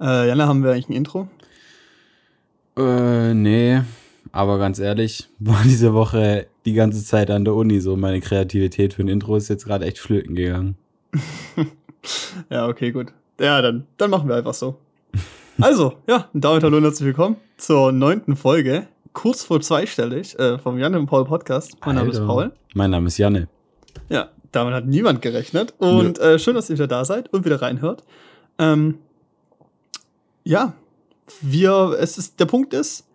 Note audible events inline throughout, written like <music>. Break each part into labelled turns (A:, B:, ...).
A: Äh, Jana, haben wir eigentlich ein Intro?
B: Äh, nee. Aber ganz ehrlich, <laughs> war diese Woche die ganze Zeit an der Uni so. Meine Kreativität für ein Intro ist jetzt gerade echt flöten gegangen. <laughs>
A: ja, okay, gut. Ja, dann, dann machen wir einfach so. <laughs> Also, ja, damit hallo und herzlich willkommen zur neunten Folge, kurz vor zweistellig, äh, vom Janne und Paul Podcast. Mein Name ist Paul.
B: Mein Name ist Janne.
A: Ja, damit hat niemand gerechnet. Und äh, schön, dass ihr wieder da seid und wieder reinhört. Ähm, ja, wir, es ist, der Punkt ist,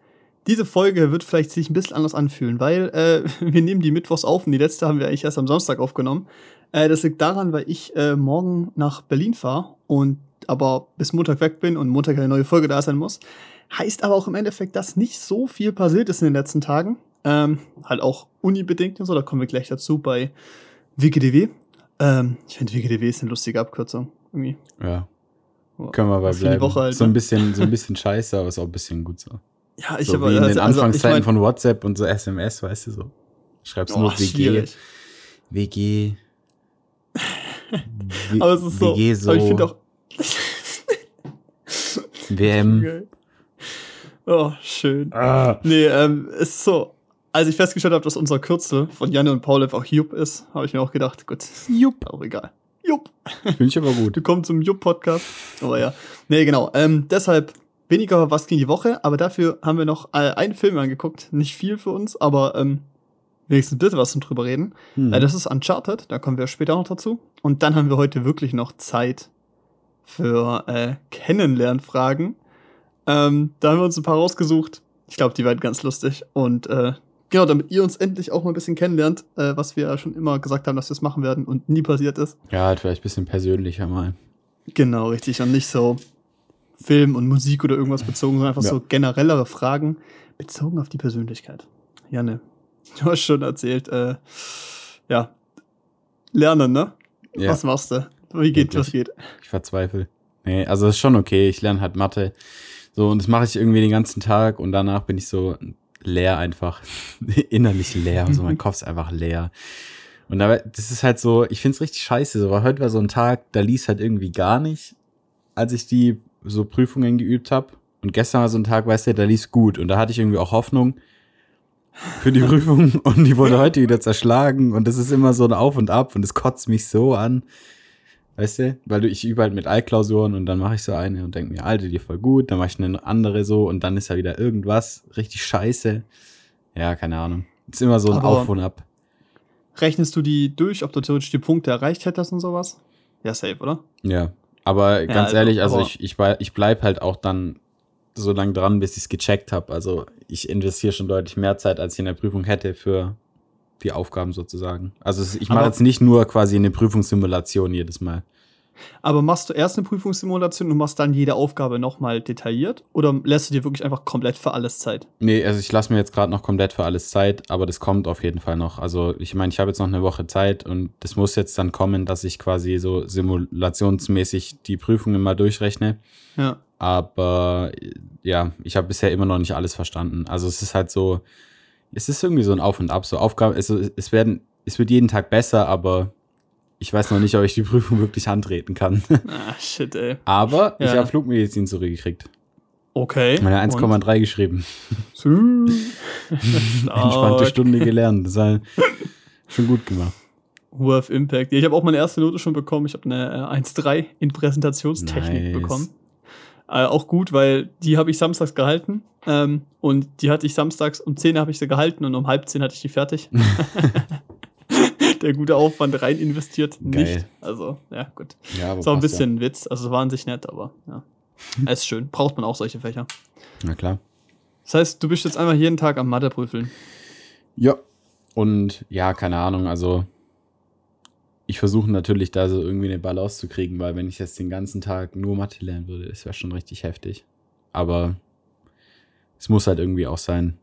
A: diese Folge wird vielleicht sich ein bisschen anders anfühlen, weil äh, <laughs> wir nehmen die Mittwochs auf und die letzte haben wir eigentlich erst am Samstag aufgenommen. Äh, das liegt daran, weil ich äh, morgen nach Berlin fahre und aber bis Montag weg bin und Montag eine neue Folge da sein muss. Heißt aber auch im Endeffekt, dass nicht so viel passiert ist in den letzten Tagen. Ähm, halt auch Uni-bedingt und so, da kommen wir gleich dazu bei WGDW. Ähm, ich finde WGDW ist eine lustige Abkürzung. Irgendwie.
B: Ja. Können wir bei bleiben. Woche halt, so ein ne? bisschen, so ein bisschen <laughs> scheiße, aber ist auch ein bisschen gut so.
A: Ja, ich
B: so
A: habe
B: wie in also, den Anfangszeiten also, ich mein, von WhatsApp und so SMS, weißt du so. Schreibst oh, nur WG. Schwierig. WG. <laughs>
A: w aber es ist so. WG so. Aber ich finde auch. <laughs>
B: WM.
A: Oh, schön. Ah. Nee, ähm, es ist so. Als ich festgestellt habe, dass unser Kürzel von Janne und Paul einfach Jupp ist, habe ich mir auch gedacht, gut, Jupp, auch egal. Jupp.
B: Finde ich aber gut.
A: Willkommen zum Jupp-Podcast. Aber ja. Nee, genau. Ähm, deshalb weniger was ging die Woche, aber dafür haben wir noch äh, einen Film angeguckt. Nicht viel für uns, aber ähm, wenigstens ein bisschen was zum drüber reden. Hm. Äh, das ist Uncharted, da kommen wir später noch dazu. Und dann haben wir heute wirklich noch Zeit für äh, Kennenlernfragen. Ähm, da haben wir uns ein paar rausgesucht. Ich glaube, die werden ganz lustig. Und äh, Genau, damit ihr uns endlich auch mal ein bisschen kennenlernt, äh, was wir ja schon immer gesagt haben, dass wir es machen werden und nie passiert ist.
B: Ja, halt vielleicht ein bisschen persönlicher mal.
A: Genau, richtig. Und nicht so Film und Musik oder irgendwas bezogen, sondern einfach ja. so generellere Fragen bezogen auf die Persönlichkeit. Janne, du hast schon erzählt, äh, ja, lernen, ne? Ja. Was machst du? Wie geht, Wirklich? was geht?
B: Ich verzweifle. Nee, also ist schon okay. Ich lerne halt Mathe. So, und das mache ich irgendwie den ganzen Tag und danach bin ich so, leer einfach. <laughs> Innerlich leer. Also mein <laughs> Kopf ist einfach leer. Und dabei, das ist halt so, ich finde es richtig scheiße. So, weil heute war so ein Tag, da lief halt irgendwie gar nicht, als ich die so Prüfungen geübt habe. Und gestern war so ein Tag, weißt du, da lief gut. Und da hatte ich irgendwie auch Hoffnung für die <laughs> Prüfung. Und die wurde heute wieder zerschlagen. Und das ist immer so ein Auf und Ab. Und das kotzt mich so an. Weißt du? Weil ich übe halt mit Altklausuren und dann mache ich so eine und denke mir, Alter, die voll gut, dann mache ich eine andere so und dann ist da wieder irgendwas richtig scheiße. Ja, keine Ahnung. Ist immer so ein Aber Auf und Ab.
A: Rechnest du die durch, ob du theoretisch die Punkte erreicht hättest und sowas? Ja, safe, oder?
B: Ja. Aber ja, ganz also, ehrlich, also ich, ich, ich bleib halt auch dann so lange dran, bis ich es gecheckt habe. Also ich investiere schon deutlich mehr Zeit, als ich in der Prüfung hätte für die Aufgaben sozusagen. Also ich mache jetzt nicht nur quasi eine Prüfungssimulation jedes Mal.
A: Aber machst du erst eine Prüfungssimulation und machst dann jede Aufgabe nochmal detailliert? Oder lässt du dir wirklich einfach komplett für alles Zeit?
B: Nee, also ich lasse mir jetzt gerade noch komplett für alles Zeit, aber das kommt auf jeden Fall noch. Also ich meine, ich habe jetzt noch eine Woche Zeit und das muss jetzt dann kommen, dass ich quasi so simulationsmäßig die Prüfungen mal durchrechne.
A: Ja.
B: Aber ja, ich habe bisher immer noch nicht alles verstanden. Also es ist halt so, es ist irgendwie so ein Auf und Ab. So Aufgaben, also es werden, es wird jeden Tag besser, aber ich weiß noch nicht, ob ich die <laughs> Prüfung wirklich antreten kann.
A: Ah, shit, ey.
B: Aber ja. ich habe Flugmedizin zurückgekriegt.
A: Okay.
B: Meine 1,3 geschrieben. <laughs> Entspannte Stunde gelernt. Das war schon gut gemacht.
A: Worth Impact. Ja, ich habe auch meine erste Note schon bekommen. Ich habe eine 1,3 äh, in Präsentationstechnik nice. bekommen. Äh, auch gut, weil die habe ich samstags gehalten. Ähm, und die hatte ich samstags um 10 habe ich sie gehalten und um halb 10 hatte ich die fertig. <laughs> <laughs> Der gute Aufwand rein investiert Geil. nicht. Also, ja, gut. Ja, ist auch ein bisschen ja. ein Witz. Also, sich nett, aber ja. <laughs> Es ist schön. Braucht man auch solche Fächer.
B: Na klar.
A: Das heißt, du bist jetzt einfach jeden Tag am Mathe prüfeln.
B: Ja. Und ja, keine Ahnung, also ich versuche natürlich da so irgendwie eine Balance zu kriegen, weil wenn ich jetzt den ganzen Tag nur Mathe lernen würde, das wäre schon richtig heftig. Aber es muss halt irgendwie auch sein.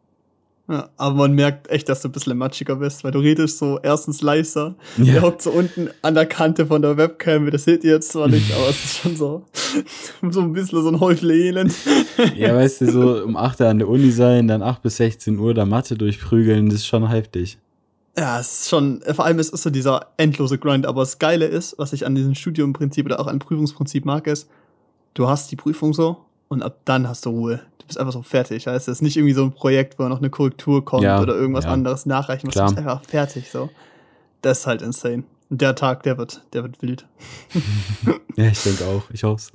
A: Ja, aber man merkt echt, dass du ein bisschen matschiger bist, weil du redest so erstens leiser. Ja. Der hockt so unten an der Kante von der Webcam. Das seht ihr jetzt zwar nicht, aber es ist schon so, <laughs> so ein bisschen so ein Häufel Elend.
B: Ja, weißt du, so um 8 Uhr an der Uni sein, dann 8 bis 16 Uhr da Mathe durchprügeln, das ist schon heftig.
A: Ja, es ist schon, vor allem ist es so dieser endlose Grind, aber das Geile ist, was ich an diesem Studiumprinzip oder auch an Prüfungsprinzip mag, ist, du hast die Prüfung so und ab dann hast du Ruhe. Du bist einfach so fertig. Heißt, es ist nicht irgendwie so ein Projekt, wo noch eine Korrektur kommt
B: Ja,
A: oder irgendwas
B: ja.
A: anderes nachreichen musst. Du bist einfach fertig so. Das ist halt insane. Und der Tag, der wird, der wird wild. <laughs>
B: Ja, ich denke auch. Ich hoffe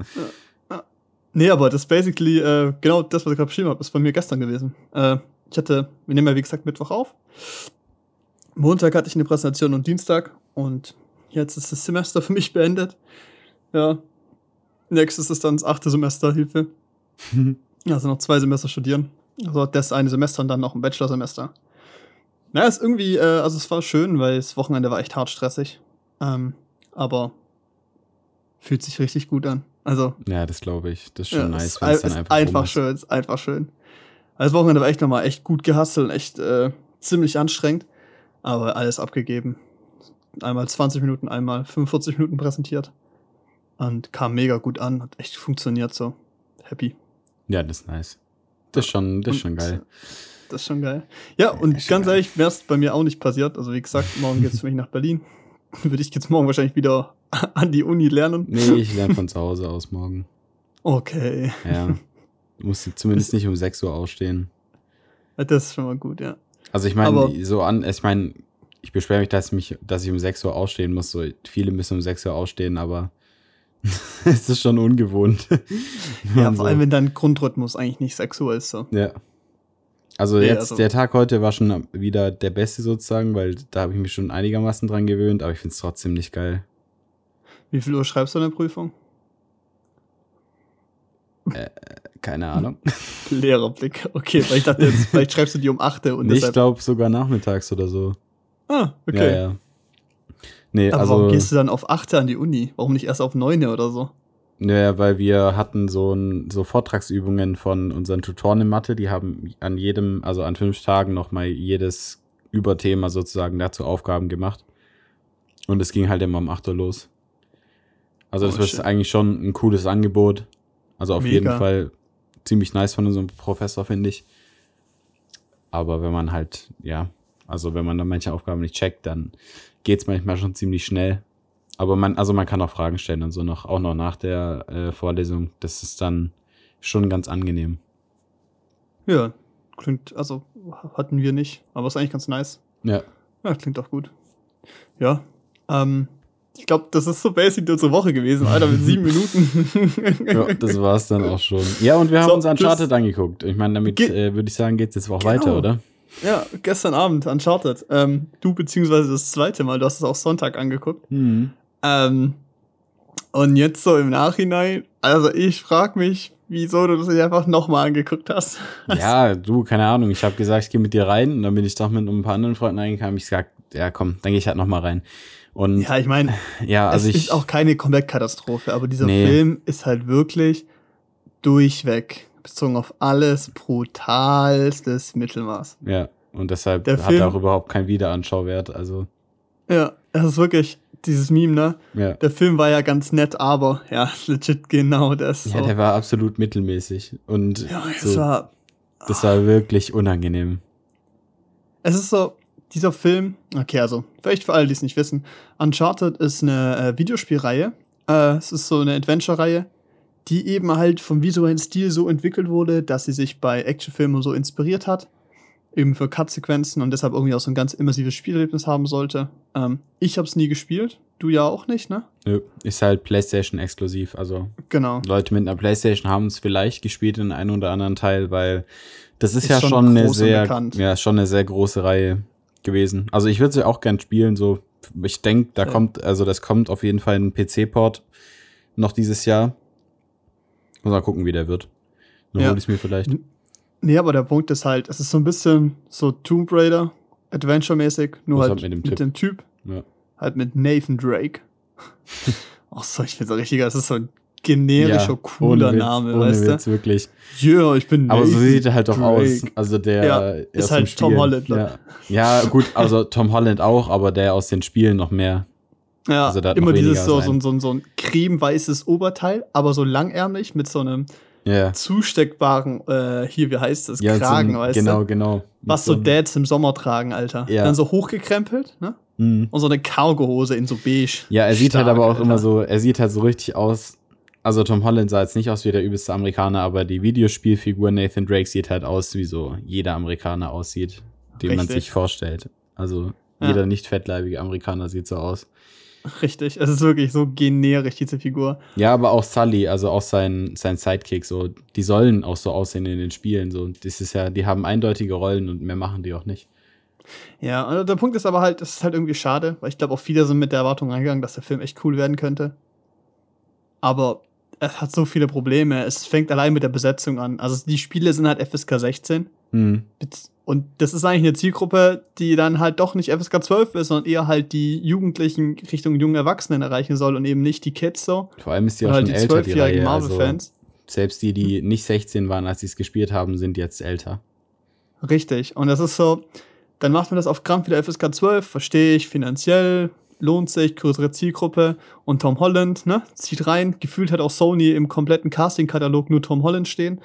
A: Nee, aber das ist basically, äh, genau das, was ich gerade beschrieben habe, ist bei mir gestern gewesen. Äh, ich hatte, wir nehmen ja wie gesagt Mittwoch auf. Montag hatte ich eine Präsentation und Dienstag und jetzt ist das Semester <laughs> für mich beendet. Ja. Nächstes ist dann das achte Semester, Hilfe. <laughs> Also noch zwei Semester studieren. Also das eine Semester und dann noch ein Bachelorsemester. Na, ist irgendwie, äh, also es war schön, weil das Wochenende war echt hart stressig. Ähm, aber fühlt sich richtig gut an. Also
B: Ja, das glaube ich. Das ist schon
A: ja,
B: nice,
A: ist,
B: wenn es
A: ist
B: dann
A: einfach,
B: einfach, ist.
A: schön, ist einfach schön. Also das Wochenende war echt nochmal echt gut gehustelt und echt äh, ziemlich anstrengend, aber alles abgegeben. Einmal 20 Minuten, einmal 45 Minuten präsentiert und kam mega gut an, hat echt funktioniert so. Happy.
B: Ja, das ist nice. Das ist schon, das ist schon geil.
A: Das ist schon geil. Ja, und
B: schon
A: ganz ehrlich, wäre es bei mir auch nicht passiert. Also wie gesagt, morgen geht's <laughs> für mich nach Berlin. <laughs> Würde ich jetzt morgen wahrscheinlich wieder <laughs> an die Uni lernen.
B: Nee, ich lerne von zu Hause aus morgen.
A: Okay.
B: Ja. Muss zumindest nicht um 6 Uhr ausstehen.
A: Das ist schon mal gut, ja.
B: Also ich meine, so an, ich meine, ich beschwere mich, dass, mich, dass ich um 6 Uhr ausstehen muss. So, viele müssen um 6 Uhr ausstehen, aber <laughs> es ist schon ungewohnt. <laughs>
A: Ja, vor allem, wenn dein Grundrhythmus eigentlich nicht sexuell ist. So.
B: Ja. Also
A: Nee,
B: jetzt,
A: also-
B: der Tag heute war schon wieder der beste sozusagen, weil da habe ich mich schon einigermaßen dran gewöhnt, aber ich finde es trotzdem nicht geil.
A: Wie viel Uhr schreibst du deine Prüfung?
B: Keine Ahnung. <laughs>
A: Leerer Blick. Okay, weil ich dachte jetzt, <laughs> vielleicht schreibst du die um 8 und
B: ich glaube sogar nachmittags oder so.
A: Ah, okay.
B: Ja, ja. Nee,
A: Aber
B: also,
A: warum gehst du dann auf 8 an die Uni? Warum nicht erst auf 9 oder so?
B: ja, weil wir hatten so, ein, so Vortragsübungen von unseren Tutoren in Mathe, die haben an jedem, also an fünf Tagen nochmal jedes Überthema sozusagen dazu Aufgaben gemacht. Und es ging halt immer um 8 Uhr los. Also das
A: Oh,
B: ist
A: shit.
B: eigentlich schon ein cooles Angebot. Also auf
A: Mega.
B: jeden Fall ziemlich nice von unserem Professor, finde ich. Aber wenn man halt, ja, also wenn man dann manche Aufgaben nicht checkt, dann geht's manchmal schon ziemlich schnell. Aber man, also man kann auch Fragen stellen und so noch, auch noch nach der äh, Vorlesung. Das ist dann schon ganz angenehm.
A: Ja, klingt, also hatten wir nicht, aber ist eigentlich ganz nice.
B: Ja.
A: Ja, klingt auch gut. Ja, ähm, ich glaube, das ist so basic unsere Woche gewesen, Alter, mit sieben Minuten. <laughs>
B: ja, das war's dann auch schon. Ja, und wir haben
A: So,
B: uns Uncharted angeguckt. Ich meine, damit äh, würde ich sagen, geht's jetzt auch
A: Genau.
B: weiter, oder?
A: Ja, gestern Abend Uncharted. Ähm, du beziehungsweise das zweite Mal, du hast es auch Sonntag angeguckt.
B: Mhm.
A: Ähm, und jetzt so im Nachhinein, also ich frag mich, wieso du das nicht einfach nochmal angeguckt hast. <laughs>
B: Ja, du, keine Ahnung. Ich habe gesagt, ich gehe mit dir rein und dann bin ich doch mit ein paar anderen Freunden reingekommen. Ich gesagt, ja, komm, dann gehe ich halt noch mal rein. Und ja, <laughs>
A: Ja, ich meine,
B: also
A: es
B: ich
A: ist auch keine Komplettkatastrophe, aber dieser
B: Nee.
A: Film ist halt wirklich durchweg bezogen auf alles brutalstes Mittelmaß.
B: ja, und deshalb
A: Der
B: hat
A: Film-
B: er auch überhaupt keinen Wiederanschauwert. Also
A: Ja, das ist wirklich dieses Meme, ne?
B: ja,
A: Der Film war ja ganz nett, aber ja, <laughs> legit genau das.
B: ja,
A: so.
B: der war absolut mittelmäßig und
A: ja, es
B: so,
A: war
B: das war wirklich unangenehm.
A: Es ist so, dieser Film, okay, also, vielleicht für alle, die es nicht wissen, Uncharted ist eine äh, Videospielreihe. Äh, es ist so eine Adventure-Reihe, die eben halt vom visuellen Stil so entwickelt wurde, dass sie sich bei Actionfilmen so inspiriert hat. Eben für Cut-Sequenzen und deshalb irgendwie auch so ein ganz immersives Spielerlebnis haben sollte. Ähm, ich habe es nie gespielt, du ja auch nicht, ne?
B: Nö, Ist halt PlayStation exklusiv. Also
A: Genau.
B: Leute mit einer PlayStation haben es vielleicht gespielt in einem oder anderen Teil, weil das ist,
A: Ist
B: ja
A: schon
B: schon eine sehr,
A: bekannt.
B: ja, schon eine sehr große Reihe gewesen. Also ich würde sie auch gern spielen, so. Ich denke, da
A: Ja.
B: kommt, also das kommt auf jeden Fall ein PC-Port noch dieses Jahr. Muss mal gucken, wie der wird. Dann
A: Ja.
B: hol ich es mir vielleicht.
A: Nee, aber der Punkt ist halt, es ist so ein bisschen so Tomb Raider, Adventure-mäßig, nur
B: Was
A: halt
B: mit
A: mit
B: dem
A: dem,
B: Typ?
A: Typ.
B: Ja.
A: Halt mit Nathan Drake. <laughs> Ach so, ich bin so richtiger, das ist so ein generischer, cooler
B: ohne Witz,
A: Name,
B: ohne
A: weißt
B: Witz, wirklich.
A: du? Ja, ich bin
B: Aber so sieht er halt doch aus. Also der
A: Ja, ist halt Tom. Holland,
B: Ja.
A: ne?
B: ja, gut, also Tom Holland auch, aber der aus den Spielen noch mehr.
A: Ja,
B: Also
A: immer dieses so, so, so, so ein cremeweißes Oberteil, aber so langärmlich mit so einem
B: Ja.
A: zusteckbaren, äh, hier, wie heißt das,
B: Ja, so
A: Kragen,
B: ein-
A: weißt
B: genau,
A: du?
B: genau.
A: Was so Dads im Sommer tragen, Alter.
B: Ja.
A: Dann so hochgekrempelt, ne?
B: Mhm.
A: Und so eine Cargohose in so beige.
B: Ja, er sieht halt
A: Stark,
B: aber auch
A: Alter.
B: immer so, er sieht halt so richtig aus, also Tom Holland sah jetzt nicht aus wie der übelste Amerikaner, aber die Videospielfigur Nathan Drake sieht halt aus, wie so jeder Amerikaner aussieht, den Richtig. man sich vorstellt. Also ja. jeder nicht fettleibige Amerikaner sieht so aus.
A: Richtig, es ist wirklich so generisch, diese Figur.
B: Ja, aber auch Sully, also auch sein, sein Sidekick, so, die sollen auch so aussehen in den Spielen. So. Das ist ja, die haben eindeutige Rollen und mehr machen die auch nicht.
A: Ja, und der Punkt ist aber halt, es ist halt irgendwie schade, weil ich glaube auch viele sind mit der Erwartung reingegangen, dass der Film echt cool werden könnte. Aber es hat so viele Probleme. Es fängt allein mit der Besetzung an. Also die Spiele sind halt FSK 16. Mhm. Und das ist eigentlich eine Zielgruppe, die dann halt doch nicht FSK 12 ist, sondern eher halt die Jugendlichen Richtung jungen Erwachsenen erreichen soll und eben nicht die Kids so.
B: Vor allem ist die auch schon halt die älter, die Reihe. Marvel-Fans. Also selbst die, die nicht 16 waren, als sie es gespielt haben, sind jetzt älter.
A: Richtig. Und das ist so, dann macht man das auf Krampf wieder FSK 12, verstehe ich, finanziell, lohnt sich, größere Zielgruppe und Tom Holland, ne, zieht rein. Gefühlt hat auch Sony im kompletten Casting-Katalog nur Tom Holland stehen.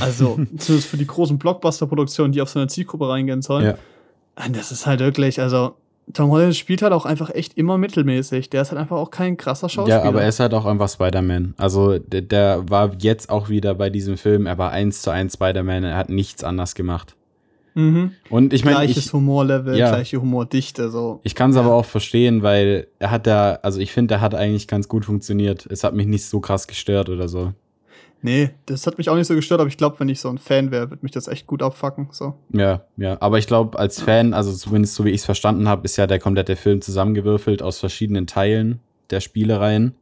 A: Also, <laughs> zumindest für die großen Blockbuster-Produktionen, die auf so eine Zielgruppe reingehen sollen. Ja. Und das ist halt wirklich, also, Tom Holland spielt halt auch einfach echt immer mittelmäßig. Der ist halt einfach auch kein krasser Schauspieler.
B: Ja, aber er ist halt auch einfach Spider-Man. Also, der, der war jetzt auch wieder bei diesem Film, er war eins zu eins Spider-Man, er hat nichts anders gemacht.
A: Mhm.
B: Und ich meine,
A: gleiches
B: ich,
A: Humorlevel, ja, gleiche Humordichte, so.
B: Ich kann es ja. aber auch verstehen, weil er hat da, also ich finde, der hat eigentlich ganz gut funktioniert. Es hat mich nicht so krass gestört oder so.
A: Nee, das hat mich auch nicht so gestört, aber ich glaube, wenn ich so ein Fan wäre, würde mich das echt gut abfacken. So.
B: Ja, ja. Aber ich glaube, als Fan, also zumindest so wie ich es verstanden habe, ist ja der komplette Film zusammengewürfelt aus verschiedenen Teilen der Spielereien.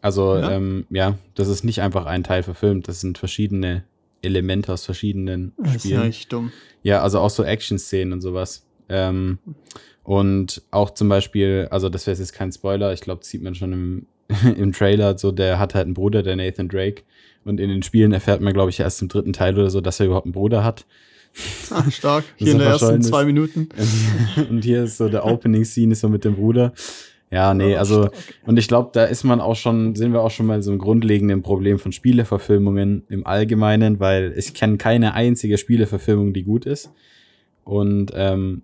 B: Also, ja, ähm, ja das ist nicht einfach ein Teil verfilmt, das sind verschiedene Elemente aus verschiedenen
A: Spielen. Das ist ja echt dumm.
B: Ja, also auch so Action-Szenen und sowas. Ähm, und auch zum Beispiel, also das wäre jetzt kein Spoiler, ich glaube, das sieht man schon im, <laughs> im Trailer, so der hat halt einen Bruder, der Nathan Drake. Und in den Spielen erfährt man, glaube ich, erst im dritten Teil oder so, dass er überhaupt einen Bruder hat.
A: Ah, stark. <laughs> Hier in der ersten zwei Minuten. <laughs>
B: Und hier ist so der Opening-Scene ist so mit dem Bruder. Ja, nee, also, und ich glaube, da ist man auch schon, sind wir auch schon mal so ein grundlegenden Problem von Spieleverfilmungen im Allgemeinen, weil ich kenne keine einzige Spieleverfilmung, die gut ist. Und ähm,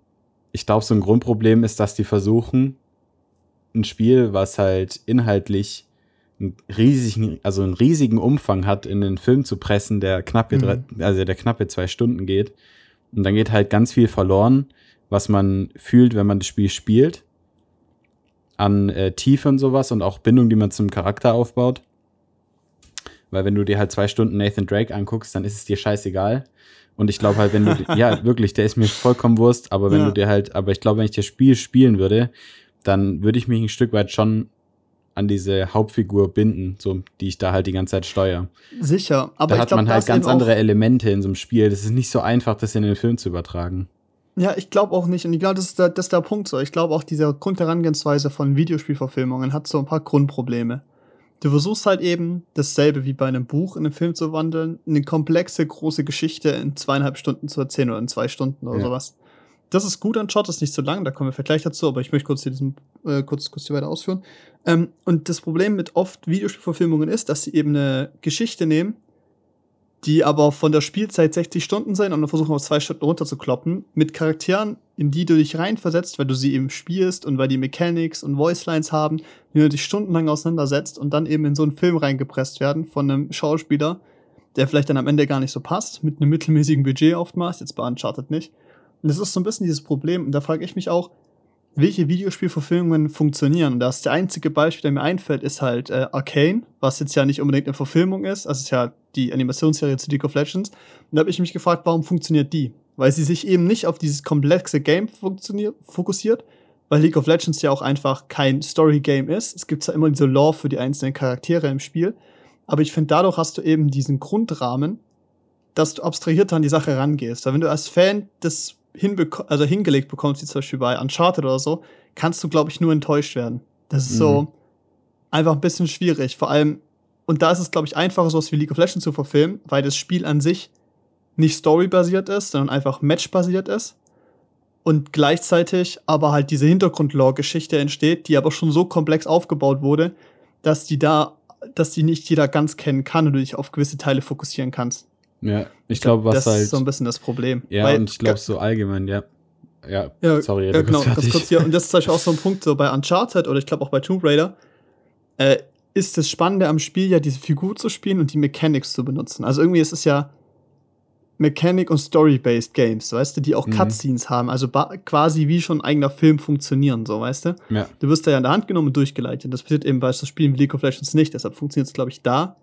B: ich glaube, so ein Grundproblem ist, dass die versuchen, ein Spiel, was halt inhaltlich einen riesigen, also einen riesigen Umfang hat, in den Film zu pressen, der knappe, mhm. drei, also der knappe zwei Stunden geht. Und dann geht halt ganz viel verloren, was man fühlt, wenn man das Spiel spielt an äh, Tiefe und sowas und auch Bindung, die man zum Charakter aufbaut. Weil wenn du dir halt zwei Stunden Nathan Drake anguckst, dann ist es dir scheißegal. Und ich glaube halt, wenn du, <laughs> ja, wirklich, der ist mir vollkommen Wurst, aber wenn ja. du dir halt, aber ich glaube, wenn ich das Spiel spielen würde, dann würde ich mich ein Stück weit schon an diese Hauptfigur binden, so, die ich da halt die ganze Zeit steuere.
A: Sicher,
B: aber da hat glaub, man halt ganz andere Elemente in so einem Spiel. Das ist nicht so einfach, das in den Film zu übertragen.
A: Ja, ich glaube auch nicht. Und ich glaube, das, ist der, das ist der Punkt so. Ich glaube auch, diese Grundherangehensweise von Videospielverfilmungen hat so ein paar Grundprobleme. Du versuchst halt eben dasselbe wie bei einem Buch in einen Film zu wandeln, eine komplexe, große Geschichte in zweieinhalb Stunden zu erzählen oder in zwei Stunden oder ja. sowas. Das ist gut an Shot, ist nicht so lang, da kommen wir vielleicht gleich dazu, aber ich möchte kurz hier diesen, äh, kurz, kurz hier weiter ausführen. Ähm, und das Problem mit oft Videospielverfilmungen ist, dass sie eben eine Geschichte nehmen, die aber von der Spielzeit 60 Stunden sind und dann versuchen auf zwei Stunden runterzukloppen, mit Charakteren, in die du dich reinversetzt, weil du sie eben spielst und weil die Mechanics und Voicelines haben, die du dich stundenlang auseinandersetzt und dann eben in so einen Film reingepresst werden von einem Schauspieler, der vielleicht dann am Ende gar nicht so passt, mit einem mittelmäßigen Budget oftmals, jetzt bei nicht. Und das ist so ein bisschen dieses Problem. Und da frage ich mich auch, welche Videospielverfilmungen funktionieren. Und das einzige Beispiel, der mir einfällt, ist halt äh, Arcane, was jetzt ja nicht unbedingt eine Verfilmung ist. Also es ist ja die Animationsserie zu League of Legends. Und da habe ich mich gefragt, warum funktioniert die? Weil sie sich eben nicht auf dieses komplexe Game fokussiert, weil League of Legends ja auch einfach kein Story-Game ist. Es gibt zwar immer diese Lore für die einzelnen Charaktere im Spiel, aber ich finde, dadurch hast du eben diesen Grundrahmen, dass du abstrahiert an die Sache rangehst. Weil wenn du als Fan das also hingelegt bekommst, wie zum Beispiel bei Uncharted oder so, kannst du, glaube ich, nur enttäuscht werden. Das ist mhm. so einfach ein bisschen schwierig. Vor allem, und da ist es, glaube ich, einfacher, sowas wie League of Legends zu verfilmen, weil das Spiel an sich nicht storybasiert ist, sondern einfach matchbasiert ist. Und gleichzeitig aber halt diese Hintergrundlore-Geschichte entsteht, die aber schon so komplex aufgebaut wurde, dass die da, dass die nicht jeder ganz kennen kann und du dich auf gewisse Teile fokussieren kannst.
B: Ja, ich glaube, was
A: das
B: halt.
A: Das ist so ein bisschen das Problem.
B: Ja, Weil, und ich glaube, so allgemein, ja. Ja,
A: ja sorry. Ja, genau, ganz kurz hier. Und das ist zum Beispiel auch so ein Punkt, so bei Uncharted oder ich glaube auch bei Tomb Raider. äh, ist das Spannende am Spiel ja, diese Figur zu spielen und die Mechanics zu benutzen. Also irgendwie ist es ja Mechanic- und Story-based Games, weißt du, die auch mhm. Cutscenes haben, also quasi wie schon ein eigener Film funktionieren, so, weißt du? Ja. Du wirst da ja in der Hand genommen und durchgeleitet. Das passiert eben bei so Spielen wie League of Legends nicht. Deshalb funktioniert es, glaube ich, da,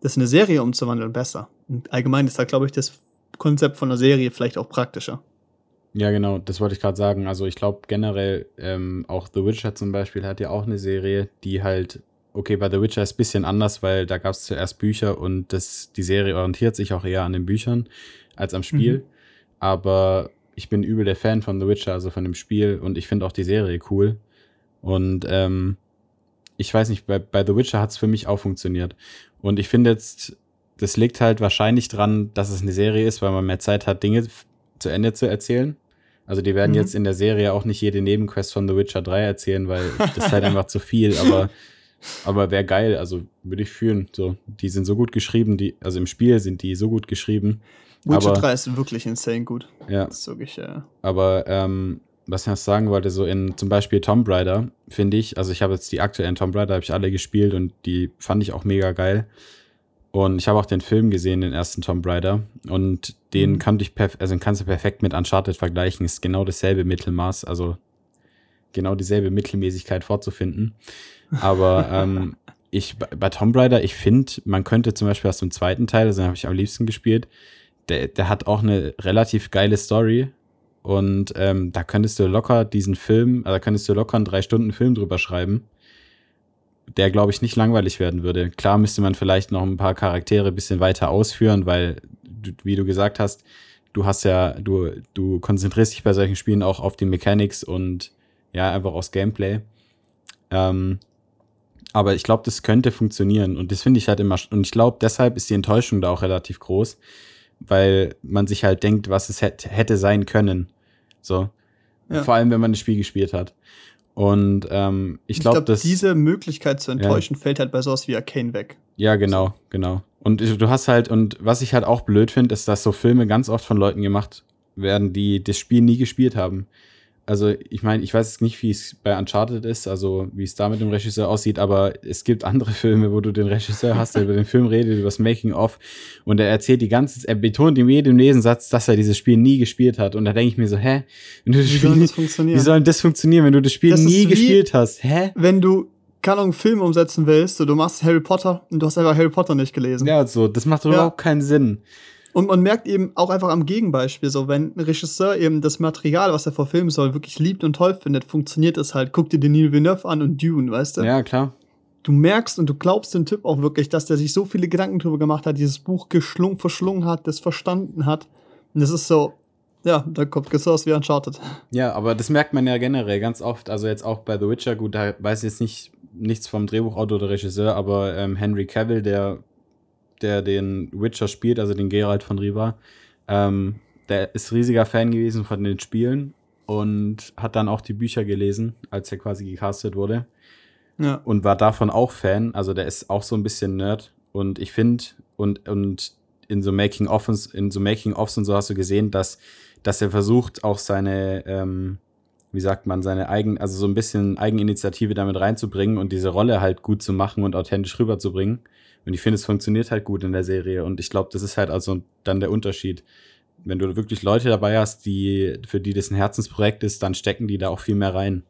A: das in eine Serie umzuwandeln, besser. Und allgemein ist da, glaube ich, das Konzept von einer Serie vielleicht auch praktischer.
B: Ja, genau, das wollte ich gerade sagen. Also ich glaube generell, ähm, auch The Witcher zum Beispiel hat ja auch eine Serie, die halt, okay, bei The Witcher ist ein bisschen anders, weil da gab es zuerst Bücher und das, die Serie orientiert sich auch eher an den Büchern als am Spiel. Mhm. Aber ich bin übel der Fan von The Witcher, also von dem Spiel und ich finde auch die Serie cool. Und ähm, ich weiß nicht, bei, bei The Witcher hat es für mich auch funktioniert. Und ich finde jetzt, das liegt halt wahrscheinlich dran, dass es eine Serie ist, weil man mehr Zeit hat, Dinge zu Ende zu erzählen. Also die werden mhm. jetzt in der Serie auch nicht jede Nebenquest von The Witcher 3 erzählen, weil das ist halt <laughs> einfach zu viel, aber, aber wäre geil, also würde ich fühlen. So, die sind so gut geschrieben, die, also im Spiel sind die so gut geschrieben.
A: Witcher aber, 3 ist wirklich insane gut.
B: Ja.
A: Das ist wirklich, ja.
B: Aber ähm, was ich noch sagen wollte, so in zum Beispiel Tomb Raider, finde ich, also ich habe jetzt die aktuellen Tomb Raider, habe ich alle gespielt und die fand ich auch mega geil. Und ich habe auch den Film gesehen, den ersten Tomb Raider. Und den mhm. kannte ich also den kannst du perfekt mit Uncharted vergleichen. Ist genau dasselbe Mittelmaß, also genau dieselbe Mittelmäßigkeit vorzufinden. Aber ähm, ich bei Tomb Raider, ich finde, man könnte zum Beispiel aus dem zweiten Teil, also den habe ich am liebsten gespielt, der, der hat auch eine relativ geile Story. Und ähm, da könntest du locker diesen Film, also da könntest du locker einen drei Stunden Film drüber schreiben der, glaube ich, nicht langweilig werden würde. Klar müsste man vielleicht noch ein paar Charaktere ein bisschen weiter ausführen, weil, wie du gesagt hast, du hast ja, du, du konzentrierst dich bei solchen Spielen auch auf die Mechanics und ja, einfach aufs Gameplay. Ähm, aber ich glaube, das könnte funktionieren und das finde ich halt immer, und ich glaube, deshalb ist die Enttäuschung da auch relativ groß, weil man sich halt denkt, was es hätte sein können. So. Ja. Vor allem, wenn man das Spiel gespielt hat. Und ähm, ich glaube, glaub,
A: diese Möglichkeit zu enttäuschen ja. fällt halt bei sowas wie Arcane weg.
B: Ja, genau, genau. Und du hast halt, und was ich halt auch blöd finde, ist, dass so Filme ganz oft von Leuten gemacht werden, die das Spiel nie gespielt haben also ich meine, ich weiß jetzt nicht, wie es bei Uncharted ist, also wie es da mit dem Regisseur aussieht, aber es gibt andere <laughs> Filme, wo du den Regisseur hast, der über den Film redet, über das Making-of und er erzählt die ganze, er betont in jedem Lesensatz, dass er dieses Spiel nie gespielt hat und da denke ich mir so, hä? Wenn du das wie Spiel, soll das funktionieren? Wie soll das funktionieren, wenn du das Spiel das nie gespielt hast? Hä?
A: Wenn du keine Ahnung, Film umsetzen willst, so, du machst Harry Potter und du hast einfach Harry Potter nicht gelesen.
B: Ja, so, das macht ja. überhaupt keinen Sinn.
A: Und man merkt eben auch einfach am Gegenbeispiel, so wenn ein Regisseur eben das Material, was er verfilmen soll, wirklich liebt und toll findet, funktioniert es halt. Guck dir Denis Villeneuve an und Dune, weißt du?
B: Ja, klar.
A: Du merkst und du glaubst dem Typ auch wirklich, dass der sich so viele Gedanken drüber gemacht hat, dieses Buch geschlungen, verschlungen hat, das verstanden hat. Und das ist so, ja, da kommt Gesource wie Uncharted.
B: Ja, aber das merkt man ja generell ganz oft. Also jetzt auch bei The Witcher, gut, da weiß ich jetzt nicht nichts vom Drehbuchautor oder Regisseur, aber ähm, Henry Cavill, der der den Witcher spielt, also den Geralt von Riva, ähm, der ist riesiger Fan gewesen von den Spielen und hat dann auch die Bücher gelesen, als er quasi gecastet wurde. Ja. Und war davon auch Fan. Also der ist auch so ein bisschen Nerd. Und ich finde, und, und in so Making-Offs, in so Making-Offs und so hast du gesehen, dass, dass er versucht, auch seine, ähm, wie sagt man, seine eigen, also so ein bisschen Eigeninitiative damit reinzubringen und diese Rolle halt gut zu machen und authentisch rüberzubringen. Und ich finde, es funktioniert halt gut in der Serie. Und ich glaube, das ist halt also dann der Unterschied. Wenn du wirklich Leute dabei hast, die, für die das ein Herzensprojekt ist, dann stecken die da auch viel mehr rein.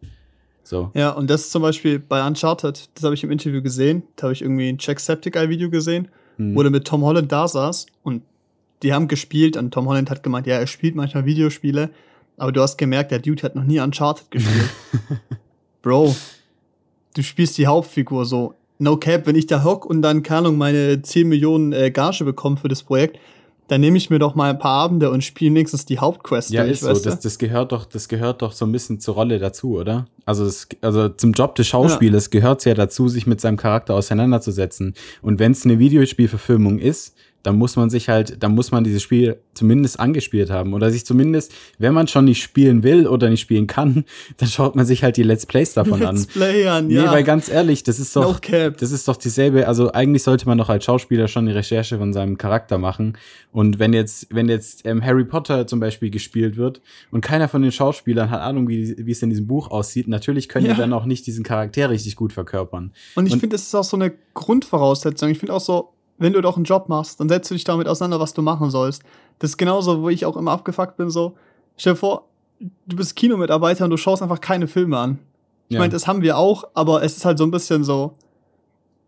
B: So.
A: Ja, und das ist zum Beispiel bei Uncharted, das habe ich im Interview gesehen, da habe ich irgendwie ein Jacksepticeye-Video gesehen, hm. wo der mit Tom Holland da saß und die haben gespielt und Tom Holland hat gemeint, ja, er spielt manchmal Videospiele, aber du hast gemerkt, der Dude hat noch nie Uncharted gespielt. <laughs> Bro, du spielst die Hauptfigur so no cap, wenn ich da hock und dann, keine Ahnung, meine 10 Millionen äh, Gage bekomme für das Projekt, dann nehme ich mir doch mal ein paar Abende und spiele nächstens die Hauptquest.
B: Ja, ist so. Das, das, gehört doch, das gehört doch so ein bisschen zur Rolle dazu, oder? Also, das, also zum Job des Schauspielers ja. gehört es ja dazu, sich mit seinem Charakter auseinanderzusetzen. Und wenn es eine Videospielverfilmung ist, dann muss man sich halt, dann muss man dieses Spiel zumindest angespielt haben oder sich zumindest, wenn man schon nicht spielen will oder nicht spielen kann, <laughs> dann schaut man sich halt die Let's Plays davon
A: Let's
B: an.
A: Play an, ja.
B: Nee, weil ganz ehrlich, das ist doch,
A: No
B: das ist doch dieselbe, also eigentlich sollte man doch als Schauspieler schon die Recherche von seinem Charakter machen. Und wenn jetzt, wenn jetzt ähm, Harry Potter zum Beispiel gespielt wird und keiner von den Schauspielern hat Ahnung, wie, wie es in diesem Buch aussieht, natürlich können
A: Ja.
B: die dann auch nicht diesen Charakter richtig gut verkörpern.
A: Und ich finde, das ist auch so eine Grundvoraussetzung. Ich finde auch so, wenn du doch einen Job machst, dann setzt du dich damit auseinander, was du machen sollst. Das ist genauso, wo ich auch immer abgefuckt bin, so, stell dir vor, du bist Kinomitarbeiter und du schaust einfach keine Filme an. Ich
B: Ja.
A: meine, das haben wir auch, aber es ist halt so ein bisschen so,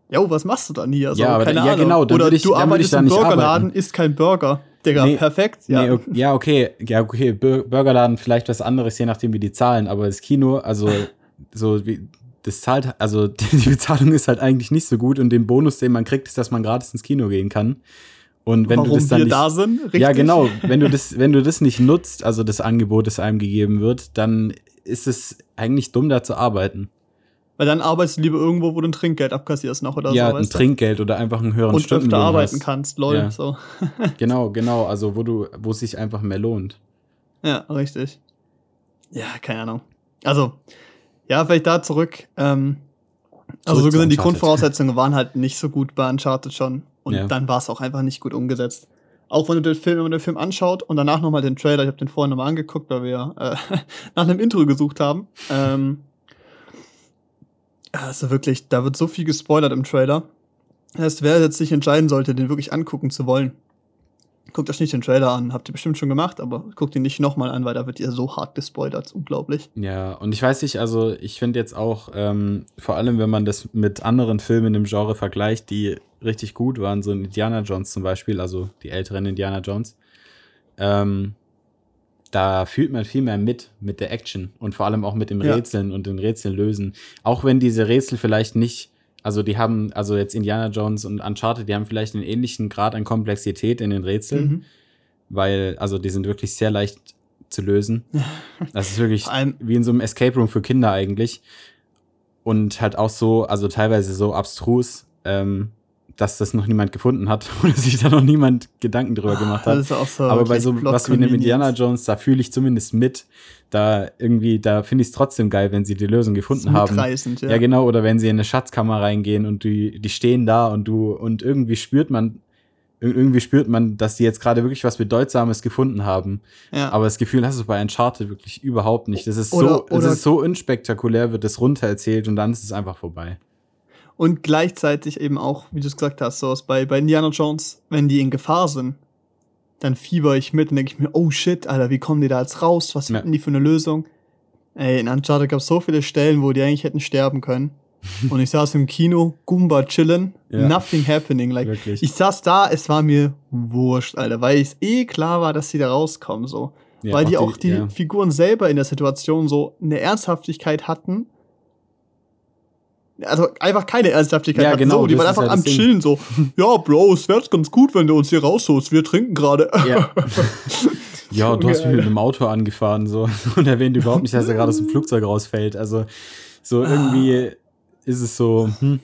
A: jo, was machst du dann hier? So,
B: Ja,
A: keine
B: da- ja,
A: Ahnung.
B: genau, dann
A: Oder
B: ich-
A: du arbeitest im Burgerladen, isst kein Burger. Digga,
B: Nee,
A: perfekt. Ja.
B: Nee, ok- ja, okay, ja, okay, Bur- Burgerladen vielleicht was anderes, je nachdem, wie die zahlen, aber das Kino, also <laughs> so wie das zahlt, also <laughs> die Bezahlung ist halt eigentlich nicht so gut und den Bonus, den man kriegt, ist, dass man gratis ins Kino gehen kann. Und wenn
A: Warum
B: du das dann
A: wir
B: nicht,
A: da sind, richtig?
B: ja genau, <laughs> wenn du das, wenn du das nicht nutzt, also das Angebot, das einem gegeben wird, dann ist es eigentlich dumm, da zu arbeiten.
A: Weil dann arbeitest du lieber irgendwo, wo du ein Trinkgeld abkassierst noch oder
B: ja,
A: so.
B: ein
A: weißt du?
B: Trinkgeld oder einfach einen höheren
A: und öfter
B: Stundenlohn
A: arbeiten
B: hast.
A: kannst, lol.
B: Ja.
A: So. <laughs>
B: Genau, genau, also wo du, wo es sich einfach mehr lohnt.
A: Ja, richtig. Ja, keine Ahnung. Also, ja, vielleicht da zurück. Ähm, also, so gesehen, die. Grundvoraussetzungen waren halt nicht so gut bei Uncharted schon. Und
B: Ja.
A: dann war es auch einfach nicht gut umgesetzt. Auch wenn du den Film, wenn man den Film anschaut und danach nochmal den Trailer, ich habe den vorhin nochmal angeguckt, weil wir äh, <laughs> nach einem Intro gesucht haben. Ähm, also wirklich, da wird so viel gespoilert im Trailer. Das heißt, wer jetzt sich entscheiden sollte, den wirklich angucken zu wollen, guckt euch nicht den Trailer an. Habt ihr bestimmt schon gemacht, aber guckt ihn nicht nochmal an, weil da wird ihr so hart gespoilert. Ist unglaublich.
B: Ja, und ich weiß nicht, also ich finde jetzt auch, ähm, vor allem wenn man das mit anderen Filmen im Genre vergleicht, die richtig gut waren, so Indiana Jones zum Beispiel, also die älteren Indiana Jones, ähm, da fühlt man viel mehr mit, mit der Action und vor allem auch mit dem
A: Ja.
B: Rätseln und den Rätseln lösen. Auch wenn diese Rätsel vielleicht nicht, also die haben, also jetzt Indiana Jones und Uncharted, die haben vielleicht einen ähnlichen Grad an Komplexität in den Rätseln,
A: Mhm.
B: weil, also die sind wirklich sehr leicht zu lösen. <laughs> Das ist wirklich
A: allem-
B: wie in so einem Escape Room für Kinder eigentlich. Und halt auch so, also teilweise so abstrus, ähm, dass das noch niemand gefunden hat <laughs> oder sich da noch niemand Gedanken drüber gemacht hat.
A: So
B: Aber bei so was wie einem. Indiana Jones, da fühle ich zumindest mit. Da irgendwie, da finde ich es trotzdem geil, wenn sie die Lösung gefunden haben.
A: ja.
B: Ja. genau, oder wenn sie in eine Schatzkammer reingehen und die, die stehen da und du, und irgendwie spürt man, ir- irgendwie spürt man, dass die jetzt gerade wirklich was Bedeutsames gefunden haben.
A: ja.
B: Aber das Gefühl hast du bei Uncharted wirklich überhaupt nicht. Das ist
A: Oder-
B: so, es
A: oder-
B: ist so unspektakulär, wird es runtererzählt und dann ist es einfach vorbei.
A: Und gleichzeitig eben auch, wie du es gesagt hast, so bei, bei Indiana Jones, wenn die in Gefahr sind, dann fieber ich mit und denke ich mir, oh shit, Alter, wie kommen die da jetzt raus? Was
B: Ja.
A: finden die für eine Lösung? Ey, in Uncharted gab es so viele Stellen, wo die eigentlich hätten sterben können. <laughs> und ich saß im Kino, Goomba chillen,
B: Ja.
A: nothing happening. Like,
B: Wirklich.
A: ich saß da, es war mir wurscht, Alter, weil es eh klar war, dass die da rauskommen, so.
B: Ja,
A: weil die auch die
B: ja.
A: Figuren selber in der Situation so eine Ernsthaftigkeit hatten. Also einfach keine Ernsthaftigkeit
B: Ja,
A: hatten.
B: genau,
A: so, die
B: das
A: waren einfach
B: ja
A: am
B: das Ding.
A: Chillen so. Ja, Bro, es wäre ganz gut, wenn du uns hier rausholst. Wir trinken gerade.
B: Ja. <laughs> Ja, du hast mich mit einem Auto angefahren so <laughs> und erwähnt überhaupt nicht, dass er gerade aus dem Flugzeug rausfällt. Also so irgendwie ist es so. Hm.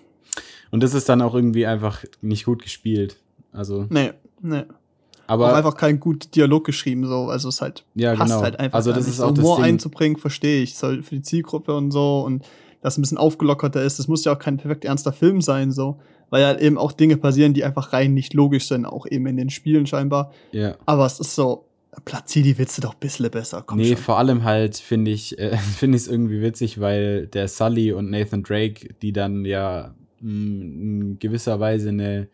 B: Und das ist dann auch irgendwie einfach nicht gut gespielt. Also,
A: Nee, nee.
B: aber
A: auch einfach kein guter Dialog geschrieben, so. Also es halt
B: ja,
A: passt
B: genau.
A: halt einfach.
B: also das ist
A: So
B: auch das
A: Humor
B: Ding.
A: einzubringen, verstehe ich. Soll für die Zielgruppe und so und das ein bisschen aufgelockerter ist. Das muss ja auch kein perfekt ernster Film sein, so. Weil halt eben auch Dinge passieren, die einfach rein nicht logisch sind, auch eben in den Spielen scheinbar.
B: Ja.
A: Aber es ist so, platzier die Witze doch ein bisschen besser. Komm
B: nee,
A: schon.
B: vor allem halt finde ich äh, <laughs> finde ich es irgendwie witzig, weil der Sully und Nathan Drake, die dann ja mh, in gewisser Weise eine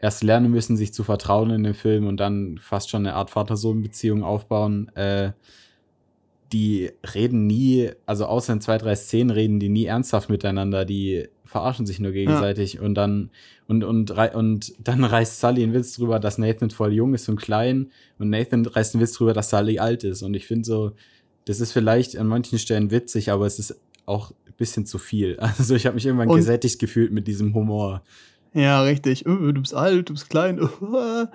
B: erst lernen müssen, sich zu vertrauen in dem Film und dann fast schon eine Art Vater-Sohn-Beziehung aufbauen, äh, die reden nie, also außer in zwei, drei Szenen reden die nie ernsthaft miteinander, die verarschen sich nur gegenseitig und dann und, und, und dann reißt Sully einen Witz drüber, dass Nathan voll jung ist und klein und Nathan reißt einen Witz drüber, dass Sully alt ist und ich finde so, das ist vielleicht an manchen Stellen witzig, aber es ist auch ein bisschen zu viel. <laughs> Also ich habe mich irgendwann
A: Und-
B: gesättigt gefühlt mit diesem Humor.
A: Ja, richtig. Äh, du bist alt, du bist klein. <laughs>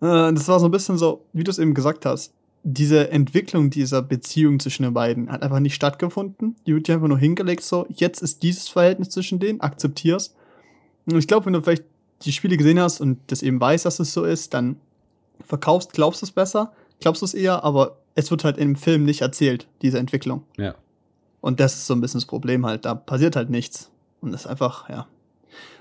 A: Äh, das war so ein bisschen so, wie du es eben gesagt hast. Diese Entwicklung dieser Beziehung zwischen den beiden hat einfach nicht stattgefunden. Die wird dir einfach nur hingelegt, so, jetzt ist dieses Verhältnis zwischen denen, akzeptier's. Und ich glaube, wenn du vielleicht die Spiele gesehen hast und das eben weißt, dass es so ist, dann verkaufst, glaubst du es besser, glaubst du es eher, aber es wird halt im Film nicht erzählt, diese Entwicklung.
B: Ja.
A: Und das ist so ein bisschen das Problem halt. Da passiert halt nichts. Und das ist einfach, ja.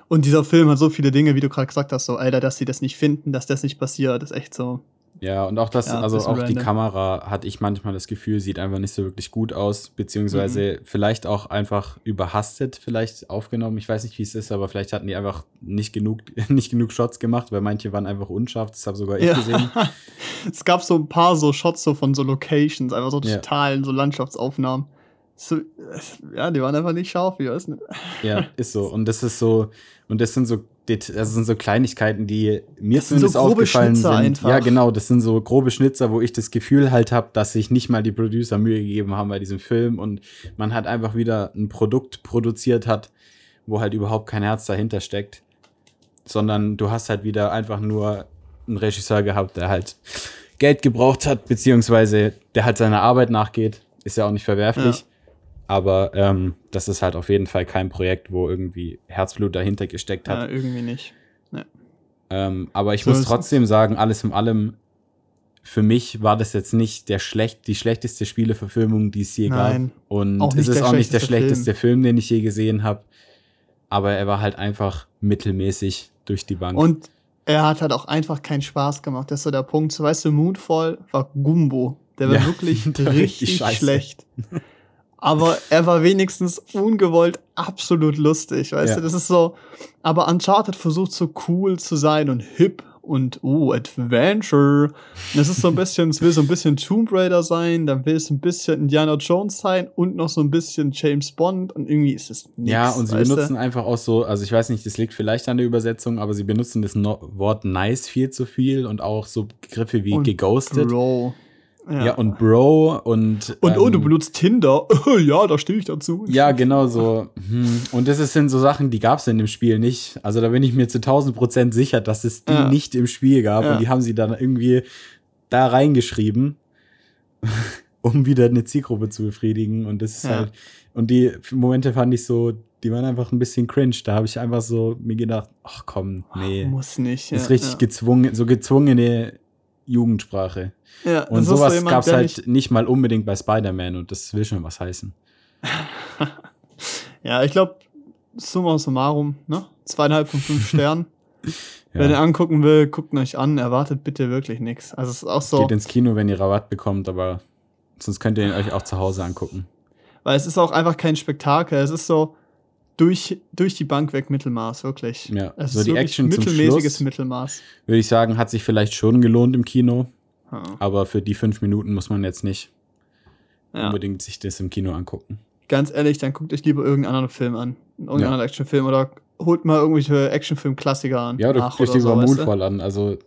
A: Und dieser Film hat so viele Dinge, wie du gerade gesagt hast, so, Alter, dass sie das nicht finden, dass das nicht passiert, ist echt so.
B: Ja, und auch das,
A: Ja,
B: also
A: bisschen
B: auch die. Kamera hatte ich manchmal das Gefühl, sieht einfach nicht so wirklich gut aus, beziehungsweise vielleicht auch einfach überhastet vielleicht aufgenommen. Ich weiß nicht, wie es ist, aber vielleicht hatten die einfach nicht genug, <laughs> nicht genug Shots gemacht, weil manche waren einfach unscharf, das habe sogar ich
A: Ja.
B: gesehen. <laughs>
A: es gab so ein paar so Shots so von so Locations, einfach so
B: Ja.
A: totalen, so Landschaftsaufnahmen. So, äh, ja, die waren einfach nicht scharf, ich weiß nicht.
B: Ja, <laughs> ist so. Und das ist so, und das sind so, das sind so Kleinigkeiten, die mir
A: Das sind so
B: zumindest
A: grobe
B: aufgefallen
A: Schnitzer
B: sind.
A: einfach.
B: Ja, genau, das sind so grobe Schnitzer, wo ich das Gefühl halt habe, dass sich nicht mal die Producer Mühe gegeben haben bei diesem Film und man hat einfach wieder ein Produkt produziert hat, wo halt überhaupt kein Herz dahinter steckt, sondern du hast halt wieder einfach nur einen Regisseur gehabt, der halt Geld gebraucht hat, beziehungsweise der halt seiner Arbeit nachgeht. Ist ja auch nicht verwerflich.
A: Ja.
B: Aber ähm, das ist halt auf jeden Fall kein Projekt, wo irgendwie Herzblut dahinter gesteckt hat.
A: Ja, irgendwie nicht.
B: Ähm, aber ich
A: So
B: muss trotzdem sagen, alles in allem, für mich war das jetzt nicht der schlecht, die schlechteste Spieleverfilmung, die es je
A: Nein,
B: gab. Und es ist auch nicht der
A: schlechteste
B: schlechteste Film. den ich je gesehen habe. Aber er war halt einfach mittelmäßig durch die Bank.
A: Und er hat halt auch einfach keinen Spaß gemacht. Das ist so der Punkt. So, weißt du, Moonfall war Gumbo. Der war
B: Ja,
A: wirklich <laughs>
B: der richtig
A: schlecht. <laughs> Aber er war wenigstens ungewollt absolut lustig, weißt
B: Ja.
A: du? Das ist so. Aber Uncharted versucht so cool zu sein und hip und oh, Adventure. Das ist so ein bisschen, es will so ein bisschen Tomb Raider sein, dann will es ein bisschen Indiana Jones sein und noch so ein bisschen James Bond und irgendwie ist es nix,
B: ja, und sie
A: weißt du?
B: benutzen einfach auch so, also ich weiß nicht, das liegt vielleicht an der Übersetzung, aber sie benutzen das no Wort nice viel zu viel und auch so Begriffe wie
A: Und
B: geghostet.
A: Bro.
B: Ja. und Bro und.
A: Und oh, du
B: ähm,
A: benutzt Tinder. <laughs> ja, da stehe ich dazu.
B: Ja, genau so. Hm. Und das sind so Sachen, die gab es in dem Spiel nicht. Also da bin ich mir zu 1000 Prozent sicher, dass es die
A: Ja.
B: nicht im Spiel gab.
A: Ja.
B: Und die haben sie dann irgendwie da reingeschrieben, <laughs> um wieder eine Zielgruppe zu befriedigen. Und das ist
A: Ja.
B: halt. Und die Momente fand ich so, die waren einfach ein bisschen cringe. Da habe ich einfach so mir gedacht, ach komm, nee.
A: Muss nicht.
B: das ist
A: ja,
B: richtig
A: ja.
B: gezwungen, so gezwungene Jugendsprache.
A: Ja,
B: Und sowas
A: jemand,
B: gab es halt
A: nicht-
B: nicht mal unbedingt bei Spider-Man und das will schon was heißen. <laughs>
A: Ja, ich glaube, summa summarum, ne? Zweieinhalb von fünf <laughs> Sternen. Wer den
B: Ja.
A: angucken will, guckt ihn euch an. Erwartet bitte wirklich nichts. Also, es ist auch so,
B: Geht ins Kino, wenn ihr Rabatt bekommt, aber sonst könnt ihr ihn euch auch zu Hause angucken.
A: weil es ist auch einfach kein Spektakel. Es ist so durch, durch die Bank weg Mittelmaß, wirklich.
B: Ja,
A: Es
B: so
A: ist
B: die Action zum
A: mittelmäßiges
B: Schluss.
A: Mittelmaß.
B: Würde ich sagen, hat sich vielleicht schon gelohnt im Kino,
A: Ja.
B: aber für die fünf Minuten muss man jetzt nicht
A: Ja.
B: unbedingt sich das im Kino angucken.
A: Ganz ehrlich, dann guckt euch lieber irgendeinen anderen Film an. Irgendeinen
B: Ja.
A: anderen Actionfilm oder holt mal irgendwelche Actionfilm-Klassiker an.
B: Ja, oder guckt euch lieber
A: so?
B: Moonfall an. Also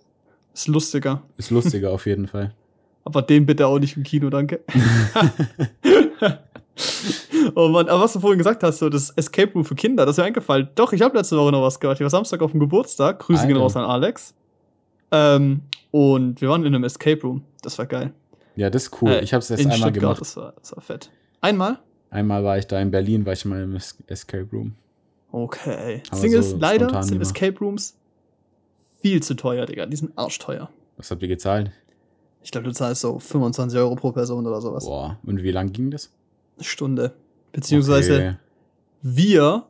A: Ist lustiger.
B: ist lustiger auf jeden Fall. <laughs>
A: Aber den bitte auch nicht im Kino, danke. <laughs> <laughs> oh Mann, aber was du vorhin gesagt hast, so das Escape Room für Kinder, das ist mir eingefallen. Doch, ich habe letzte Woche noch was gehört. Ich war Samstag auf dem Geburtstag. Grüße gehen raus an Alex. Ähm, und wir waren in einem Escape Room. Das war geil.
B: Ja, das ist cool.
A: Äh,
B: ich habe es erst
A: in
B: einmal
A: Stuttgart,
B: gemacht.
A: Das war, das war fett. Einmal?
B: Einmal war ich da in Berlin, war ich mal im Es- Escape Room.
A: Okay. Das Ding
B: so
A: ist, leider sind
B: immer.
A: Escape Rooms viel zu teuer, Digga. Die sind arschteuer.
B: Was habt ihr gezahlt?
A: Ich glaube, du zahlst so 25 Euro pro Person oder sowas.
B: Boah, und wie lang ging das?
A: Stunde. Beziehungsweise
B: Okay.
A: wir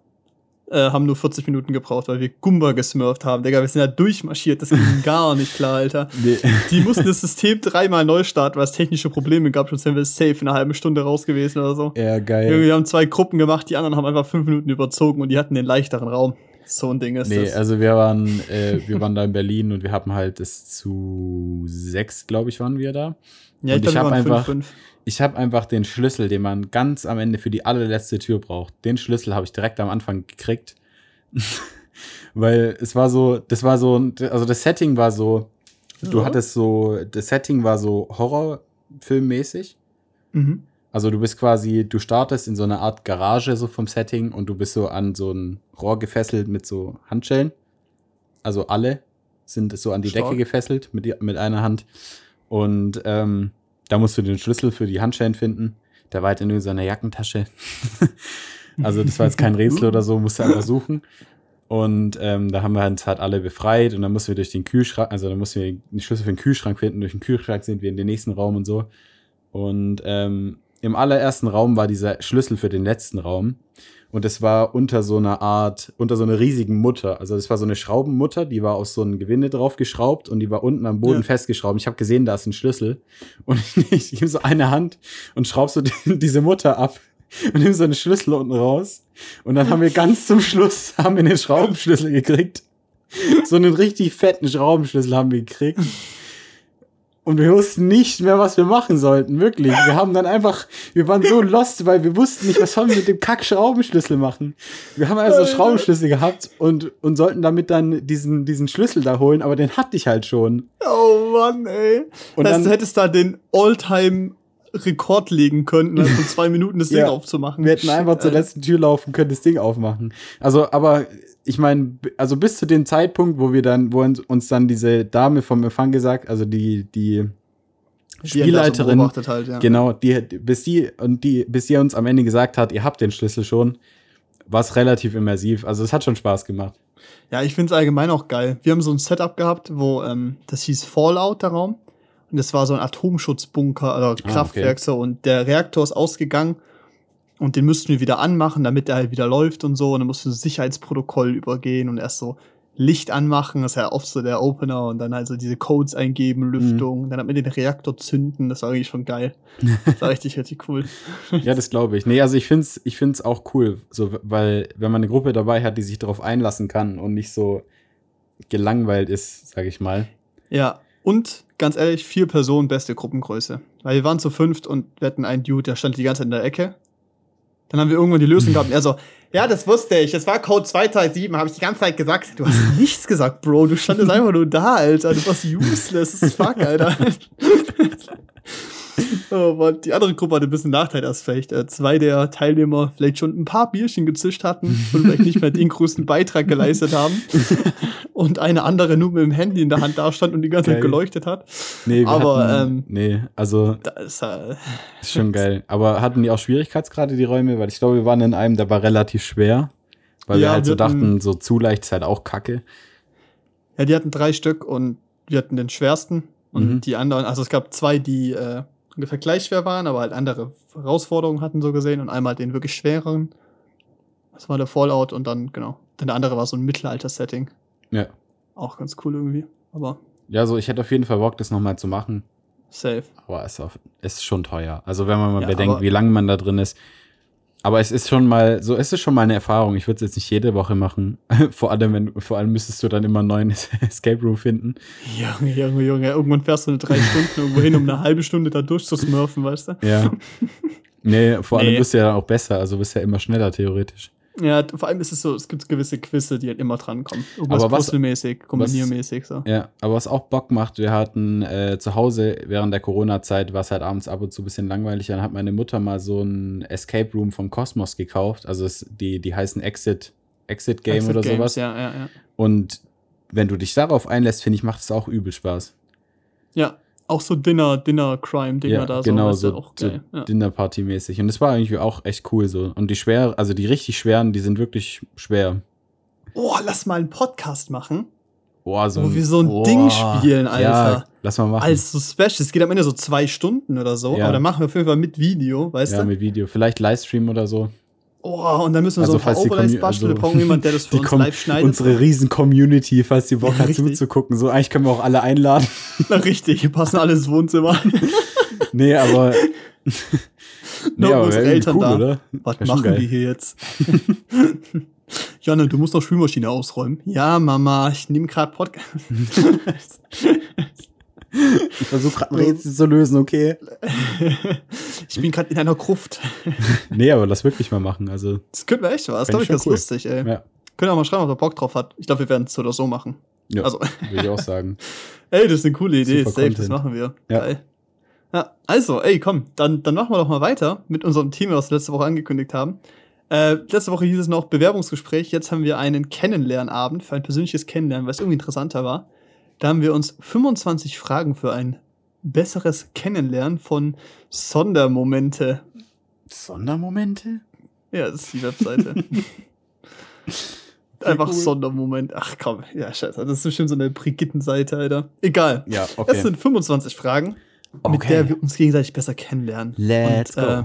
A: äh, haben nur 40 Minuten gebraucht, weil wir Gumba gesmurft haben. Digga, wir sind ja durchmarschiert. Das ging <laughs> gar nicht klar, Alter.
B: Nee.
A: Die mussten das System dreimal neu starten, weil es technische Probleme gab. Sonst wären wir safe in einer halben Stunde raus gewesen oder so.
B: Ja, geil.
A: Irgendwie haben zwei Gruppen gemacht, die anderen haben einfach fünf Minuten überzogen und die hatten den leichteren Raum. So ein Ding ist
B: Nee,
A: das.
B: also wir waren, äh, wir waren da in Berlin und wir haben halt es zu sechs, glaube ich, waren wir da.
A: ja,
B: und ich
A: wir
B: hab
A: waren fünf,
B: einfach-
A: fünf.
B: Ich habe einfach den Schlüssel, den man ganz am Ende für die allerletzte Tür braucht. Den Schlüssel habe ich direkt am Anfang gekriegt. <laughs> Weil es war so, das war so, also das Setting war so, du
A: Ja.
B: hattest so, das Setting war so Horrorfilmmäßig.
A: Mhm.
B: Also du bist quasi, du startest in so einer Art Garage so vom Setting und du bist so an so ein Rohr gefesselt mit so Handschellen. Also alle sind so an die
A: Stark.
B: Decke gefesselt mit, mit einer Hand. Und ähm, da musst du den Schlüssel für die Handschellen finden. Der war halt in so einer Jackentasche. <laughs> also das war jetzt kein Rätsel oder so, musst du einfach suchen. Und ähm, da haben wir uns halt alle befreit und dann mussten wir durch den Kühlschrank, also dann mussten wir den Schlüssel für den Kühlschrank finden. Durch den Kühlschrank sind wir in den nächsten Raum und so. Und ähm, im allerersten Raum war dieser Schlüssel für den letzten Raum. Und es war unter so einer Art, unter so einer riesigen Mutter. Also es war so eine Schraubenmutter, die war auf so ein Gewinde drauf geschraubt und die war unten am Boden
A: Ja.
B: festgeschraubt. Ich habe gesehen, da ist ein Schlüssel. <laughs> Und ich, ich gebe so eine Hand und schraub so die, <laughs> diese Mutter ab und nehme so einen Schlüssel unten raus. Und dann haben wir ganz zum Schluss <laughs> haben wir einen Schraubenschlüssel gekriegt. So einen richtig fetten Schraubenschlüssel haben wir gekriegt. Und wir wussten nicht mehr, was wir machen sollten, wirklich. Wir haben dann einfach, wir waren so lost, weil wir wussten nicht, was sollen wir mit dem Kack-Schraubenschlüssel machen. Wir haben also
A: Alter.
B: Schraubenschlüssel gehabt und, und sollten damit dann diesen, diesen Schlüssel da holen, aber den hatte ich halt schon.
A: Oh Mann, ey.
B: Und
A: das heißt,
B: dann-
A: du hättest da den All-Time-Rekord legen können, von zwei Minuten das <laughs> Ding
B: Ja.
A: aufzumachen.
B: Wir hätten einfach zur letzten Tür laufen können, das Ding aufmachen. Also, aber ich meine, also bis zu dem Zeitpunkt, wo wir dann, wo uns- dann diese Dame vom Empfang gesagt, also die, die
A: Die
B: Spielleiterin,
A: beobachtet halt, ja.
B: genau, die, bis die und die, bis die uns am Ende gesagt hat, ihr habt den Schlüssel schon, war es relativ immersiv. Also es hat schon Spaß gemacht.
A: Ja, ich finde es allgemein auch geil. Wir haben so ein Setup gehabt, wo ähm, das hieß Fallout, der Raum. Und das war so ein Atomschutzbunker oder
B: okay.
A: Kraftwerk so. Und der Reaktor ist ausgegangen. Und den müssten wir wieder anmachen, damit der halt wieder läuft und so. Und dann mussten wir ein Sicherheitsprotokoll übergehen und erst so Licht anmachen, das ist ja oft so der Opener. Und dann halt so diese Codes eingeben, Lüftung. Dann hat man den Reaktor zünden. Das war eigentlich schon geil. Das war richtig, richtig cool. <laughs>
B: Ja, das glaube ich. Nee, also ich finde es ich find's auch cool, so, weil wenn man eine Gruppe dabei hat, die sich darauf einlassen kann und nicht so gelangweilt ist, sage ich mal.
A: Ja, und ganz ehrlich, vier Personen, beste Gruppengröße. Weil wir waren zu fünft und wir hatten einen Dude, der stand die ganze Zeit in der Ecke. Dann haben wir irgendwann die Lösung gehabt. Er so, ja, das wusste ich, das war Code 237, habe ich die ganze Zeit gesagt. Du hast nichts gesagt, Bro, du standest einfach nur da, Alter, du warst useless, das ist fuck, Alter. Oh Mann, die andere Gruppe hatte ein bisschen Nachteil, dass vielleicht äh, zwei der Teilnehmer vielleicht schon ein paar Bierchen gezischt hatten und vielleicht nicht mehr den größten Beitrag geleistet haben. <laughs> und eine andere nur mit dem Handy in der Hand da stand und die ganze Zeit
B: Geil.
A: geleuchtet hat.
B: Nee, wir
A: Aber,
B: hatten,
A: ähm,
B: nee, also
A: Da ist äh, <laughs>
B: ist schon geil. Aber hatten die auch Schwierigkeitsgrade, die Räume? Weil ich glaube, wir waren in einem, der war relativ schwer. Weil wir
A: Ja,
B: halt so
A: wir hatten-
B: dachten, so zu leicht ist halt auch kacke.
A: Ja, die hatten drei Stück und wir hatten den schwersten. Und
B: Mhm.
A: die anderen, also es gab zwei, die äh, ungefähr gleich schwer waren, aber halt andere Herausforderungen hatten so gesehen. Und einmal den wirklich schwereren. Das war der Fallout und dann, genau. Dann der andere war so ein Mittelalter-Setting.
B: Ja.
A: Auch ganz cool irgendwie. Aber
B: Ja, so ich hätte auf jeden Fall Bock, das nochmal zu machen.
A: safe.
B: Aber es ist, auf, es ist schon teuer. Also wenn man mal
A: Ja,
B: bedenkt, wie lange man da drin ist. Aber es ist schon mal, so es ist schon mal eine Erfahrung. Ich würde es jetzt nicht jede Woche machen. <laughs> vor allem, wenn, vor allem müsstest du dann immer einen neuen <laughs> Escape Room finden.
A: Junge, Junge, Junge. Irgendwann fährst du eine drei <laughs> Stunden irgendwo hin, um eine halbe Stunde da durchzusmurfen, weißt du?
B: Ja. Nee, vor allem
A: Nee.
B: bist du ja auch besser, also bist ja immer schneller theoretisch.
A: Ja, vor allem ist es so, es gibt gewisse Quizze, die halt immer drankommen. Irgendwas
B: Aber was-
A: puzzlemäßig, kombiniermäßig, so.
B: Ja, aber was auch Bock macht, wir hatten äh, zu Hause während der Corona-Zeit, war es halt abends ab und zu ein bisschen langweilig, dann hat meine Mutter mal so ein Escape Room vom Kosmos gekauft. Also es, die, die heißen Exit, Exit Game
A: Exit
B: oder
A: Games,
B: sowas.
A: Ja, ja, ja.
B: Und wenn du dich darauf einlässt, finde ich, macht es auch übel Spaß.
A: Ja, auch so Dinner, Dinner-Crime-Dinger
B: Ja,
A: da
B: genau,
A: so.
B: so,
A: auch
B: so
A: geil. Ja.
B: Dinnerparty-mäßig. Und das war eigentlich auch echt cool so. Und die schwer, also die richtig schweren, die sind wirklich schwer.
A: Oh, lass mal einen Podcast machen.
B: Boah, so
A: Wo wir so ein Ding spielen, Alter.
B: Ja, lass mal machen.
A: Als so Special. Es geht am Ende so zwei Stunden oder so.
B: Ja.
A: Aber dann machen wir auf jeden Fall mit Video, weißt
B: ja,
A: du?
B: mit Video. Vielleicht Livestream oder so.
A: Oh, und dann müssen wir
B: Also,
A: so ein paar
B: falls die
A: Overlays
B: Commu-
A: basteln.
B: also-
A: wir brauchen jemanden, der das <laughs> für uns live schneidet.
B: Unsere riesen Community, falls die Bock hat
A: richtig.
B: zuzugucken. So, eigentlich können wir auch alle einladen. <laughs>
A: Na, richtig, hier passen alle ins Wohnzimmer. <laughs>
B: nee, aber.
A: Nur
B: aber
A: unsere Eltern da.
B: oder?
A: Was machen
B: geil.
A: die hier jetzt? Janne, du musst noch Spülmaschine ausräumen. Ja, Mama, ich nehme gerade Podcast. <laughs>
B: Ich versuche gerade ein Rätsel zu lösen, okay? <laughs>
A: ich bin gerade in einer Gruft. <laughs>
B: Nee, aber lass wirklich mal machen. Also,
A: Das könnte wir echt was.
B: Fänd
A: Das
B: ich
A: glaube ich ganz
B: cool.
A: lustig, ey.
B: ja,
A: Könnt ihr auch mal schreiben, ob ihr Bock drauf hat. Ich glaube, wir werden es so oder so machen.
B: ja
A: Also,
B: würde ich auch sagen.
A: ey, das ist eine coole Idee.
B: Super
A: Safe, das
B: Content.
A: machen wir.
B: Ja.
A: Geil. Ja, also, ey, komm, dann, dann machen wir doch mal weiter mit unserem Thema, was wir letzte Woche angekündigt haben. Äh, letzte Woche hieß es noch Bewerbungsgespräch. Jetzt haben wir einen Kennenlernabend für ein persönliches Kennenlernen, was irgendwie interessanter war. Da haben wir uns 25 Fragen für ein besseres Kennenlernen von Sondermomente.
B: Sondermomente?
A: Ja, das ist die Webseite. <laughs> Einfach
B: cool.
A: Sondermoment. Ach komm, ja, scheiße. Das ist bestimmt so eine Brigittenseite, Alter. Egal.
B: Ja,
A: Das
B: okay.
A: sind 25 Fragen, mit
B: Okay.
A: der wir uns gegenseitig besser kennenlernen.
B: Let's
A: Und,
B: go.
A: Äh,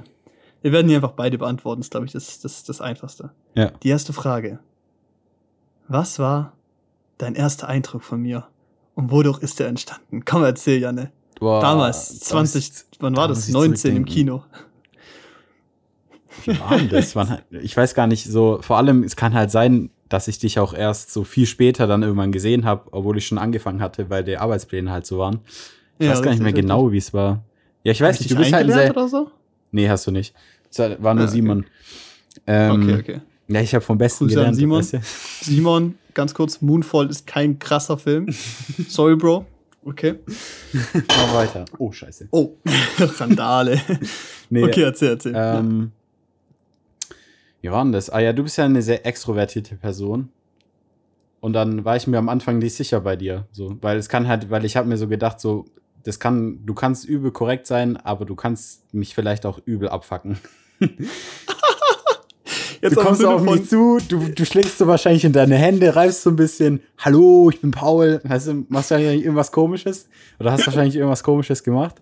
A: wir werden hier einfach beide beantworten. Das ist, glaube ich, das, das, das Einfachste.
B: Ja.
A: Die erste Frage. Was war dein erster Eindruck von mir? Und wodurch ist der entstanden? Komm, erzähl, Janne.
B: Boah,
A: Damals, 20, wann war
B: da
A: das?
B: muss ich
A: 19 im. Kino.
B: Wie war denn das? Wann ich weiß gar nicht, so, vor allem, es kann halt sein, dass ich dich auch erst so viel später dann irgendwann gesehen habe, obwohl ich schon angefangen hatte, weil die Arbeitspläne halt so waren. Ich
A: Ja,
B: weiß gar nicht mehr genau, wie es war. Ja, ich weiß
A: ich
B: nicht, du bist halt ein sehr.
A: oder so?
B: Nee, hast du nicht. War nur
A: Ah, okay.
B: Simon. Ähm,
A: Okay, okay.
B: Ja, ich habe vom Besten
A: Grüße
B: gelernt.
A: Simon. Simon, ganz kurz, Moonfall ist kein krasser Film. Sorry, Bro. Okay.
B: Mach weiter. Oh, scheiße.
A: Oh, <laughs> Randale.
B: Nee,
A: Okay, erzähl, erzähl.
B: Ähm, wie war denn das? Ah ja, du bist ja eine sehr extrovertierte Person. Und dann war ich mir am Anfang nicht sicher bei dir. So, weil es kann halt, weil ich habe mir so gedacht, so, das kann, du kannst übel korrekt sein, aber du kannst mich vielleicht auch übel abfacken. <laughs>
A: Jetzt
B: du kommst auf mich zu, du, du schlägst so wahrscheinlich in deine Hände, reibst so ein bisschen, hallo, ich bin Paul. Weißt du, machst du eigentlich irgendwas komisches? Oder hast wahrscheinlich irgendwas komisches gemacht?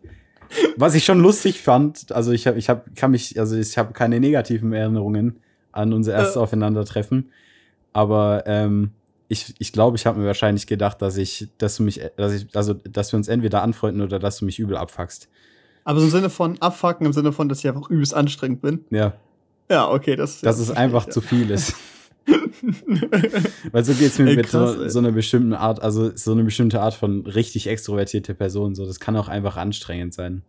B: Was ich schon lustig fand, also ich habe, ich habe, kann mich, also ich habe keine negativen Erinnerungen an unser erstes
A: Äh.
B: Aufeinandertreffen. Aber ähm, ich, ich glaube, ich habe mir wahrscheinlich gedacht, dass ich, dass du mich, dass ich, also dass wir uns entweder anfreunden oder dass du mich übel abfuckst.
A: Aber so im Sinne von abfucken, im Sinne von, dass ich einfach übelst anstrengend bin.
B: Ja,
A: Ja, okay, das
B: dass
A: ja,
B: es
A: verstehe
B: einfach
A: ich,
B: zu viel ist. <laughs> Weil so geht's mir
A: Ey,
B: mit
A: krass,
B: so, so einer bestimmten Art, also so eine bestimmte Art von richtig extrovertierte Person. So, das kann auch einfach anstrengend sein.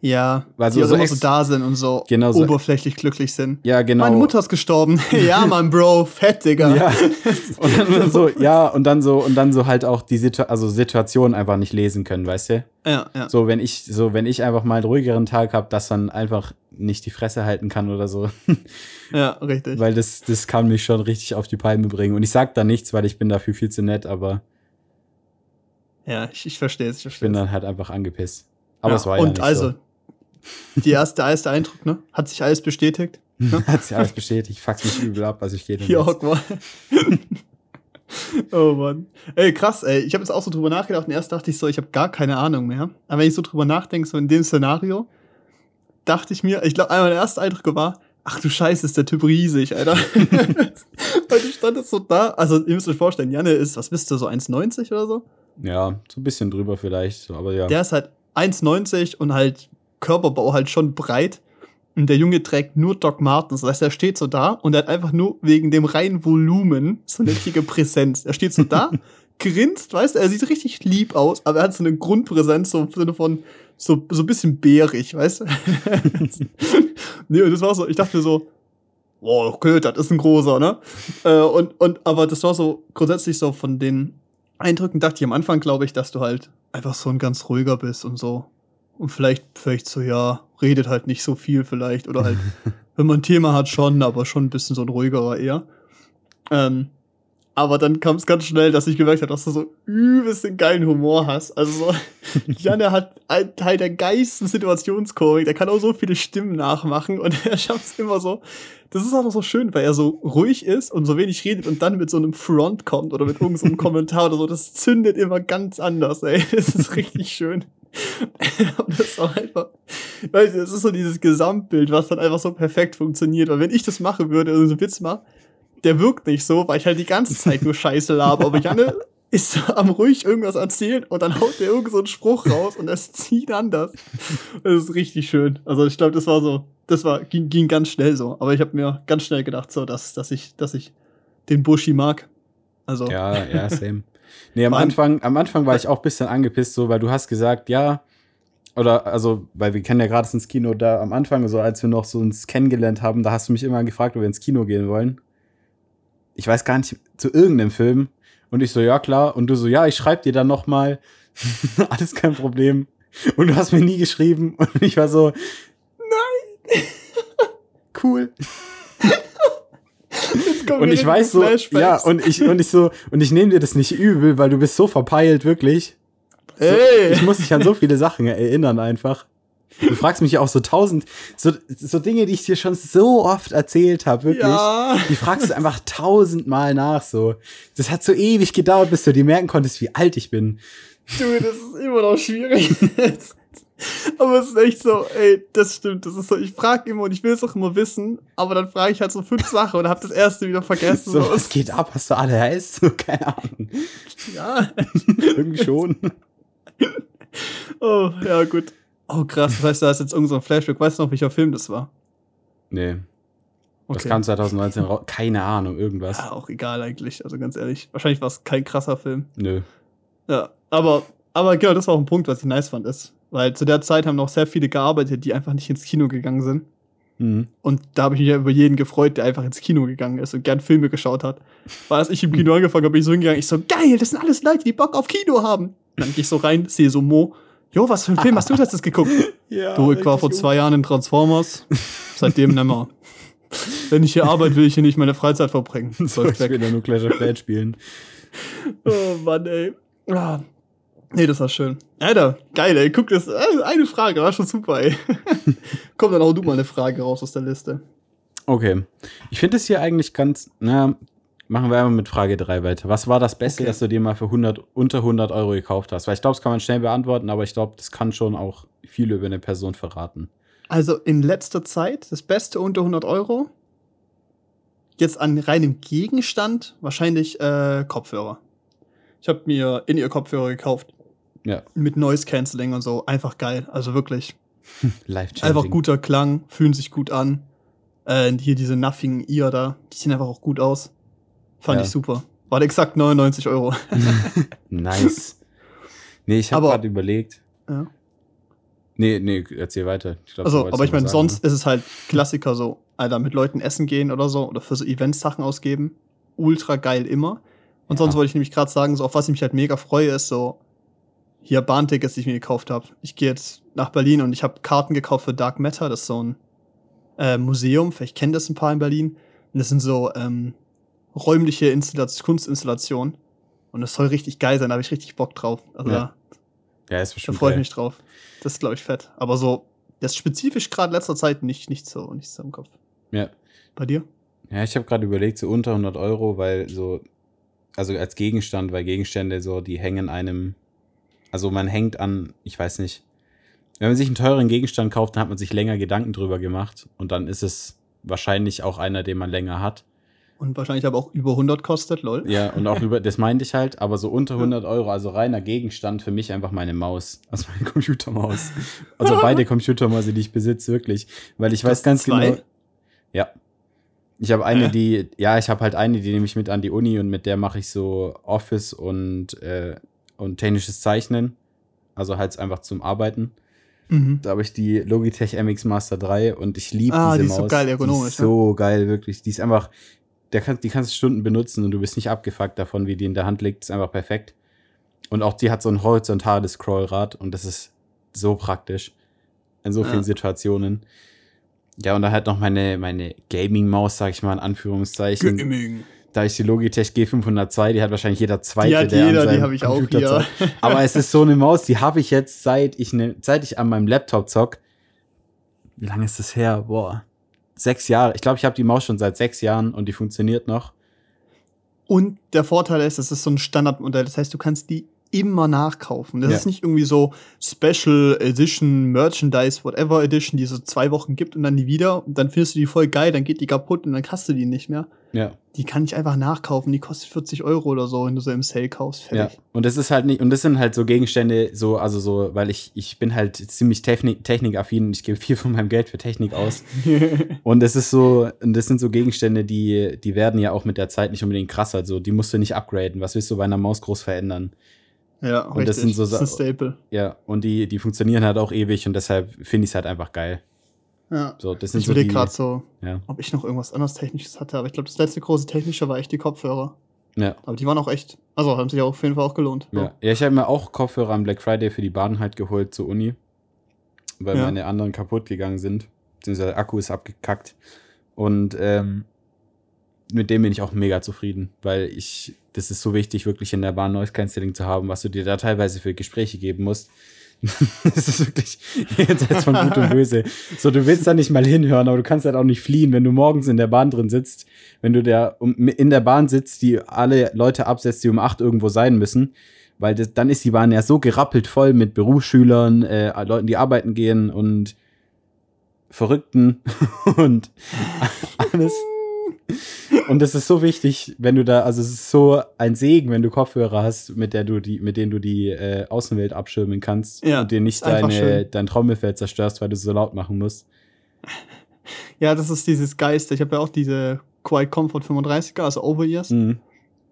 A: Ja,
B: Weil
A: die
B: so-
A: also
B: so
A: immer so da sind und so
B: Genau so.
A: oberflächlich glücklich sind.
B: Ja, genau.
A: Meine Mutter ist gestorben. <laughs> ja, Mann, Bro, fett, Digga.
B: Ja. <laughs> Und dann so, ja, und dann so, und dann so halt auch die Situ also Situationen einfach nicht lesen können, weißt du?
A: ja, ja.
B: So, wenn ich, so, wenn ich einfach mal einen ruhigeren Tag habe, dass dann einfach nicht die Fresse halten kann oder so. <laughs>
A: ja richtig.
B: weil das, das kann mich schon richtig auf die Palme bringen. Und ich sag da nichts, weil ich bin dafür viel zu nett, aber
A: ja, ich, ich verstehe es. Ich,
B: ich bin dann halt einfach angepisst. Aber
A: ja.
B: es war ja
A: Und
B: nicht
A: also,
B: so.
A: Die erste, der erste Eindruck, ne? Hat sich alles bestätigt? <laughs>
B: Hat sich alles bestätigt, fucks mich übel ab, also ich gehe
A: hock mal. <laughs> oh Mann. Ey, krass, ey. Ich habe jetzt auch so drüber nachgedacht und erst dachte ich so, ich habe gar keine Ahnung mehr. Aber wenn ich so drüber nachdenke, so in dem Szenario, dachte ich mir, ich glaube, einmal der erste Eindruck war, ach du Scheiße, ist der Typ riesig, Alter. Weil du standest so da, also ihr müsst euch vorstellen, Janne ist, was bist du, so 1,90 oder so?
B: Ja, so ein bisschen drüber vielleicht, aber ja.
A: Der ist halt 1,90 und halt Körperbau halt schon breit. Und der Junge trägt nur Doc Martens. Das heißt, er steht so da und er hat einfach nur wegen dem reinen Volumen so eine richtige Präsenz. Er steht so da, <laughs> grinst, weißt du, er sieht richtig lieb aus, aber er hat so eine Grundpräsenz, so im Sinne von so, so ein bisschen bärig, weißt du? <laughs> nee, und das war so, ich dachte so, boah, okay, das ist ein großer, ne? Äh, und, und, aber das war so grundsätzlich so von den Eindrücken, dachte ich am Anfang, glaube ich, dass du halt einfach so ein ganz ruhiger bist und so. Und vielleicht, vielleicht so, ja, redet halt nicht so viel vielleicht. Oder halt, <laughs> wenn man ein Thema hat, schon, aber schon ein bisschen so ein ruhigerer eher. Ähm, aber dann kam es ganz schnell, dass ich gemerkt habe, dass du so übelst den geilen Humor hast. Also so, <laughs> Janne hat einen Teil der geilsten Situationskomik. Der kann auch so viele Stimmen nachmachen und <laughs> er schafft es immer so. Das ist auch noch so schön, weil er so ruhig ist und so wenig redet und dann mit so einem Front kommt oder mit irgendeinem so einem <laughs> Kommentar oder so. Das zündet immer ganz anders, ey. Das ist richtig schön. Und das ist auch einfach, weißt du, das ist so dieses Gesamtbild, was dann einfach so perfekt funktioniert. Und wenn ich das machen würde, also so einen Witz mache, der wirkt nicht so, weil ich halt die ganze Zeit nur Scheiße laber. Aber Janne <laughs> ist am ruhig irgendwas erzählen und dann haut der irgend so einen Spruch raus und das zieht anders. Das ist richtig schön. Also ich glaube, das war so, das war, ging, ging ganz schnell so. Aber ich habe mir ganz schnell gedacht, so, dass, dass ich, dass ich den Buschi mag. Also,
B: Ja, ja, same. Nee, am. Anfang, am Anfang war ich auch ein bisschen angepisst, so, weil du hast gesagt, ja, oder, also, weil wir kennen ja gerade ins Kino da am Anfang, so als wir noch so uns kennengelernt haben, da hast du mich immer gefragt, ob wir ins Kino gehen wollen. Ich weiß gar nicht, zu irgendeinem Film. Und ich so, ja, klar. Und du so, ja, ich schreib dir dann noch mal. <laughs> Alles kein Problem. Und du hast mir nie geschrieben. Und ich war so, nein. <laughs> cool. Und ich weiß so, ja, und ich, und ich so, und ich nehme dir das nicht übel, weil du bist so verpeilt, wirklich. So. Ich muss dich an so viele Sachen erinnern einfach. Du fragst mich ja auch so tausend, so, so Dinge, die ich dir schon so oft erzählt habe, wirklich. Ja. Die fragst du einfach tausendmal nach, so. Das hat so ewig gedauert, bis du dir merken konntest, wie alt ich bin.
A: Du, das ist immer noch schwierig. aber es ist echt so, ey, das stimmt. Das ist so, ich frage immer und ich will es auch immer wissen, aber dann frage ich halt so fünf Sachen und habe das erste wieder vergessen.
B: So, was geht ab? Hast du alle heißt? So, keine Ahnung.
A: Ja.
B: Irgendwie schon.
A: oh, ja, gut. Oh, krass. Das heißt, da ist jetzt irgendein so Flashback. Weißt du noch, welcher Film das war?
B: Nee. Okay. Das kam 2019 raus. Keine Ahnung, irgendwas.
A: Ja, auch egal eigentlich. Also ganz ehrlich. Wahrscheinlich war es kein krasser Film.
B: Nö.
A: Ja, aber, aber genau, das war auch ein Punkt, was ich nice fand, ist. Weil zu der Zeit haben noch sehr viele gearbeitet, die einfach nicht ins Kino gegangen sind. Mhm. Und da habe ich mich ja über jeden gefreut, der einfach ins Kino gegangen ist und gern Filme geschaut hat. Weil als ich im Kino angefangen habe, bin ich so hingegangen, ich so, geil, das sind alles Leute, die Bock auf Kino haben. Dann gehe ich so rein, sehe so Mo. Jo, was für ein Film hast du das geguckt? <laughs> ja, du, ich war vor zwei Jahren in Transformers. Seitdem nimmer. Wenn ich hier arbeite, will ich hier nicht meine Freizeit verbringen. <laughs>
B: So, ich will ja nur Clash of Clans spielen. <laughs>
A: oh Mann, ey. Ah. Nee, das war schön. Alter, geil, ey. Guck, das äh, eine Frage, war schon super, ey. Komm, dann hau du mal eine Frage raus aus der Liste.
B: Okay. Ich finde es hier eigentlich ganz, na, machen wir einmal mit Frage 3 weiter. Was war das Beste, okay. das du dir mal für 100, unter 100 Euro gekauft hast? Weil ich glaube, das kann man schnell beantworten, aber ich glaube, das kann schon auch viel über eine Person verraten.
A: Also in letzter Zeit, das Beste unter 100 Euro, jetzt an reinem Gegenstand, wahrscheinlich äh, Kopfhörer. Ich habe mir in ihr Kopfhörer gekauft.
B: Ja.
A: Mit Noise Cancelling und so. Einfach geil. Also wirklich. <laughs>
B: Live
A: Einfach guter Klang, fühlen sich gut an. Äh, hier diese Nothing Ear da, die sehen einfach auch gut aus. Fand ja. ich super. War exakt 99 Euro. <laughs>
B: nice. Nee, ich habe gerade überlegt.
A: Ja.
B: Nee, nee, erzähl weiter.
A: Glaub, also, aber ich meine, sonst ne? ist es halt Klassiker so, Alter, mit Leuten essen gehen oder so oder für so Events Sachen ausgeben. Ultra geil immer. Und ja. sonst wollte ich nämlich gerade sagen, so auf was ich mich halt mega freue, ist so hier Bahntickets, die ich mir gekauft habe. Ich gehe jetzt nach Berlin und ich habe Karten gekauft für Dark Matter, das ist so ein äh, Museum, vielleicht kennen das ein paar in Berlin. Und das sind so ähm, räumliche Installation, Kunstinstallationen. Und das soll richtig geil sein, da habe ich richtig Bock drauf. Also
B: ja. Da, ja, ist
A: da freue ich mich drauf. Das ist, glaube ich, fett. Aber so, das spezifisch gerade letzter Zeit nicht, nicht so, nicht so im Kopf.
B: Ja.
A: Bei dir?
B: Ja, ich habe gerade überlegt, so unter 100 Euro, weil so also als Gegenstand, weil Gegenstände so, die hängen einem, also man hängt an, ich weiß nicht, wenn man sich einen teuren Gegenstand kauft, dann hat man sich länger Gedanken drüber gemacht und dann ist es wahrscheinlich auch einer, den man länger hat.
A: Und wahrscheinlich aber auch über 100 kostet, lol.
B: Ja, und auch <laughs> über, das meinte ich halt, aber so unter 100 Euro, also reiner Gegenstand für mich einfach meine Maus, <laughs> also meine Computermaus. <laughs> Also beide Computermäuse, die ich besitze, wirklich. Weil ich weiß ganz zwei? genau. Ja, ich habe eine, die, ja, ich habe halt eine, die nehme ich mit an die Uni und mit der mache ich so Office und, äh, und technisches Zeichnen. Also halt einfach zum Arbeiten. Mhm. Da habe ich die Logitech MX Master 3 und ich liebe ah, diese die ist Maus. So geil ergonomisch. Die ist so ja. geil, wirklich. Die ist einfach, der kann, die kannst du Stunden benutzen und du bist nicht abgefuckt davon, wie die in der Hand liegt. Ist einfach perfekt. Und auch die hat so ein horizontales Scrollrad und das ist so praktisch. In so vielen ja. Situationen. Ja, und da halt noch meine, meine Gaming-Maus, sag ich mal in Anführungszeichen. Gaming. Da ich die Logitech G502, die hat wahrscheinlich jeder zweite.
A: Die hat jeder, die habe ich auch hier.
B: Aber es ist so eine Maus, die habe ich jetzt seit ich, ne, seit ich an meinem Laptop zock. Wie lange ist das her? Boah. Sechs Jahre. Ich glaube, ich habe die Maus schon seit sechs Jahren und die funktioniert noch.
A: Und der Vorteil ist, es ist so ein Standardmodell. Das heißt, du kannst die immer nachkaufen. Das ja. ist nicht irgendwie so Special Edition, Merchandise, whatever Edition, die so zwei Wochen gibt und dann nie wieder. Und dann findest du die voll geil, dann geht die kaputt und dann hast du die nicht mehr.
B: Ja.
A: Die kann ich einfach nachkaufen. Die kostet 40 Euro oder so, wenn du so im Sale kaufst.
B: Fertig. Ja. Und das ist halt nicht, und das sind halt so Gegenstände, so, also so, weil ich, ich bin halt ziemlich Technik, technikaffin und ich gebe viel von meinem Geld für Technik aus. <laughs> und das ist so, und das sind so Gegenstände, die, die werden ja auch mit der Zeit nicht unbedingt krasser. Also die musst du nicht upgraden. Was willst du bei einer Maus groß verändern?
A: Ja,
B: und richtig. das sind so
A: das ist ein Staple.
B: Ja, und die, die funktionieren halt auch ewig und deshalb finde ich es halt einfach geil.
A: Ja.
B: So, das sind
A: ich
B: so
A: überlege gerade so,
B: ja.
A: ob ich noch irgendwas anderes Technisches hatte, aber ich glaube, das letzte große Technische war echt die Kopfhörer.
B: Ja.
A: Aber die waren auch echt, also haben sich auch auf jeden Fall auch gelohnt.
B: Ja, ja ich habe mir auch Kopfhörer am Black Friday für die Bahn halt geholt zur Uni, weil ja. meine anderen kaputt gegangen sind. Beziehungsweise der Akku ist abgekackt. Und ähm, mit dem bin ich auch mega zufrieden, weil ich, das ist so wichtig, wirklich in der Bahn Noise Cancelling zu haben, was du dir da teilweise für Gespräche geben musst. <laughs> das ist wirklich jenseits von Gut und Böse. So, du willst da nicht mal hinhören, aber du kannst halt auch nicht fliehen, wenn du morgens in der Bahn drin sitzt, wenn du der, in der Bahn sitzt, die alle Leute absetzt, die um acht irgendwo sein müssen. Weil das, dann ist die Bahn ja so gerappelt voll mit Berufsschülern, äh, Leuten, die arbeiten gehen und Verrückten <laughs> und alles. Und es ist so wichtig, wenn du da, also es ist so ein Segen, wenn du Kopfhörer hast, mit der du die, mit denen du die äh, Außenwelt abschirmen kannst
A: Ja,
B: und dir nicht deine,
A: schön.
B: dein Trommelfell zerstörst, weil du so laut machen musst. <laughs>
A: Ja, das ist dieses Geist. Ich habe ja auch diese Quiet Comfort 35er, also Over-Ears.
B: Mhm.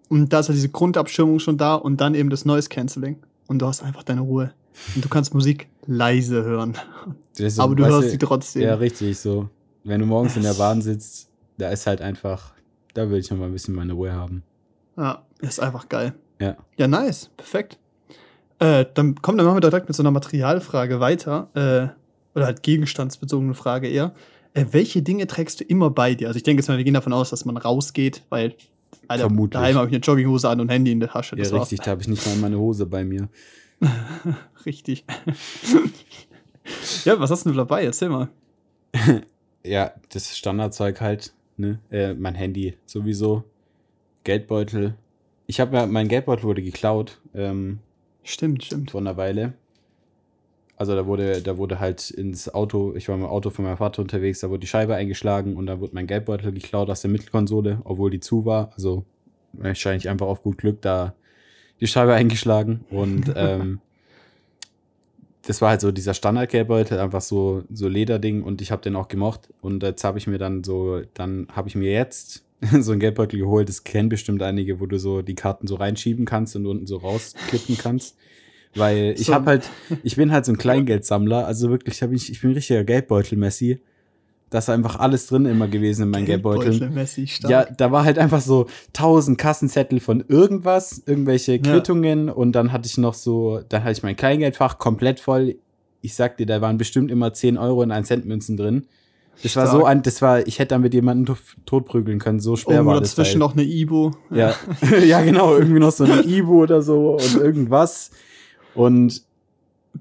A: Und da ist ja diese Grundabschirmung schon da und dann eben das Noise Cancelling. Und du hast einfach deine Ruhe. Und du kannst Musik leise hören.
B: So,
A: Aber du hörst sie trotzdem.
B: Ja, richtig, so. Wenn du morgens in der Bahn sitzt, da ist halt einfach, da will ich noch mal ein bisschen meine Ruhe haben.
A: Ja, ist einfach geil.
B: Ja.
A: Ja, nice. Perfekt. Äh, dann komm, dann machen wir direkt mit so einer Materialfrage weiter. Äh, oder halt gegenstandsbezogene Frage eher. Äh, welche Dinge trägst du immer bei dir? Also ich denke jetzt mal, wir gehen davon aus, dass man rausgeht, weil Alter,
B: Vermutlich.
A: daheim habe ich eine Jogginghose an und Handy in der Tasche.
B: Ja,
A: Das war's.
B: richtig, da habe ich nicht mal meine Hose bei mir. <laughs>
A: Richtig. <laughs> ja, was hast denn du dabei? Erzähl mal. <laughs>
B: Ja, das Standardzeug halt, ne? Äh, mein Handy sowieso. Geldbeutel. Ich habe ja, mein Geldbeutel wurde geklaut ähm,
A: Stimmt, stimmt.
B: vor einer Weile. Also da wurde, da wurde halt ins Auto, ich war im Auto von meinem Vater unterwegs, da wurde die Scheibe eingeschlagen und da wurde mein Geldbeutel geklaut aus der Mittelkonsole, obwohl die zu war. Also wahrscheinlich einfach auf gut Glück da die Scheibe <laughs> eingeschlagen. Und ähm, das war halt so dieser Standard-Geldbeutel, einfach so, so Lederding und ich habe den auch gemocht. Und jetzt habe ich mir dann so, dann habe ich mir jetzt <laughs> so einen Geldbeutel geholt, das kennen bestimmt einige, wo du so die Karten so reinschieben kannst und unten so rausklippen kannst. Weil ich
A: So.
B: habe halt, ich bin halt so ein Kleingeldsammler, also wirklich, hab ich, ich bin richtiger Geldbeutel-Messi. Da ist einfach alles drin immer gewesen in meinem Geldbeutel. Ja, da war halt einfach so tausend Kassenzettel von irgendwas, irgendwelche
A: Ja.
B: Quittungen und dann hatte ich noch so, dann hatte ich mein Kleingeldfach komplett voll. Ich sag dir, da waren bestimmt immer 10 Euro in 1 Cent Münzen drin. Das war
A: Stark.
B: so ein, das war, ich hätte damit jemanden to- totprügeln können, so schwer
A: Irgendwo
B: war das.
A: dazwischen
B: Teil.
A: noch eine Ibo.
B: Ja, <laughs> ja, genau, irgendwie noch so eine Ibo oder so und irgendwas. Und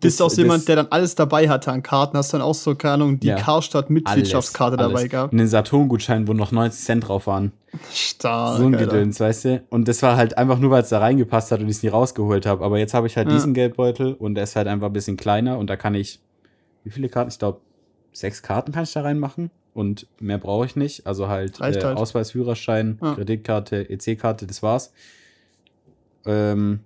A: Bist du auch
B: das-
A: jemand,
B: das-
A: der dann alles dabei hatte an Karten? Hast dann auch so, keine Ahnung, die
B: Ja.
A: Karstadt-Mitgliedschaftskarte dabei gehabt?
B: einen Saturn-Gutschein, wo noch 90 Cent drauf waren.
A: Stark.
B: so ein
A: Alter.
B: Gedöns, weißt du? Und das war halt einfach nur, weil es da reingepasst hat und ich es nie rausgeholt habe. Aber jetzt habe ich halt
A: Ja.
B: diesen Geldbeutel und der ist halt einfach ein bisschen kleiner und da kann ich, wie viele Karten? Ich glaube, sechs Karten kann ich da reinmachen und mehr brauche ich nicht. Also halt, äh,
A: halt.
B: Ausweis, Führerschein,
A: Ja.
B: Kreditkarte, EC-Karte, das war's. Ähm,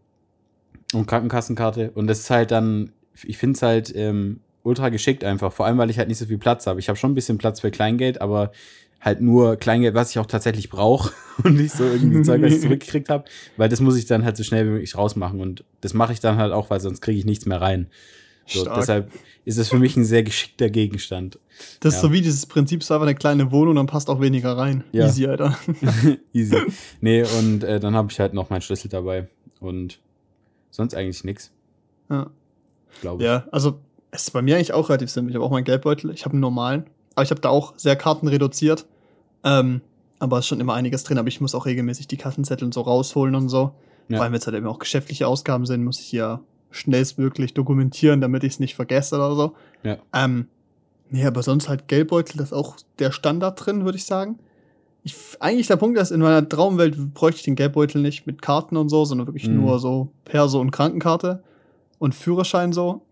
B: und Krankenkassenkarte. Und das ist halt dann, ich finde es halt ähm, ultra geschickt einfach. Vor allem, weil ich halt nicht so viel Platz habe. Ich habe schon ein bisschen Platz für Kleingeld, aber halt nur Kleingeld, was ich auch tatsächlich brauche <laughs> und nicht so irgendwie Zeug, was ich <laughs> zurückgekriegt habe, weil das muss ich dann halt so schnell wie möglich rausmachen und das mache ich dann halt auch, weil sonst kriege ich nichts mehr rein. So,
A: Stark.
B: deshalb ist es für mich ein sehr geschickter Gegenstand.
A: Das ist
B: Ja.
A: so wie dieses Prinzip, so einfach eine kleine Wohnung, dann passt auch weniger rein.
B: Ja.
A: Easy, Alter. <laughs>
B: Easy. Nee, und äh, dann habe ich halt noch meinen Schlüssel dabei und sonst eigentlich nichts,
A: Ja.
B: Glaube ich.
A: ja, also es ist bei mir eigentlich auch relativ simpel. Ich habe auch meinen Geldbeutel, ich habe einen normalen, aber ich habe da auch sehr Karten reduziert. Ähm, aber es ist schon immer einiges drin, aber ich muss auch regelmäßig die Kassenzettel und so rausholen und so.
B: Ja.
A: Vor allem, wenn es halt eben auch geschäftliche Ausgaben sind, muss ich ja schnellstmöglich dokumentieren, damit ich es nicht vergesse oder so.
B: Ja.
A: Ähm, nee, aber sonst halt Geldbeutel, das ist auch der Standard drin, würde ich sagen. Ich, eigentlich der Punkt ist, in meiner Traumwelt bräuchte ich den Geldbeutel nicht mit Karten und so, sondern wirklich
B: Mhm.
A: nur so Perso und Krankenkarte und Führerschein so,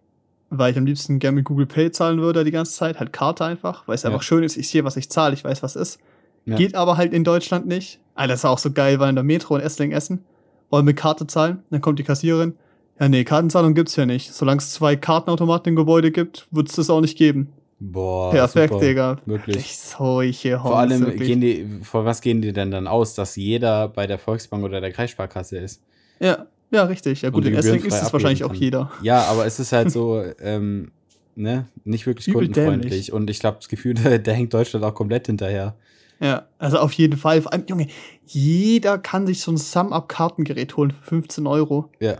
A: weil ich am liebsten gerne mit Google Pay zahlen würde die ganze Zeit, halt Karte einfach, weil es
B: Ja.
A: einfach schön ist, ich sehe, was ich zahle, ich weiß, was ist.
B: Ja.
A: Geht aber halt in Deutschland nicht. Alter, das ist auch so geil, weil in der Metro in Esslingen essen, wollen mit Karte zahlen, dann kommt die Kassiererin, ja nee, Kartenzahlung gibt's ja nicht. Solange es zwei Kartenautomaten im Gebäude gibt, wird's das auch nicht geben.
B: Boah,
A: Perfekt,
B: super.
A: Digga.
B: Wirklich.
A: Echt solche
B: Vor allem
A: wirklich.
B: gehen die, vor was gehen die denn dann aus, dass jeder bei der Volksbank oder der Kreissparkasse ist?
A: Ja, ja, richtig. Ja, gut, in Esslingen ist es wahrscheinlich auch
B: abheben
A: jeder.
B: Ja, aber es ist halt so, <laughs> ähm, ne, nicht wirklich
A: Übel
B: kundenfreundlich.
A: dämlich.
B: Und ich glaube, das Gefühl, <laughs> da, hängt Deutschland auch komplett hinterher.
A: Ja, also auf jeden Fall. Vor allem, Junge, jeder kann sich so ein Sum-Up-Kartengerät holen für 15 Euro.
B: Ja,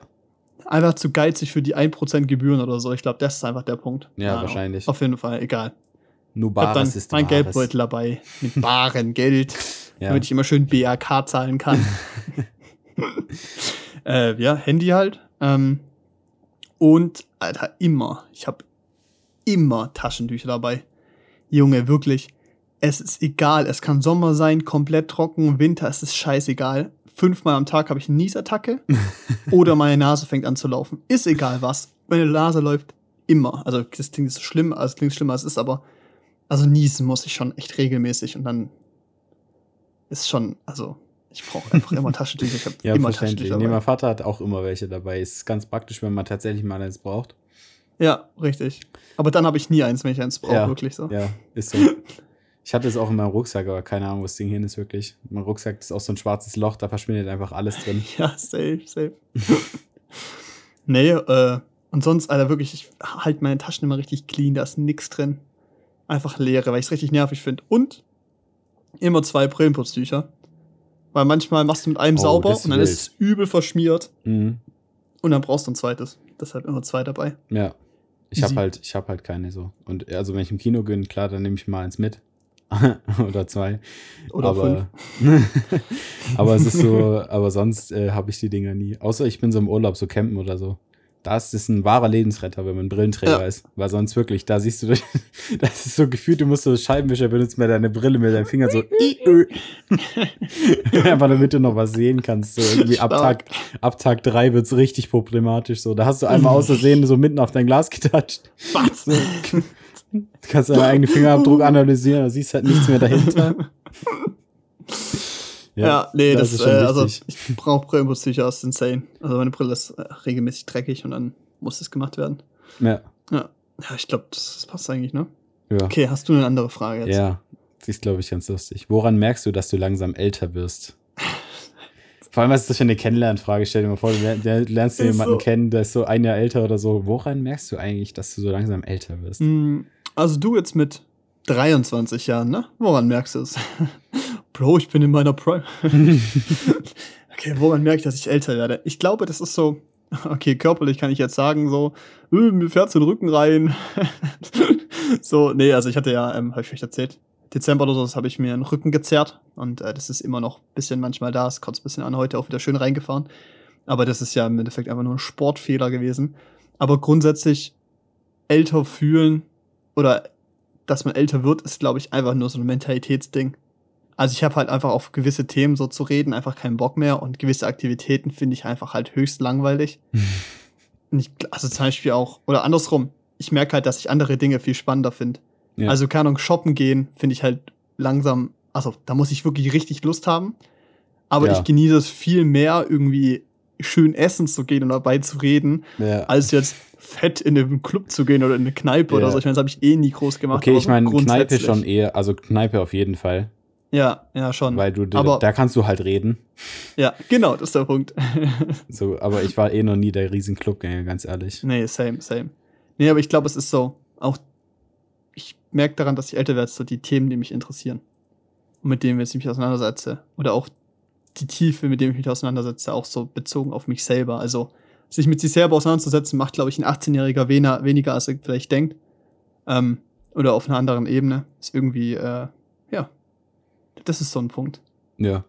A: Einfach zu geizig für die 1% Gebühren oder so. Ich glaube, das ist einfach der Punkt.
B: Ja,
A: Ahnung.
B: wahrscheinlich.
A: Auf jeden Fall, egal.
B: nur Bares ist
A: mein
B: Wahres.
A: Geldbeutel dabei. Mit <laughs> barem Geld.
B: Ja.
A: Damit ich immer schön BAK zahlen kann. Äh, ja, Handy halt. Ähm, Und, Alter, immer. Ich habe immer Taschentücher dabei. Junge, wirklich. Es ist egal. Es kann Sommer sein, komplett trocken, Winter, es ist scheißegal. Fünfmal am Tag habe ich eine Niesattacke <laughs> oder meine Nase fängt an zu laufen. Ist egal was. Meine Nase läuft immer. Also, das klingt so schlimm, also klingt schlimmer, als es ist, aber also niesen muss ich schon echt regelmäßig und dann ist schon, also ich brauche einfach immer Taschentücher. Ich habe
B: Ja,
A: immer. Taschentücher
B: Nee,
A: dabei.
B: mein Vater hat auch immer welche dabei. Ist ganz praktisch, wenn man tatsächlich mal eins braucht.
A: Ja, richtig. Aber dann habe ich nie eins, wenn ich eins brauche,
B: Ja,
A: wirklich so.
B: Ja, ist so. <laughs> Ich hatte es auch in meinem Rucksack, aber keine Ahnung, wo das Ding hin ist wirklich. Mein Rucksack ist auch so ein schwarzes Loch, da verschwindet einfach alles drin. <laughs>
A: Ja, safe, safe. <laughs> nee, äh, und sonst, Alter, wirklich, ich halte meine Taschen immer richtig clean, da ist nix drin. Einfach leere, weil ich es richtig nervig finde. Und immer zwei Brillenputztücher. Weil manchmal machst du mit einem
B: Oh,
A: sauber und dann
B: wild.
A: ist es übel verschmiert
B: Mhm.
A: und dann brauchst du ein zweites. Deshalb immer zwei dabei.
B: Ja. Ich habe halt, ich habe halt keine so. Und also wenn ich im Kino bin, klar, dann nehme ich mal eins mit. <laughs> Oder zwei.
A: Oder
B: aber, <laughs> aber es ist so, <laughs> aber sonst äh, habe ich die Dinger nie. Außer ich bin so im Urlaub, so campen oder so. Da ist ein wahrer Lebensretter, wenn man Brillenträger
A: Ja.
B: ist. Weil sonst wirklich, da siehst du, <laughs> das ist so gefühlt, du musst so Scheibenwischer benutzen mit deine Brille mit deinen Fingern so. <laughs> <laughs> Einfach damit du noch was sehen kannst. So irgendwie ab. Tag, ab Tag drei wird's richtig problematisch. So, da hast du einmal aus Versehen so mitten auf dein Glas getatscht.
A: Was?
B: Du kannst deinen eigenen Fingerabdruck analysieren, da siehst halt nichts mehr dahinter.
A: Ja, nee, das,
B: ist
A: äh, also ich brauche Brillenputztücher, das ist insane. Also meine Brille ist äh, regelmäßig dreckig und dann muss das gemacht werden.
B: ja,
A: Ja, ja ich glaube, das, das passt eigentlich, ne?
B: ja.
A: Okay, hast du eine andere Frage jetzt?
B: Ja, das ist, glaube ich, ganz lustig. Woran merkst du, dass du langsam älter wirst? <laughs> Vor allem, was ist das für eine Kennenlernfrage? Stell dir mal vor, du lernst <laughs> jemanden
A: so.
B: kennen, der ist so ein Jahr älter oder so. Woran merkst du eigentlich, dass du so langsam älter wirst?
A: Hm, Also du jetzt mit 23 Jahren, ne? Woran merkst du es? <laughs> Bro, ich bin in meiner Prime. <laughs> okay, woran merke ich, dass ich älter werde? Ich glaube, das ist so, okay, körperlich kann ich jetzt sagen, so, äh, mir fährt so den Rücken rein. <laughs> so, nee, also ich hatte ja, ähm, habe ich vielleicht erzählt, Dezember oder so, das habe ich mir einen Rücken gezerrt und äh, das ist immer noch ein bisschen manchmal da, es kotzt ein bisschen an, heute auch wieder schön reingefahren. Aber das ist ja im Endeffekt einfach nur ein Sportfehler gewesen. Aber grundsätzlich älter fühlen oder dass man älter wird, ist, glaube ich, einfach nur so ein Mentalitätsding. Also ich habe halt einfach auf gewisse Themen so zu reden einfach keinen Bock mehr und gewisse Aktivitäten finde ich einfach halt höchst langweilig. <laughs> Und ich, also zum Beispiel auch, oder andersrum, ich merke halt, dass ich andere Dinge viel spannender finde.
B: Ja.
A: Also keine Ahnung, shoppen gehen finde ich halt langsam, also da muss ich wirklich richtig Lust haben. Aber
B: Ja.
A: ich genieße es viel mehr, irgendwie schön essen zu gehen und dabei zu reden,
B: Ja.
A: als jetzt fett in den Club zu gehen oder in eine Kneipe oder
B: Ja.
A: so. Ich meine, das habe ich eh nie groß gemacht.
B: Okay, ich meine, Kneipe schon eher, also Kneipe auf jeden Fall,
A: Ja, ja, schon.
B: weil du,
A: aber
B: da kannst du halt reden.
A: ja, genau, das ist der Punkt. <laughs>
B: So, aber ich war eh noch nie der riesen Clubgänger, ganz ehrlich.
A: nee, same, same. Nee, aber ich glaube, es ist so, auch ich merke daran, dass ich älter werde, so die Themen, die mich interessieren und mit denen ich mich auseinandersetze oder auch die Tiefe, mit dem ich mich auseinandersetze, auch so bezogen auf mich selber. Also sich mit sich selber auseinanderzusetzen, macht, glaube ich, ein 18-Jähriger weniger, weniger, als er vielleicht denkt. Ähm, oder auf einer anderen Ebene. Ist irgendwie, äh, ja, das ist so ein Punkt.
B: Ja.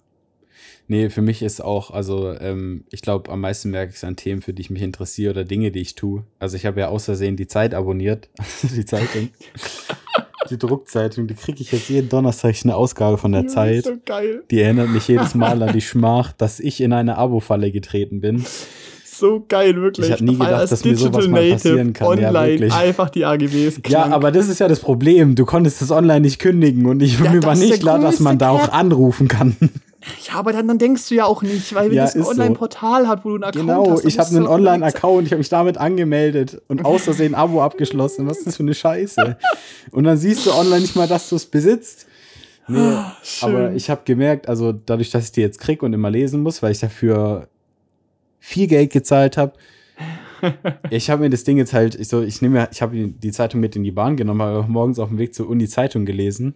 B: Nee, für mich ist auch, also ähm, ich glaube, am meisten merke ich es an Themen, für die ich mich interessiere oder Dinge, die ich tue. Also ich habe ja aus Versehen die Zeit abonniert, <laughs> die Zeitung. Die Druckzeitung, die kriege ich jetzt jeden Donnerstag eine Ausgabe von der Zeit.
A: So.
B: Die erinnert mich jedes Mal an die <laughs> Schmach, dass ich in eine Abo-Falle getreten bin.
A: So geil, wirklich.
B: Ich hab nie gedacht, dass mir sowas
A: Digital
B: mal passieren kann. Ja,
A: Online
B: wirklich.
A: einfach die AGBs
B: Ja,
A: krank.
B: aber das ist ja das Problem. Du konntest das online nicht kündigen und ich
A: Ja,
B: mir war nicht klar, dass man da auch anrufen kann.
A: Ja, aber dann, dann denkst du ja auch nicht, weil wenn
B: Ja,
A: das ein
B: ist so.
A: Online-Portal hat, wo du einen Account
B: Genau,
A: hast. dann
B: ich habe einen Online-Account, ich habe mich damit angemeldet und aus Versehen ein Abo <laughs> abgeschlossen. Was ist das für eine Scheiße? Und dann siehst du online nicht mal, dass du es besitzt. Nee,
A: Ah, schön.
B: aber ich habe gemerkt, also dadurch, dass ich die jetzt krieg und immer lesen muss, weil ich dafür viel Geld gezahlt habe, <laughs> ich habe mir das Ding jetzt halt, ich so, ich nehme, ja- ich habe die Zeitung mit in die Bahn genommen, habe morgens auf dem Weg zur Uni Zeitung gelesen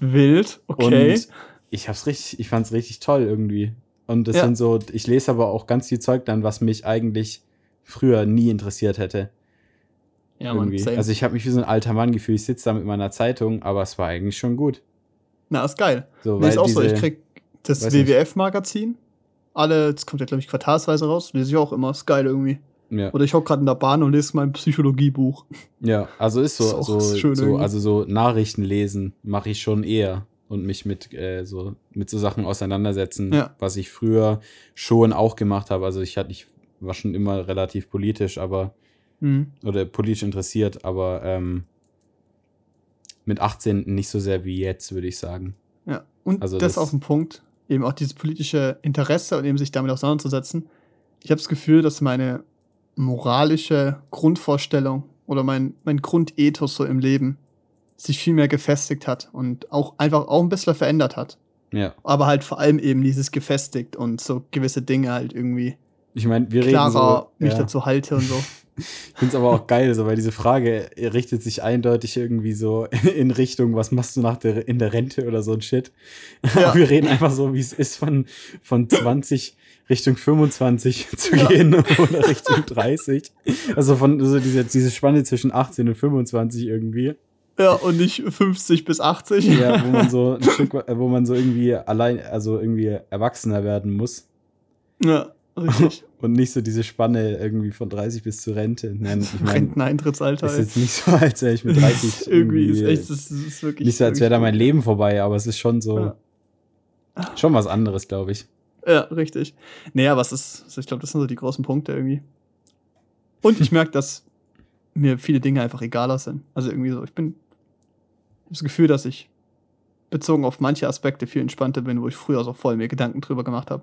A: Wild, okay.
B: und ich hab's richtig, ich fand's richtig toll irgendwie. Und das
A: Ja.
B: sind so, ich lese aber auch ganz viel Zeug dann, was mich eigentlich früher nie interessiert hätte.
A: ja, Mann,
B: irgendwie.
A: same.
B: Also ich habe mich wie so ein alter Mann gefühlt, ich sitze da mit meiner Zeitung, aber es war eigentlich schon gut.
A: Na, ist geil.
B: So,
A: Nee, ist auch so,
B: diese-
A: ich krieg das. WWF-Magazin. Alle, das kommt ja, glaube ich, quartalsweise raus. Lese ich auch immer. Ist geil irgendwie. Ja. Oder ich hocke gerade in der Bahn und lese mein Psychologiebuch.
B: Ja, also ist so, ist so, so also so Nachrichten lesen mache ich schon eher und mich mit äh, so mit so Sachen auseinandersetzen, ja. was ich früher schon auch gemacht habe. Also ich hatte, ich war schon immer relativ politisch, aber mhm. oder politisch interessiert, aber ähm, mit 18 nicht so sehr wie jetzt, würde ich sagen.
A: Ja, und also das, das auf den Punkt, eben auch dieses politische Interesse und eben sich damit auseinanderzusetzen. Ich habe das Gefühl, dass meine moralische Grundvorstellung oder mein, mein Grundethos so im Leben sich viel mehr gefestigt hat und auch einfach auch ein bisschen verändert hat. Ja. Aber halt vor allem eben dieses gefestigt und so gewisse Dinge halt irgendwie
B: ich meine, wir
A: klarer reden so, mich ja. dazu halte und so. <laughs>
B: Ich finde es aber auch geil, so, weil diese Frage richtet sich eindeutig irgendwie so <laughs> in Richtung, was machst du nach der, in der Rente oder so ein Shit. <laughs> Ja. wir reden einfach so, wie es ist, von, von 20 Richtung 25 zu ja. gehen oder Richtung 30. Also von so diese, diese Spanne zwischen 18 und 25 irgendwie.
A: Ja, und nicht 50 bis 80.
B: Ja, wo man so ein Stück, wo man so irgendwie allein, also irgendwie erwachsener werden muss.
A: Ja. Richtig. <laughs>
B: Und nicht so diese Spanne irgendwie von 30 bis zur Rente. Nein, ich mein,
A: Renteneintrittsalter.
B: Ist jetzt nicht so, als wäre ich mit 30
A: irgendwie. <laughs> irgendwie ist echt, das ist wirklich.
B: Nicht so, als wäre da mein Leben vorbei, aber es ist schon so. Ja. Schon was anderes, glaube ich.
A: Ja, richtig. Naja, was ist, ich glaube, das sind so die großen Punkte irgendwie. Und ich merke, dass mir viele Dinge einfach egaler sind. Also irgendwie so, ich bin. Ich habe das Gefühl, dass ich bezogen auf manche Aspekte viel entspannter bin, wo ich früher so voll mir Gedanken drüber gemacht habe.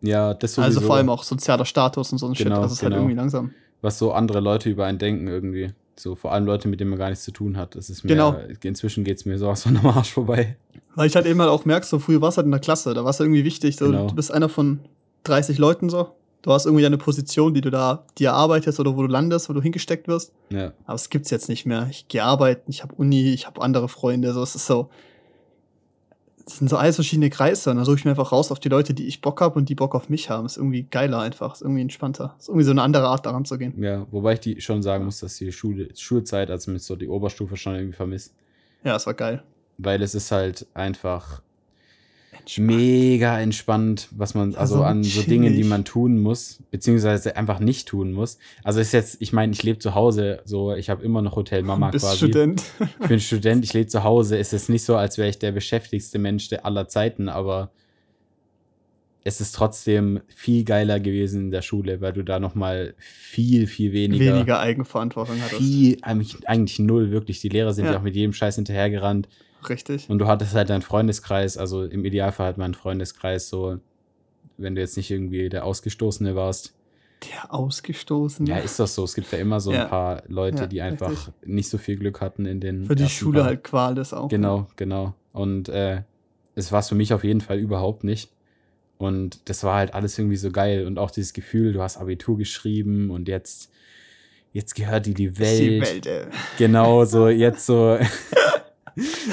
B: Ja, das
A: also sowieso. Also vor allem auch sozialer Status und so ein genau, Shit. Das ist halt genau. halt irgendwie langsam.
B: Was so andere Leute über einen denken irgendwie. So vor allem Leute, mit denen man gar nichts zu tun hat. Das ist mir, genau. inzwischen geht es mir sowas von am Arsch vorbei.
A: Weil ich halt eben halt auch merke, so früher warst du halt in der Klasse, da war es irgendwie wichtig. So, genau. Du bist einer von 30 Leuten so. Du hast irgendwie eine Position, die du da dir arbeitest oder wo du landest, wo du hingesteckt wirst.
B: Ja.
A: Aber es gibt's jetzt nicht mehr. Ich gehe arbeiten, ich habe Uni, ich habe andere Freunde. So, es ist so, das sind so alles verschiedene Kreise und dann suche ich mir einfach raus auf die Leute, die ich Bock habe und die Bock auf mich haben. Ist irgendwie geiler einfach, ist irgendwie entspannter. Ist irgendwie so eine andere Art daran zu gehen.
B: Ja, wobei ich die schon sagen muss, dass die Schule, Schulzeit, also mit so die Oberstufe schon irgendwie vermisst.
A: Ja, es war geil.
B: Weil es ist halt einfach entspannt. mega entspannt, was man, also so an so Dingen, die man tun muss, beziehungsweise einfach nicht tun muss. Also ist jetzt, ich meine, ich lebe zu Hause, so, ich habe immer noch Hotel Mama
A: quasi. Student.
B: Ich bin Student, ich lebe zu Hause. Ist jetzt nicht so, als wäre ich der beschäftigste Mensch der aller Zeiten, aber es ist trotzdem viel geiler gewesen in der Schule, weil du da noch mal viel, viel weniger...
A: Weniger Eigenverantwortung hattest.
B: Viel, eigentlich, eigentlich null, wirklich. Die Lehrer sind ja, ja auch mit jedem Scheiß hinterhergerannt.
A: Richtig.
B: Und du hattest halt deinen Freundeskreis, also im Idealfall hat man einen Freundeskreis, so, wenn du jetzt nicht irgendwie der Ausgestoßene warst.
A: Der Ausgestoßene?
B: Ja, ist das so. Es gibt ja immer so ein ja. paar Leute, ja, die einfach richtig. nicht so viel Glück hatten in den.
A: Für die Schule paar. halt Qual ist auch.
B: Genau, ne? genau. Und äh, es war es für mich auf jeden Fall überhaupt nicht. Und das war halt alles irgendwie so geil. Und auch dieses Gefühl, du hast Abitur geschrieben und jetzt, jetzt gehört dir die Welt. Die Welt, ey. Genau, so jetzt so. <laughs>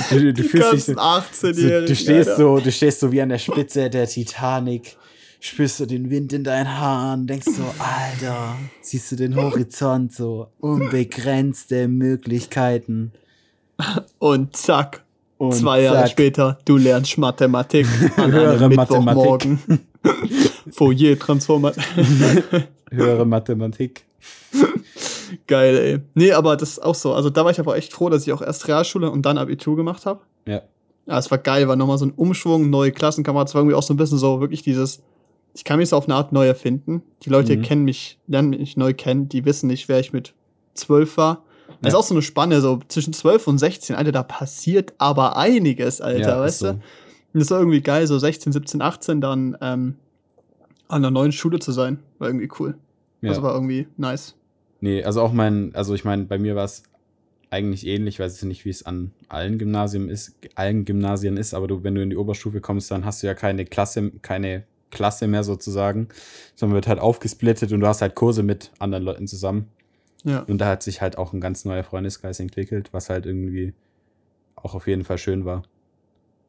A: Du, du fühlst dich so,
B: so, du stehst so, du stehst so wie an der Spitze der Titanic, spürst du den Wind in deinen Haaren, denkst so, Alter, siehst du den Horizont so, unbegrenzte Möglichkeiten.
A: Und zack, und zwei Jahre zack. später, du lernst Mathematik <laughs> an <laughs> <laughs> Höhere Mathematik. Fourier Transformation.
B: Höhere Mathematik.
A: Geil, ey. Nee, aber das ist auch so. Also da war ich aber echt froh, dass ich auch erst Realschule und dann Abitur gemacht habe.
B: Ja.
A: Ja, es war geil, war nochmal so ein Umschwung, neue Klassenkameraden. Es war irgendwie auch so ein bisschen so wirklich dieses, ich kann mich so auf eine Art neu erfinden. Die Leute mhm. kennen mich, lernen mich neu kennen, die wissen nicht, wer ich mit zwölf war. Ja. Das ist auch so eine Spanne, so zwischen zwölf und 16, Alter, da passiert aber einiges, Alter, ja, weißt so. du? Und das war irgendwie geil, so 16, 17, 18 dann ähm, an einer neuen Schule zu sein. War irgendwie cool. Ja. Das war irgendwie nice.
B: Nee, also auch mein, also ich meine, bei mir war es eigentlich ähnlich, weiß ich nicht, wie es an allen Gymnasien ist, allen Gymnasien ist, aber du, wenn du in die Oberstufe kommst, dann hast du ja keine Klasse, keine Klasse mehr sozusagen, sondern wird halt aufgesplittet und du hast halt Kurse mit anderen Leuten zusammen.
A: Ja.
B: Und da hat sich halt auch ein ganz neuer Freundeskreis entwickelt, was halt irgendwie auch auf jeden Fall schön war.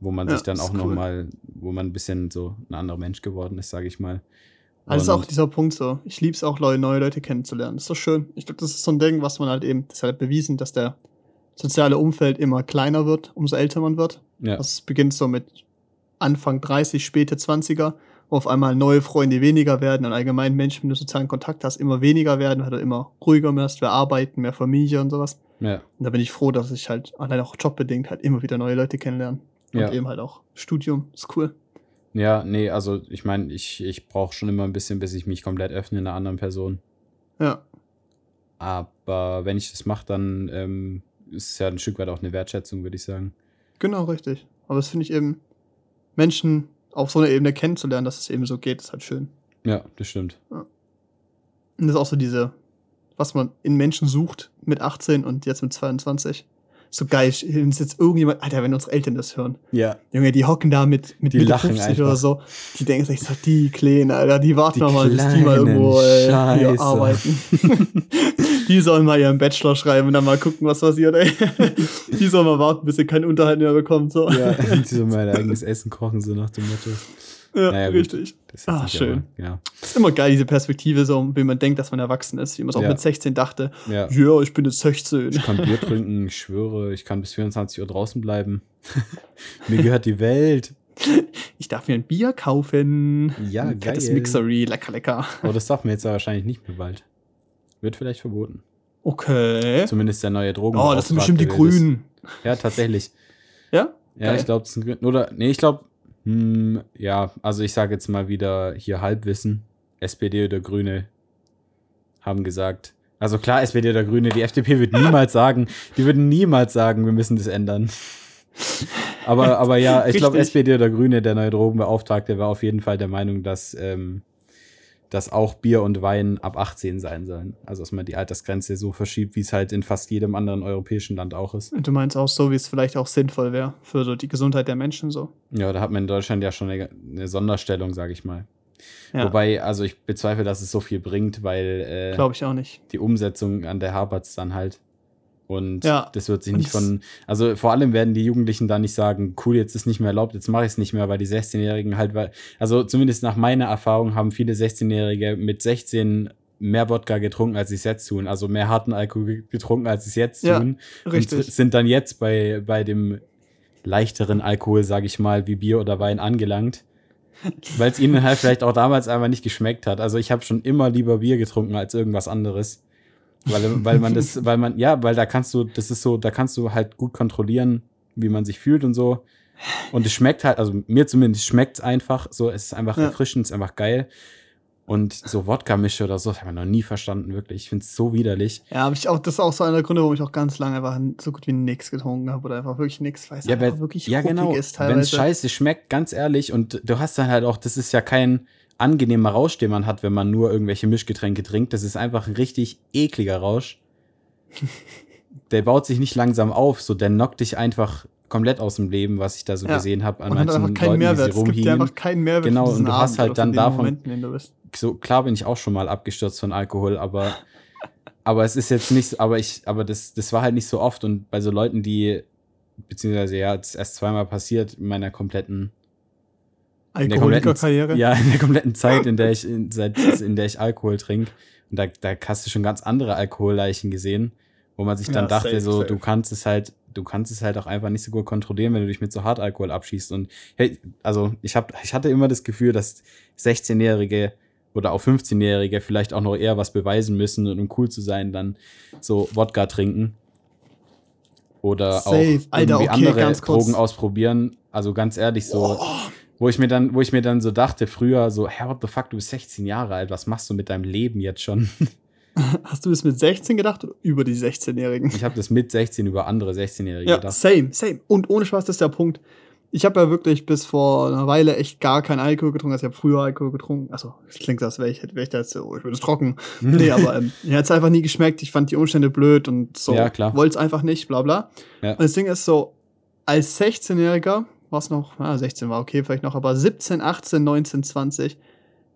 B: Wo man ja, sich dann auch cool. nochmal, wo man ein bisschen so ein anderer Mensch geworden ist, sage ich mal.
A: Also ist auch dieser Punkt so. Ich liebe es auch, neue Leute kennenzulernen. Das ist doch schön. Ich glaube, das ist so ein Ding, was man halt eben, das ist halt bewiesen, dass der soziale Umfeld immer kleiner wird, umso älter man wird.
B: Ja.
A: Das beginnt so mit Anfang 30, späte 20er. wo auf einmal neue Freunde weniger werden und allgemein Menschen, wenn du sozialen Kontakt hast, immer weniger werden, weil du immer ruhiger wirst, mehr arbeiten, mehr Familie und sowas.
B: Ja.
A: Und da bin ich froh, dass ich halt allein auch jobbedingt halt immer wieder neue Leute kennenlerne. Und
B: Ja.
A: eben halt auch Studium. Ist cool.
B: Ja, nee, also ich meine, ich, ich brauche schon immer ein bisschen, bis ich mich komplett öffne in einer anderen Person.
A: Ja.
B: Aber wenn ich das mache, dann ähm, ist es ja ein Stück weit auch eine Wertschätzung, würde ich sagen.
A: Genau, richtig. Aber das finde ich eben, Menschen auf so einer Ebene kennenzulernen, dass es eben so geht, ist halt schön.
B: Ja, das stimmt.
A: Und das ist auch so diese, was man in Menschen sucht mit 18 und jetzt mit 22. So geil, es jetzt irgendjemand, Alter, wenn unsere Eltern das hören.
B: Ja.
A: Junge, die hocken da mit, mit
B: Die
A: Mitte
B: lachen
A: 50 oder so. Die denken sich so, die Kleinen, Alter, die warten
B: Die
A: mal, bis die mal irgendwo äh, hier arbeiten. <laughs> die sollen mal ihren Bachelor schreiben und dann mal gucken, was passiert, ey. die sollen mal warten, bis sie keinen Unterhalt mehr bekommen, so.
B: Ja, die so mein eigenes Essen kochen, so nach dem Motto.
A: Ja,
B: Naja, gut.
A: richtig.
B: Das ist
A: Ah, schön.
B: Aber, ja.
A: Ist immer geil, diese Perspektive, so, wie man denkt, dass man erwachsen ist. Wie man es auch
B: Ja.
A: mit 16 dachte.
B: ja.
A: Ja, ich bin jetzt 16.
B: Ich kann Bier trinken, ich schwöre, ich kann bis 24 Uhr draußen bleiben. <laughs> Mir gehört die Welt.
A: Ich darf mir ein Bier kaufen.
B: Ja,
A: ein fettes
B: geil.
A: Mixery, lecker, lecker.
B: Aber das darf mir jetzt ja wahrscheinlich nicht mehr bald. Wird vielleicht verboten.
A: Okay.
B: Zumindest der neue Drogen.
A: Oh, das sind bestimmt die Grünen.
B: Ja, tatsächlich.
A: Ja?
B: Ja,
A: Geil.
B: ich glaube, es sind oder nee, ich glaube, hm, ja, also ich sage jetzt mal wieder hier Halbwissen. SPD oder Grüne haben gesagt. Also klar, SPD oder Grüne, die FDP wird <laughs> niemals sagen, die würden niemals sagen, wir müssen das ändern. Aber, aber ja, ich glaube. SPD oder Grüne, der neue Drogenbeauftragte, war auf jeden Fall der Meinung, dass, ähm, dass auch Bier und Wein ab 18 sein sollen. Also dass man die Altersgrenze so verschiebt, wie es halt in fast jedem anderen europäischen Land auch ist.
A: Und du meinst auch so, wie es vielleicht auch sinnvoll wäre für so die Gesundheit der Menschen so.
B: Ja, da hat man in Deutschland ja schon eine, eine Sonderstellung, sage ich mal.
A: Ja,
B: Wobei, also ich bezweifle, dass es so viel bringt, weil äh,
A: glaube ich auch nicht.
B: die Umsetzung an der hapert dann halt. Und
A: Ja,
B: das wird sich nicht von, also vor allem werden die Jugendlichen da nicht sagen, cool, jetzt ist nicht mehr erlaubt, jetzt mache ich es nicht mehr, weil die 16-Jährigen halt, weil, also zumindest nach meiner Erfahrung haben viele 16-Jährige mit 16 mehr Wodka getrunken, als sie es jetzt tun. Also mehr harten Alkohol getrunken, als sie es jetzt
A: Ja,
B: tun.
A: Richtig.
B: Und sind dann jetzt bei, bei dem leichteren Alkohol, sage ich mal, wie Bier oder Wein angelangt. Weil es ihnen halt vielleicht auch damals einfach nicht geschmeckt hat. Also ich habe schon immer lieber Bier getrunken als irgendwas anderes. Weil, weil man das, weil man, ja, weil da kannst du, das ist so, da kannst du halt gut kontrollieren, wie man sich fühlt und so. Und es schmeckt halt, also mir zumindest schmeckt es einfach so, es ist einfach
A: Ja.
B: erfrischend, es ist einfach geil. Und so Wodka-Mische oder so, das habe ich noch nie verstanden, wirklich. Ich finde es so widerlich.
A: Ja, aber ich auch, das ist auch so einer der Gründe, warum ich auch ganz lange einfach so gut wie nichts getrunken habe oder einfach wirklich nichts, weil es
B: Ja, weil,
A: wirklich
B: ja genau.
A: ist
B: Wenn
A: teilweise.
B: es scheiße schmeckt, ganz ehrlich, und du hast dann halt auch, das ist ja kein angenehmer Rausch, den man hat, wenn man nur irgendwelche Mischgetränke trinkt. Das ist einfach ein richtig ekliger Rausch. <laughs> der baut sich nicht langsam auf, so der knockt dich einfach komplett aus dem Leben, was ich da so
A: Ja.
B: gesehen habe an manchen Leuten,
A: Mehrwert.
B: wie sie
A: Es gibt
B: rumhingen.
A: einfach keinen Mehrwert
B: Genau, und du hast
A: Abend
B: halt
A: oder
B: dann davon-
A: Moment, in dem du bist.
B: so klar bin ich auch schon mal abgestürzt von Alkohol, aber <laughs> aber es ist jetzt nicht, aber ich, aber das, das war halt nicht so oft und bei so Leuten, die beziehungsweise ja, das ist erst zweimal passiert in meiner kompletten,
A: Alkoholikerkarriere.
B: ja, in der kompletten Zeit, in der ich, <laughs> in, seit, in der ich Alkohol trinke. Und da, da hast du schon ganz andere Alkoholleichen gesehen, wo man sich dann
A: Ja,
B: dachte,
A: safe,
B: so,
A: safe.
B: du kannst es halt, du kannst es halt auch einfach nicht so gut kontrollieren, wenn du dich mit so Hartalkohol abschießt. Und hey, also ich hab, ich hatte immer das Gefühl, dass 16-Jährige oder auch 15-Jährige vielleicht auch noch eher was beweisen müssen und um cool zu sein, dann so Wodka trinken. Oder
A: Safe.
B: auch
A: Alter, okay,
B: andere
A: ganz kurz.
B: Drogen ausprobieren. Also ganz ehrlich, so,
A: Oh,
B: wo ich mir dann, wo ich mir dann so dachte, früher so, hey, what the fuck, du bist 16 Jahre alt, was machst du mit deinem Leben jetzt schon? <laughs>
A: hast du das mit 16 gedacht oder über die 16-Jährigen?
B: Ich habe das mit 16 über andere 16-Jährige
A: Ja,
B: gedacht.
A: same, same. Und ohne Spaß, das ist der Punkt. Ich habe ja wirklich bis vor einer Weile echt gar keinen Alkohol getrunken. Also ich habe früher Alkohol getrunken. Also, das klingt als wäre ich, wär ich da jetzt so, ich bin jetzt trocken. <laughs> nee, aber ähm, mir hat es einfach nie geschmeckt. Ich fand die Umstände blöd und so.
B: Ja, klar.
A: Wollte es einfach nicht, bla bla.
B: Ja.
A: Und das Ding ist so, als 16-Jähriger, was noch, ah, 16 war okay vielleicht noch, aber 17, 18, 19, 20,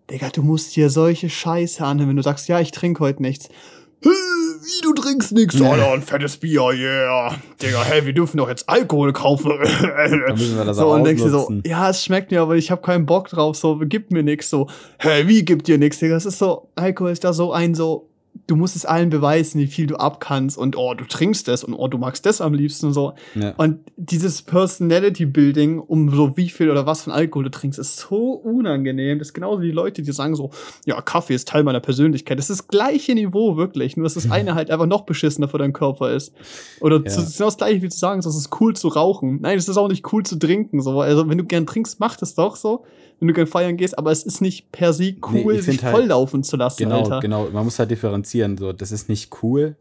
A: Digga, du musst dir solche Scheiße anhören, wenn du sagst, ja, ich trinke heute nichts. Hä, Wie, du trinkst nichts?
B: Ja.
A: Alter, ein fettes Bier, yeah. Digga, hey, wir dürfen doch jetzt Alkohol kaufen. <laughs>
B: Da müssen wir das
A: so,
B: auch
A: und denkst dir so, ja, es schmeckt mir, aber ich habe keinen Bock drauf, so, gib mir nix, so, hey, wie gibt dir nix, Digga? Das ist so, Alkohol ist da so ein so du musst es allen beweisen, wie viel du abkannst und oh, du trinkst das und oh, du magst das am liebsten und so.
B: Ja.
A: Und dieses Personality Building, um so wie viel oder was von Alkohol du trinkst, ist so unangenehm. Das ist genauso wie die Leute, die sagen so, ja, Kaffee ist Teil meiner Persönlichkeit. Das ist das gleiche Niveau, wirklich. Nur, dass das eine <laughs> halt einfach noch beschissener für deinen Körper ist. Oder
B: Ja.
A: das ist genau das gleiche wie zu sagen, es ist cool zu rauchen. Nein, es ist auch nicht cool zu trinken. So. Also, wenn du gern trinkst, mach das doch so. Wenn du gern feiern gehst, aber es ist nicht per se cool,
B: ich
A: sich
B: halt-
A: volllaufen zu lassen,
B: Genau,
A: Alter.
B: genau. Man muss halt differenzieren. So, das ist nicht cool,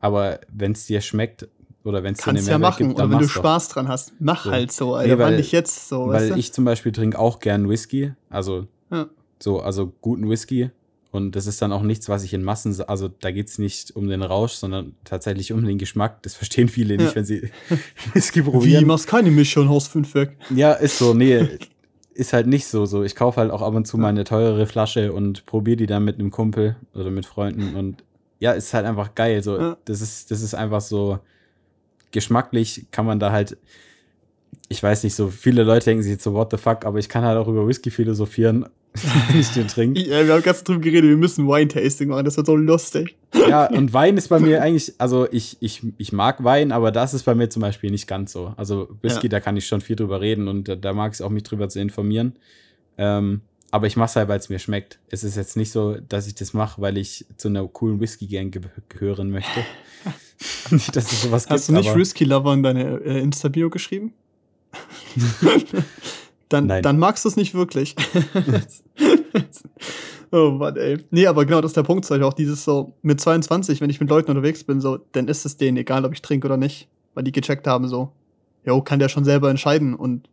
B: aber wenn es dir schmeckt oder wenn es dir eine
A: Kannst ja machen.
B: gibt,
A: oder
B: dann
A: wenn du
B: mach's doch.
A: Spaß dran hast, mach
B: So.
A: halt so, Alter.
B: Nee, weil-
A: nicht jetzt so, weißt
B: Weil
A: du?
B: ich zum Beispiel trinke auch gern Whisky, also
A: Ja.
B: so, also guten Whisky. Und das ist dann auch nichts, was ich in Massen, also da geht es nicht um den Rausch, sondern tatsächlich um den Geschmack. Das verstehen viele nicht,
A: Ja.
B: wenn sie <laughs> Whisky
A: Wie,
B: probieren.
A: machst keine Mischung, haust fünf weg.
B: Ja, ist so, nee, <laughs> ist halt nicht so. so. Ich kaufe halt auch ab und zu mal eine teurere Flasche und probiere die dann mit einem Kumpel oder mit Freunden und ja, ist halt einfach geil. So,
A: Ja.
B: das ist, das ist einfach so geschmacklich kann man da halt, ich weiß nicht, so viele Leute denken sich jetzt so, what the fuck, aber ich kann halt auch über Whisky philosophieren, <laughs> wenn ich den trinke.
A: Ja, wir haben ganz drüber geredet, wir müssen Wine-Tasting machen, das wird so lustig.
B: Ja, und Wein ist bei mir eigentlich, also ich, ich, ich mag Wein, aber das ist bei mir zum Beispiel nicht ganz so. Also Whisky,
A: Ja.
B: da kann ich schon viel drüber reden und da, da mag ich es auch, mich drüber zu informieren. Ähm, aber ich mache es halt, weil es mir schmeckt. Es ist jetzt nicht so, dass ich das mache, weil ich zu einer coolen Whisky-Gang ge gehören möchte. <laughs> nicht, dass es sowas
A: Hast
B: gibt,
A: du nicht
B: aber
A: Risky Lover in deine äh, Insta-Bio geschrieben? <laughs> dann,
B: Nein.
A: dann magst du es nicht wirklich. <laughs> oh Mann, ey. Nee, aber genau, das ist der Punkt, ich auch dieses so, mit 22, wenn ich mit Leuten unterwegs bin, so, dann ist es denen egal, ob ich trinke oder nicht. Weil die gecheckt haben, so, jo, kann der schon selber entscheiden. Und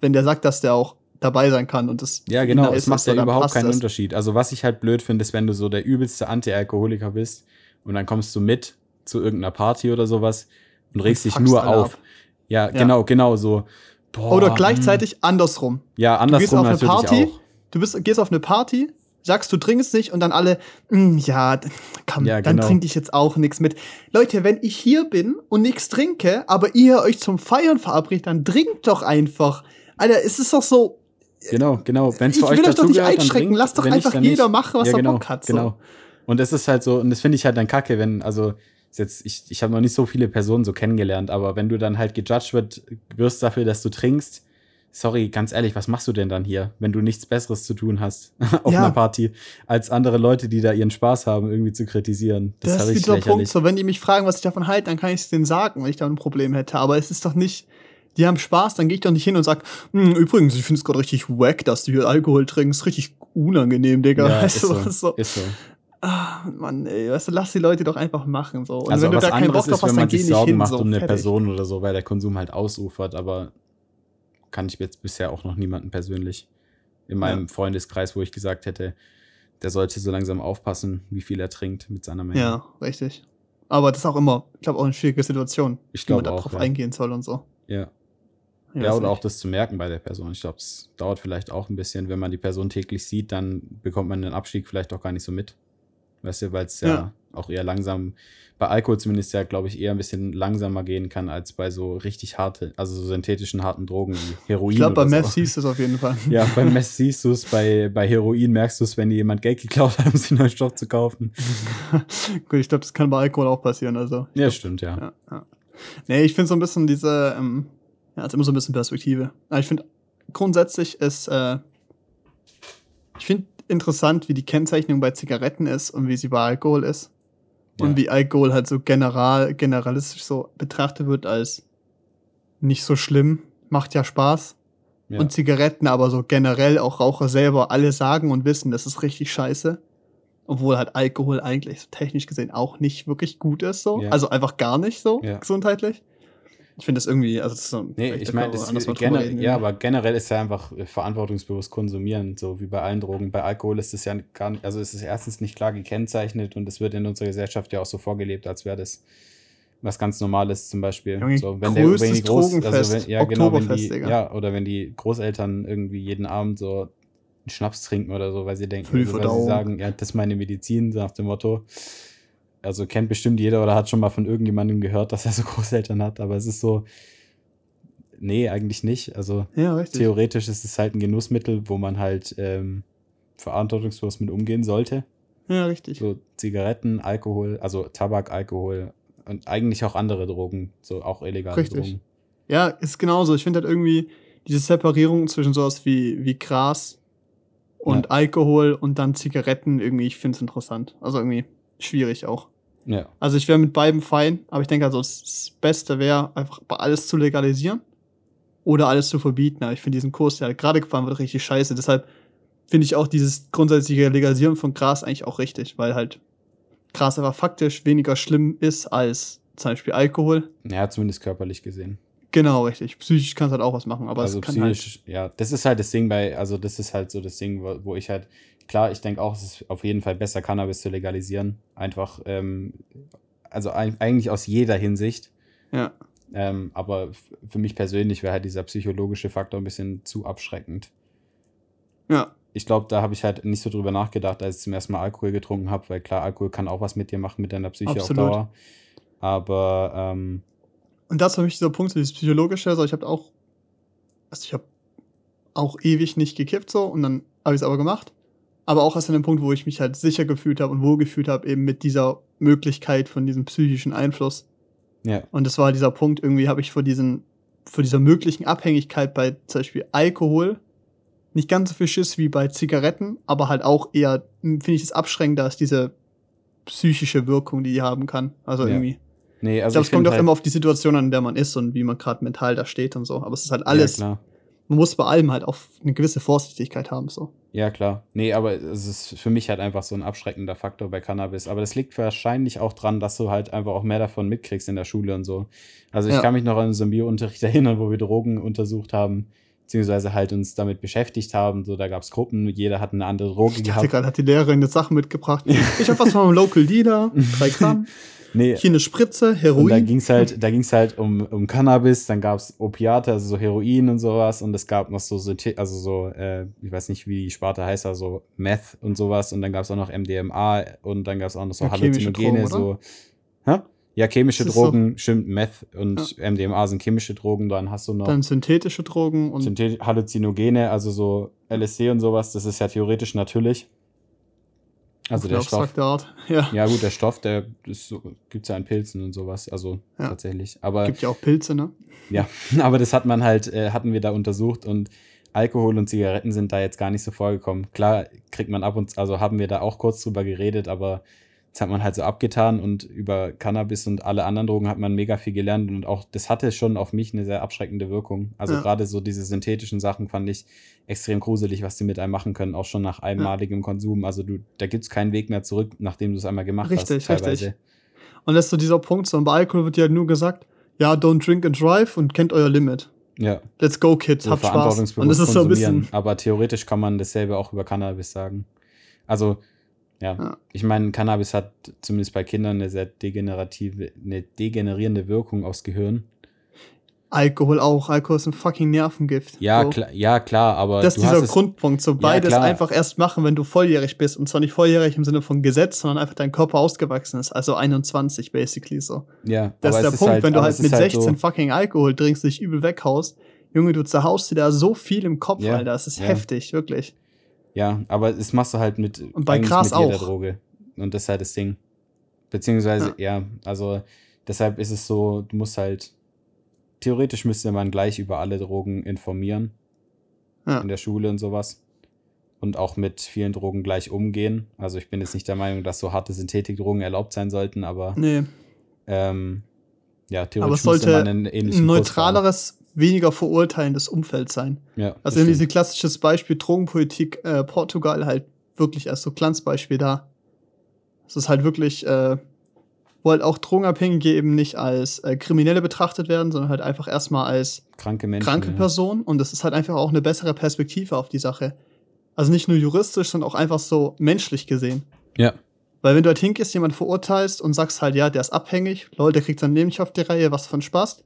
A: wenn der sagt, dass der auch dabei sein kann und das
B: Ja, genau, es macht ja überhaupt keinen
A: das.
B: Unterschied. Also, was ich halt blöd finde, ist, wenn du so der übelste Anti-Alkoholiker bist und dann kommst du mit zu irgendeiner Party oder sowas und regst dich
A: fuckst
B: nur auf. Ja,
A: Ja.
B: genau, genau so. Boah,
A: Oder
B: hm.
A: gleichzeitig andersrum.
B: Ja,
A: Du gehst
B: andersrum
A: auf eine Party,
B: auch.
A: du bist, gehst auf eine Party, sagst, du trinkst nicht und dann alle, "Mm, ja, komm,
B: Ja,
A: dann
B: genau.
A: trinke ich jetzt auch nichts mit. Leute, wenn ich hier bin und nichts trinke, aber ihr euch zum Feiern verabredet, dann trinkt doch einfach. Alter, es ist doch so,
B: Genau, genau. Wenn es für
A: ich
B: euch
A: will euch doch nicht
B: dazugehört, dann
A: einschrecken,
B: trinkt.
A: lasst doch einfach
B: dann
A: jeder
B: nicht.
A: machen, was
B: ja,
A: er
B: genau,
A: Bock hat. So.
B: Genau. Und das ist halt so, und das finde ich halt dann kacke, wenn, also, jetzt, ich, ich habe noch nicht so viele Personen so kennengelernt, aber wenn du dann halt gejudged wird, wirst dafür, dass du trinkst, sorry, ganz ehrlich, was machst du denn dann hier, wenn du nichts Besseres zu tun hast <laughs> auf
A: Ja.
B: einer Party, als andere Leute, die da ihren Spaß haben, irgendwie zu kritisieren?
A: Das,
B: ist
A: ist wieder der Punkt,
B: lächerlich.
A: so wenn die mich fragen, was ich davon halte, dann kann ich es denen sagen, wenn ich da ein Problem hätte. Aber es ist doch nicht, die haben Spaß, dann gehe ich doch nicht hin und sag, "Hm, übrigens, ich finde es gerade richtig wack, dass du hier Alkohol trinkst, richtig unangenehm, Digga.
B: Ja,
A: weißt <laughs>
B: ist
A: du,
B: so,
A: was ist so,
B: ist so.
A: ah, Mann, ey, weißt du, lass die Leute doch einfach machen, so. Und
B: also
A: wenn du
B: was
A: da keinen Bock drauf hast,
B: wenn
A: dann
B: man sich
A: nicht
B: Sorgen
A: hin,
B: macht
A: so,
B: um eine
A: fertig.
B: Person oder so, weil der Konsum halt ausufert, aber kann ich jetzt bisher auch noch niemanden persönlich in meinem Freundeskreis, wo ich gesagt hätte, der sollte so langsam aufpassen, wie viel er trinkt mit seiner Menge.
A: Ja, richtig. Aber das ist auch immer, ich glaube, auch eine schwierige Situation,
B: Ich
A: wie man
B: glaube
A: da
B: auch,
A: drauf
B: ja.
A: eingehen soll und so.
B: Ja. Ja, oder auch das zu merken bei der Person. Ich glaube, es dauert vielleicht auch ein bisschen. Wenn man die Person täglich sieht, dann bekommt man den Abstieg vielleicht auch gar nicht so mit. Weißt du, weil es ja,
A: Ja.
B: auch eher langsam, bei Alkohol zumindest ja, glaube ich, eher ein bisschen langsamer gehen kann als bei so richtig harte, also so synthetischen harten Drogen wie Heroin.
A: Ich glaube, bei Meth
B: so.
A: siehst du es auf jeden Fall.
B: Ja, beim <laughs> Mess siehst du es, bei, bei Heroin merkst du es, wenn dir jemand Geld geklaut hat, um sich neuen Stoff zu kaufen. <laughs>
A: Gut, ich glaube, das kann bei Alkohol auch passieren, also.
B: Ja, stimmt, ja.
A: Ja, ja. Nee, ich finde so ein bisschen diese, ähm, ja, ist immer so ein bisschen Perspektive. Aber ich finde, grundsätzlich ist, äh, ich finde interessant, wie die Kennzeichnung bei Zigaretten ist und wie sie bei Alkohol ist. Und wie Alkohol halt so general, generalistisch so betrachtet wird als nicht so schlimm, macht ja Spaß.
B: Ja.
A: Und Zigaretten aber so generell auch Raucher selber alle sagen und wissen, das ist richtig scheiße. Obwohl halt Alkohol eigentlich so technisch gesehen auch nicht wirklich gut ist, so.
B: Ja.
A: Also einfach gar nicht so gesundheitlich. Ich finde das irgendwie, also das ist so.
B: Nee, ich meine, ja, aber generell ist ja einfach äh, verantwortungsbewusst konsumieren, so wie bei allen Drogen. Bei Alkohol ist es ja gar nicht, also es ist erstens nicht klar gekennzeichnet und es wird in unserer Gesellschaft ja auch so vorgelebt, als wäre das was ganz Normales zum Beispiel.
A: Junge,
B: so,
A: größtes Drogenfest,
B: wenn, ja, genau, wenn die,
A: Digga.
B: ja, oder wenn die Großeltern irgendwie jeden Abend so einen Schnaps trinken oder so, weil sie denken,
A: die
B: also, weil sie sagen, ja, das ist meine Medizin, so nach dem Motto. Also kennt bestimmt jeder oder hat schon mal von irgendjemandem gehört, dass er so <laughs> Großeltern hat, aber es ist so, nee, eigentlich nicht. Also
A: Ja,
B: theoretisch ist es halt ein Genussmittel, wo man halt ähm, verantwortungslos mit umgehen sollte.
A: Ja, richtig.
B: So Zigaretten, Alkohol, also Tabak, Alkohol und eigentlich auch andere Drogen, so auch illegale
A: Richtig.
B: Drogen.
A: Ja, ist genauso. Ich finde halt irgendwie diese Separierung zwischen sowas wie, wie Gras und
B: Ja.
A: Alkohol und dann Zigaretten irgendwie, ich finde es interessant. Also irgendwie schwierig auch.
B: Ja,
A: Also ich wäre mit beiden fein, aber ich denke also das Beste wäre einfach alles zu legalisieren oder alles zu verbieten. Aber ich finde diesen Kurs, der halt gerade gefahren wird, richtig scheiße. Deshalb finde ich auch dieses grundsätzliche Legalisieren von Gras eigentlich auch richtig, weil halt Gras einfach faktisch weniger schlimm ist als zum Beispiel Alkohol.
B: ja, zumindest körperlich gesehen.
A: Genau, richtig. Psychisch kann es halt auch was machen, aber
B: also
A: es kann halt.
B: psychisch, ja, das ist halt das Ding bei, also das ist halt so das Ding, wo, wo ich halt, klar, ich denke auch, es ist auf jeden Fall besser, Cannabis zu legalisieren. Einfach, ähm, also ein, eigentlich aus jeder Hinsicht.
A: Ja,
B: Ähm, aber für mich persönlich wäre halt dieser psychologische Faktor ein bisschen zu abschreckend.
A: ja,
B: Ich glaube, da habe ich halt nicht so drüber nachgedacht, als ich zum ersten Mal Alkohol getrunken habe, weil klar, Alkohol kann auch was mit dir machen, mit deiner Psyche
A: Absolut.
B: auf Dauer. Aber ähm,
A: Und das für mich dieser Punkt, dieses psychologische, also ich habe auch, also ich habe auch ewig nicht gekippt so und dann habe ich es aber gemacht. Aber auch erst an dem Punkt, wo ich mich halt sicher gefühlt habe und wohl gefühlt habe, eben mit dieser Möglichkeit von diesem psychischen Einfluss.
B: ja,
A: Und das war dieser Punkt, irgendwie habe ich vor diesen, vor dieser möglichen Abhängigkeit bei zum Beispiel Alkohol nicht ganz so viel Schiss wie bei Zigaretten, aber halt auch eher, finde ich es abschreckender als diese psychische Wirkung, die die haben kann. Also
B: Ja.
A: irgendwie.
B: nee,
A: Ich
B: also
A: glaube,
B: ich
A: es kommt auch
B: halt,
A: immer auf die Situation an, in der man ist und wie man gerade mental da steht und so. Aber es ist halt alles,
B: Ja.
A: Man muss bei allem halt auch eine gewisse Vorsichtigkeit haben. So.
B: Ja, klar. Nee, aber es ist für mich halt einfach so ein abschreckender Faktor bei Cannabis. Aber das liegt wahrscheinlich auch dran, dass du halt einfach auch mehr davon mitkriegst in der Schule und so. Also ich
A: Ja.
B: kann mich noch an so einen Biounterricht <laughs> erinnern, wo wir Drogen untersucht haben, beziehungsweise halt uns damit beschäftigt haben. So, da gab es Gruppen, jeder hat eine andere Droge
A: Ich dachte
B: gehabt.
A: gerade, hat die Lehrerin jetzt Sachen mitgebracht. <laughs> Ich habe was vom Local Dealer, drei Gramm, <laughs>
B: Nee,
A: hier eine Spritze,
B: und da
A: Heroin.
B: ging es halt, da ging's halt um, um Cannabis, dann gab es Opiate, also so Heroin und sowas. Und es gab noch so, also so, äh, ich weiß nicht, wie die Sparte heißt, also Meth und sowas. Und dann gab es auch noch MDMA und dann gab es auch noch so
A: Ja,
B: Halluzinogene,
A: Drogen,
B: so. Hä? Ja, chemische
A: ist so-
B: Drogen, stimmt, Meth und MDMA sind chemische Drogen, dann hast du noch
A: Dann synthetische Drogen und
B: Synthet Halluzinogene, also so LSD und sowas, das ist ja theoretisch natürlich. Also der Stoff.
A: abstrakte Art. <laughs> Ja.
B: Ja, gut, der Stoff, der so, gibt's ja in Pilzen und sowas, also
A: Ja.
B: tatsächlich. Aber
A: Gibt ja auch Pilze, ne?
B: ja, <laughs> aber das hat man halt, äh, hatten wir da untersucht und Alkohol und Zigaretten sind da jetzt gar nicht so vorgekommen. Klar kriegt man ab und also haben wir da auch kurz drüber geredet, aber das hat man halt so abgetan und über Cannabis und alle anderen Drogen hat man mega viel gelernt und auch das hatte schon auf mich eine sehr abschreckende Wirkung. Also
A: Ja.
B: gerade so diese synthetischen Sachen fand ich extrem gruselig, was die mit einem machen können, auch schon nach einmaligem Konsum. Also du, da gibt's keinen Weg mehr zurück, nachdem du es einmal gemacht
A: Richtig,
B: hast. Teilweise.
A: richtig. Und das ist so dieser Punkt, so bei Alkohol wird ja nur gesagt, ja, don't drink and drive und kennt euer Limit.
B: Ja.
A: Let's go, Kids,
B: so
A: habt Spaß.
B: verantwortungsbewusst
A: Und das ist so ein bisschen,
B: Aber theoretisch kann man dasselbe auch über Cannabis sagen. Also, ja.
A: Ja.
B: Ich meine, Cannabis hat zumindest bei Kindern eine sehr degenerative, eine degenerierende Wirkung aufs Gehirn.
A: Alkohol auch. Alkohol ist ein fucking Nervengift.
B: Ja,
A: so.
B: klar, ja, klar, aber
A: Das ist dieser Grundpunkt. So beides
B: klar.
A: einfach erst machen, wenn du volljährig bist. Und zwar nicht volljährig im Sinne von Gesetz, sondern einfach dein Körper ausgewachsen ist. Also 21 basically so.
B: ja,
A: Das ist der Punkt, wenn du halt
B: ist
A: mit 16
B: so,
A: fucking Alkohol trinkst, dich übel weghaust. Junge, du zerhaust dir da so viel im Kopf,
B: Ja,
A: Alter. Das ist
B: ja.
A: heftig, wirklich.
B: Ja, aber das machst du halt mit,
A: Und bei Gras
B: mit jeder
A: auch.
B: Droge. Und das ist halt das Ding. Beziehungsweise, ja. also deshalb ist es so, du musst halt, theoretisch müsste man gleich über alle Drogen informieren.
A: Ja.
B: In der Schule und sowas. Und auch mit vielen Drogen gleich umgehen. Also ich bin jetzt nicht der Meinung, dass so harte Synthetikdrogen erlaubt sein sollten, aber
A: Nee.
B: ähm, ja,
A: Aber
B: theoretisch
A: es sollte
B: einen ähnlichen
A: ein neutraleres, weniger verurteilendes Umfeld sein.
B: Ja,
A: Also irgendwie
B: stimmt.
A: ein klassisches Beispiel Drogenpolitik äh, Portugal halt wirklich als so Glanzbeispiel da. Es ist halt wirklich, äh, wo halt auch Drogenabhängige eben nicht als äh, Kriminelle betrachtet werden, sondern halt einfach erstmal als
B: kranke Menschen.
A: kranke
B: ja.
A: Person und das ist halt einfach auch eine bessere Perspektive auf die Sache. Also nicht nur juristisch, sondern auch einfach so menschlich gesehen.
B: Ja,
A: Weil wenn du halt hingehst, jemand verurteilst und sagst halt, ja, der ist abhängig, lol, der kriegt sein Leben nicht auf die Reihe, was von Spaß.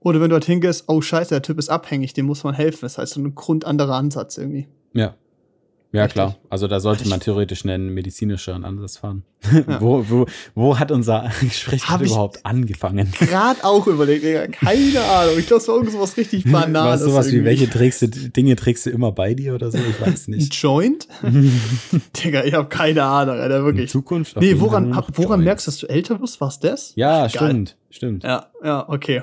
A: Oder wenn du halt hingehst, oh scheiße, der Typ ist abhängig, dem muss man helfen. Das heißt so ein grundanderer Ansatz irgendwie.
B: ja. Ja,
A: Richtig.
B: klar. Also da sollte man theoretisch einen medizinischen Ansatz fahren. <laughs> wo, wo, wo hat unser <laughs> Gespräch überhaupt angefangen? <laughs>
A: Gerade auch überlegt, Digga. Keine Ahnung. Ich glaube, es war irgendwas richtig Banales.
B: Weißt du was, wie welche trägst du, Dinge trägst du immer bei dir oder so? Ich weiß
A: Ein
B: nicht.
A: Joint? Digga, ich habe keine Ahnung, Alter,
B: In
A: wirklich.
B: Zukunft? auf
A: Nee, woran, woran
B: Joints.
A: merkst du, dass du älter wirst? War's das?
B: Ja,
A: Geil.
B: stimmt, stimmt.
A: Ja, ja, okay.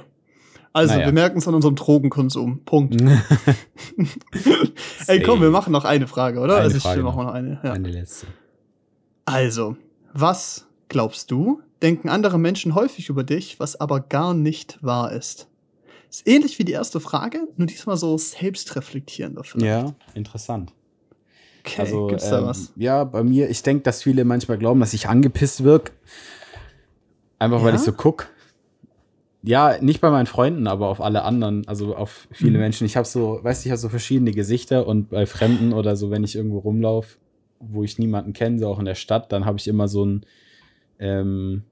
A: Also,
B: Naja.
A: wir merken es an unserem Drogenkonsum. Punkt. <laughs> Ey, komm, wir machen noch eine Frage, oder?
B: Eine
A: also, ich
B: Frage noch.
A: noch eine. Ja.
B: Eine letzte.
A: Also, was glaubst du, denken andere Menschen häufig über dich, was aber gar nicht wahr ist? Ist ähnlich wie die erste Frage, nur diesmal so selbstreflektierender vielleicht.
B: Ja, interessant.
A: Okay,
B: also,
A: gibt's da
B: ähm,
A: was?
B: Ja, bei mir, ich denke, dass viele manchmal glauben, dass ich angepisst wirke. Einfach weil
A: Ja?
B: ich so guck. Ja, nicht bei meinen Freunden, aber auf alle anderen, also auf viele
A: Mhm.
B: Menschen. Ich habe so, weißt du, ich habe so verschiedene Gesichter und bei Fremden oder so, wenn ich irgendwo rumlaufe, wo ich niemanden kenne, so auch in der Stadt, dann habe ich immer so einen, ähm,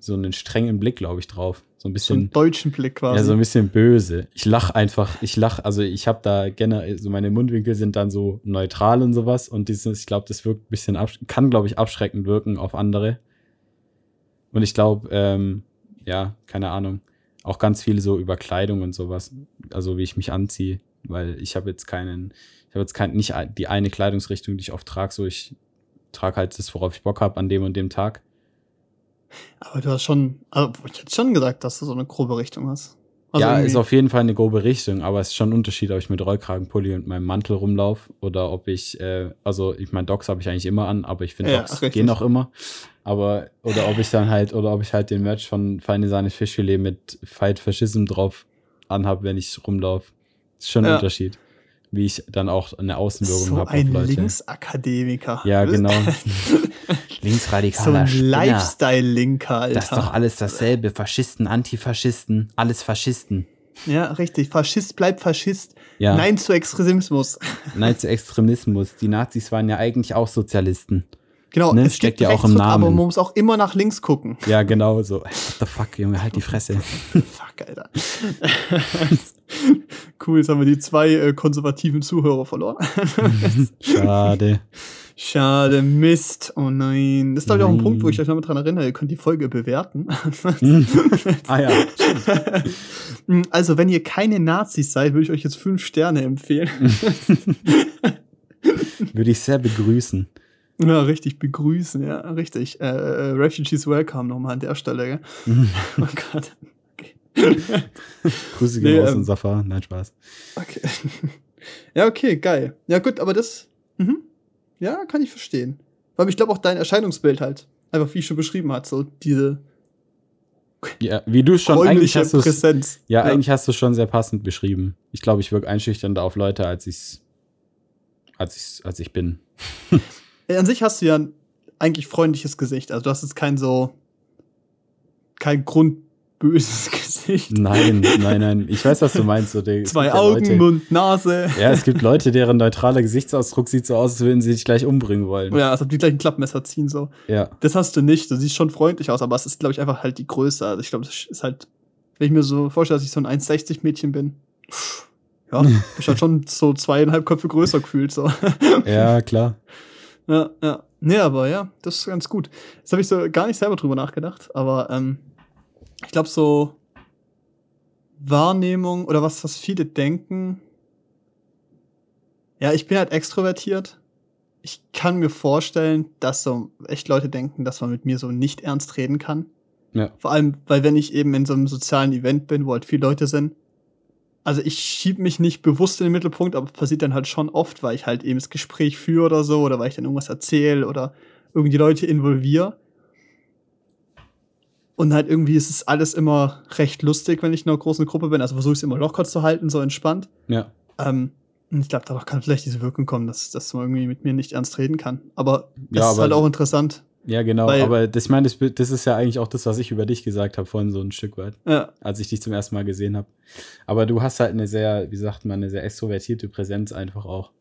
B: so einen strengen Blick, glaube ich, drauf. So ein
A: So einen
B: bisschen,
A: deutschen Blick quasi.
B: ja, so ein bisschen böse. Ich lach einfach, ich lach, also ich habe da generell, so meine Mundwinkel sind dann so neutral und sowas und dieses, ich glaube, das wirkt ein bisschen, kann, glaube ich, abschreckend wirken auf andere. Und ich glaube, ähm, ja, keine Ahnung, auch ganz viel so über Kleidung und sowas, also wie ich mich anziehe, weil ich habe jetzt keinen, ich habe jetzt kein, nicht die eine Kleidungsrichtung, die ich oft trage, so ich trage halt das, worauf ich Bock habe an dem und dem Tag.
A: aber du hast schon, also ich hätte schon gesagt, dass du so eine grobe Richtung hast. Also
B: ja,
A: irgendwie-
B: ist auf jeden Fall eine grobe Richtung, aber es ist schon ein Unterschied, ob ich mit Rollkragenpulli und meinem Mantel rumlaufe oder ob ich, äh, also ich meine, Docs habe ich eigentlich immer an, aber ich finde
A: Ja,
B: Docs gehen auch immer. Aber, oder ob ich dann halt, oder ob ich halt den Merch von Feine Sahne Fischfilet mit Fight Faschism drauf anhab, wenn ich rumlaufe. Ist schon ein
A: Ja.
B: Unterschied. Wie ich dann auch eine Außenwirkung
A: so
B: habe auf
A: ein
B: Leute.
A: Linksakademiker.
B: Ja, genau. <laughs>
A: so
B: Linksradikaler
A: ein
B: Spinner.
A: Lifestyle-Linker, Alter.
B: Das ist doch alles dasselbe. Faschisten, Antifaschisten, alles Faschisten.
A: Ja, richtig. Faschist bleibt Faschist.
B: Ja.
A: Nein zu Extremismus.
B: Nein zu Extremismus. Die Nazis waren ja eigentlich auch Sozialisten.
A: Genau,
B: Ne,
A: es
B: steckt ja auch im
A: drin, Aber
B: Namen.
A: man muss auch immer nach links gucken.
B: Ja, genau so. What the fuck, Junge, halt die Fresse. <laughs>
A: Fuck, Alter. <laughs> cool, jetzt haben wir die zwei äh, konservativen Zuhörer verloren. <laughs>
B: Schade.
A: Schade, Mist. Oh nein. Das ist, glaube ich, auch ein. Punkt, wo ich euch nochmal dran erinnere. Ihr könnt die Folge bewerten.
B: ah ja.
A: Also, wenn ihr keine Nazis seid, würde ich euch jetzt fünf Sterne empfehlen.
B: Würde ich sehr begrüßen.
A: Ja, richtig begrüßen, ja, richtig. Äh, äh, Refugees Welcome nochmal an der Stelle, gell? <laughs> Oh Gott. <laughs>
B: Grüße gehen
A: Nee,
B: raus
A: ähm,
B: und Safa. Nein, Spaß.
A: Okay. <laughs> Ja, okay, geil. Ja, gut, aber das, mhm. ja, kann ich verstehen. Weil ich glaube auch dein Erscheinungsbild halt, einfach wie ich schon beschrieben hat, so diese
B: Ja, wie du schon, eigentlich hast
A: Präsenz.
B: ja, eigentlich hast du schon sehr passend beschrieben. Ich glaube, ich wirke einschüchternder auf Leute, als ich's, als ich, als ich bin.
A: An sich hast du ja ein eigentlich freundliches Gesicht. Also du hast jetzt kein so, kein grundböses <laughs> Gesicht.
B: Nein, nein, nein. Ich weiß, was du meinst. So, der,
A: Zwei Augen,
B: Leute,
A: Mund, Nase.
B: Ja, es gibt Leute, deren neutraler Gesichtsausdruck sieht so aus, als würden sie dich gleich umbringen wollen.
A: Ja, als ob die gleich ein Klappmesser ziehen, so.
B: Ja.
A: Das hast du nicht. Du siehst schon freundlich aus, aber es ist, glaube ich, einfach halt die Größe. Also ich glaube, das ist halt, wenn ich mir so vorstelle, dass ich so ein 1,60 Mädchen bin, ja, <laughs> ich halt schon so zweieinhalb Köpfe größer gefühlt, so.
B: Ja, klar.
A: Ja, ja. Nee, aber ja, das ist ganz gut. Jetzt habe ich so gar nicht selber drüber nachgedacht, aber ähm, ich glaube, so Wahrnehmung oder was, was viele denken. Ja, ich bin halt extrovertiert. Ich kann mir vorstellen, dass so echt Leute denken, dass man mit mir so nicht ernst reden kann.
B: Ja.
A: Vor allem, weil wenn ich eben in so einem sozialen Event bin, wo halt viele Leute sind, also ich schieb mich nicht bewusst in den Mittelpunkt, aber passiert dann halt schon oft, weil ich halt eben das Gespräch führe oder so, oder weil ich dann irgendwas erzähle oder irgendwie Leute involviere. Und halt irgendwie ist es alles immer recht lustig, wenn ich in einer großen Gruppe bin. Also versuche ich es immer locker zu halten, so entspannt.
B: Ja.
A: Ähm, und ich glaube, dadurch kann vielleicht diese Wirkung kommen, dass, dass man irgendwie mit mir nicht ernst reden kann. Aber das
B: Ja,
A: ist
B: aber-
A: halt auch interessant.
B: Ja, genau.
A: Weil-
B: aber das, ich meine, das, das ist ja eigentlich auch das, was ich über dich gesagt habe, vorhin so ein Stück weit,
A: Ja,
B: als ich dich zum ersten Mal gesehen habe. Aber du hast halt eine sehr, wie sagt man, eine sehr extrovertierte Präsenz einfach auch.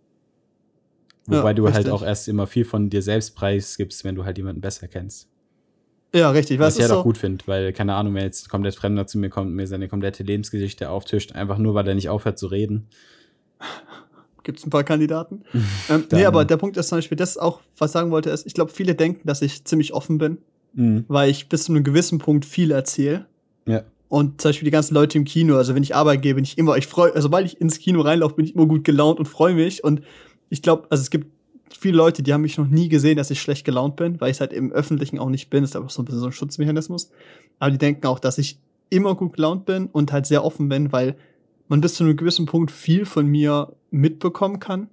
B: Wobei
A: Ja,
B: du halt
A: richtig.
B: auch erst immer viel von dir selbst preisgibst, wenn du halt jemanden besser kennst.
A: ja richtig.
B: Was
A: Was
B: ich halt
A: ist
B: auch
A: so,
B: gut finde, weil, keine Ahnung, wenn jetzt ein komplett Fremder zu mir kommt und mir seine komplette Lebensgeschichte auftischt, einfach nur, weil er nicht aufhört zu reden.
A: Gibt es ein paar Kandidaten. <laughs> ähm, nee, aber der Punkt ist zum Beispiel, das auch, was ich sagen wollte, ist, ich glaube, viele denken, dass ich ziemlich offen bin,
B: Mhm.
A: weil ich bis zu einem gewissen Punkt viel erzähle.
B: Ja.
A: Und zum Beispiel die ganzen Leute im Kino, also wenn ich Arbeit gehe, bin ich immer, ich freue, also sobald ich ins Kino reinlaufe, bin ich immer gut gelaunt und freue mich. Und ich glaube, also es gibt viele Leute, die haben mich noch nie gesehen, dass ich schlecht gelaunt bin, weil ich halt im Öffentlichen auch nicht bin. Das ist einfach so ein bisschen so ein Schutzmechanismus. Aber die denken auch, dass ich immer gut gelaunt bin und halt sehr offen bin, weil man bis zu einem gewissen Punkt viel von mir mitbekommen kann.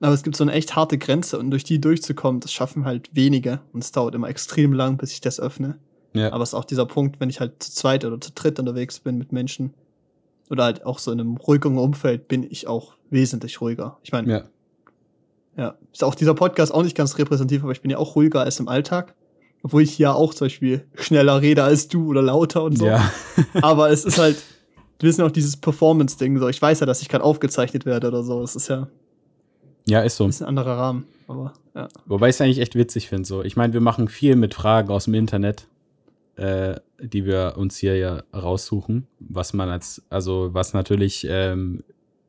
A: Aber es gibt so eine echt harte Grenze und durch die durchzukommen, das schaffen halt wenige. Und es dauert immer extrem lang, bis ich das öffne.
B: Ja.
A: Aber es ist auch dieser Punkt, wenn ich halt zu zweit oder zu dritt unterwegs bin mit Menschen oder halt auch so in einem ruhigeren Umfeld, bin ich auch wesentlich ruhiger. Ich meine,
B: ja.
A: ja, ist auch dieser Podcast auch nicht ganz repräsentativ, aber ich bin ja auch ruhiger als im Alltag. Obwohl ich ja auch zum Beispiel schneller rede als du oder lauter und so.
B: Ja.
A: Aber es ist halt, wissen ja auch dieses Performance-Ding so. Ich weiß ja, dass ich gerade aufgezeichnet werde oder so. Es ist ja ein
B: ja, ist so.
A: bisschen anderer Rahmen. Aber ja.
B: Wobei ich es eigentlich echt witzig finde. So. Ich meine, wir machen viel mit Fragen aus dem Internet, äh, die wir uns hier ja raussuchen. Was man als, also was natürlich, ähm,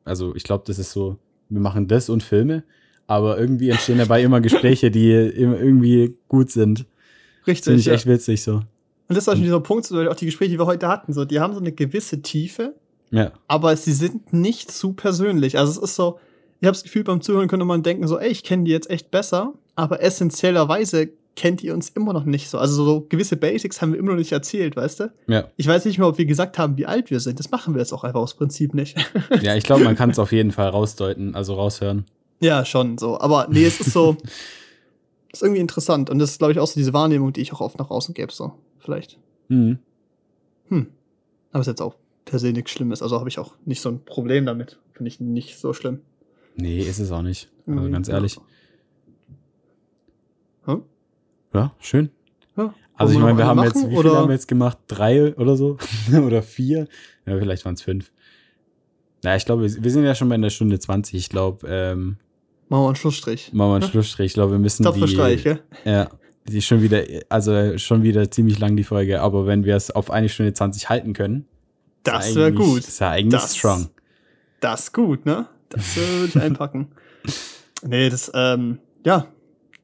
B: also ich glaube, das ist so, wir machen das und Filme, aber irgendwie entstehen dabei immer Gespräche, die immer irgendwie gut sind. <laughs>
A: Richtig.
B: Finde ich
A: ja.
B: echt witzig so.
A: Und das ist auch schon dieser Punkt, so, auch die Gespräche, die wir heute hatten, so, die haben so eine gewisse Tiefe,
B: Ja.
A: aber sie sind nicht zu persönlich. Also es ist so, ich habe das Gefühl, beim Zuhören könnte man denken, so, ey, ich kenne die jetzt echt besser, aber essentiellerweise kennt ihr uns immer noch nicht so. Also so gewisse Basics haben wir immer noch nicht erzählt, weißt du?
B: Ja.
A: Ich weiß nicht mehr, ob wir gesagt haben, wie alt wir sind. Das machen wir jetzt auch einfach aus Prinzip nicht. <laughs>
B: Ja, ich glaube, man kann es auf jeden Fall rausdeuten, also raushören.
A: ja, schon so. Aber nee, es ist so, <laughs> ist irgendwie interessant. Und das ist, glaube ich, auch so diese Wahrnehmung, die ich auch oft nach außen gebe, so. Vielleicht.
B: Mhm.
A: Hm. Aber ist jetzt auch per se nichts Schlimmes. Also habe ich auch nicht so ein Problem damit. Finde ich nicht so schlimm.
B: Nee, ist es auch nicht. Also
A: Irgendwie,
B: ganz
A: ja.
B: ehrlich.
A: Hm?
B: Ja, schön.
A: Ja.
B: Also ich meine, wir haben
A: eine
B: jetzt,
A: machen,
B: wie viele
A: oder?
B: haben wir jetzt gemacht? Drei oder so? <laughs> oder vier? Ja, vielleicht waren es fünf. Na, ich glaube, wir sind ja schon bei einer Stunde 20. Ich glaube, ähm,
A: Machen wir einen Schlussstrich.
B: machen wir einen Schlussstrich. Ich glaube, wir müssen
A: Tapfer
B: die,
A: Streich, gell?
B: ja, die ist schon wieder, also schon wieder ziemlich lang die Folge. Aber wenn wir es auf eine Stunde 20 halten können,
A: Das wäre gut.
B: Ist ja eigentlich
A: Das-
B: strong.
A: Das ist gut, ne? Das äh, würde ich einpacken. <laughs> Nee, das, ähm, ja.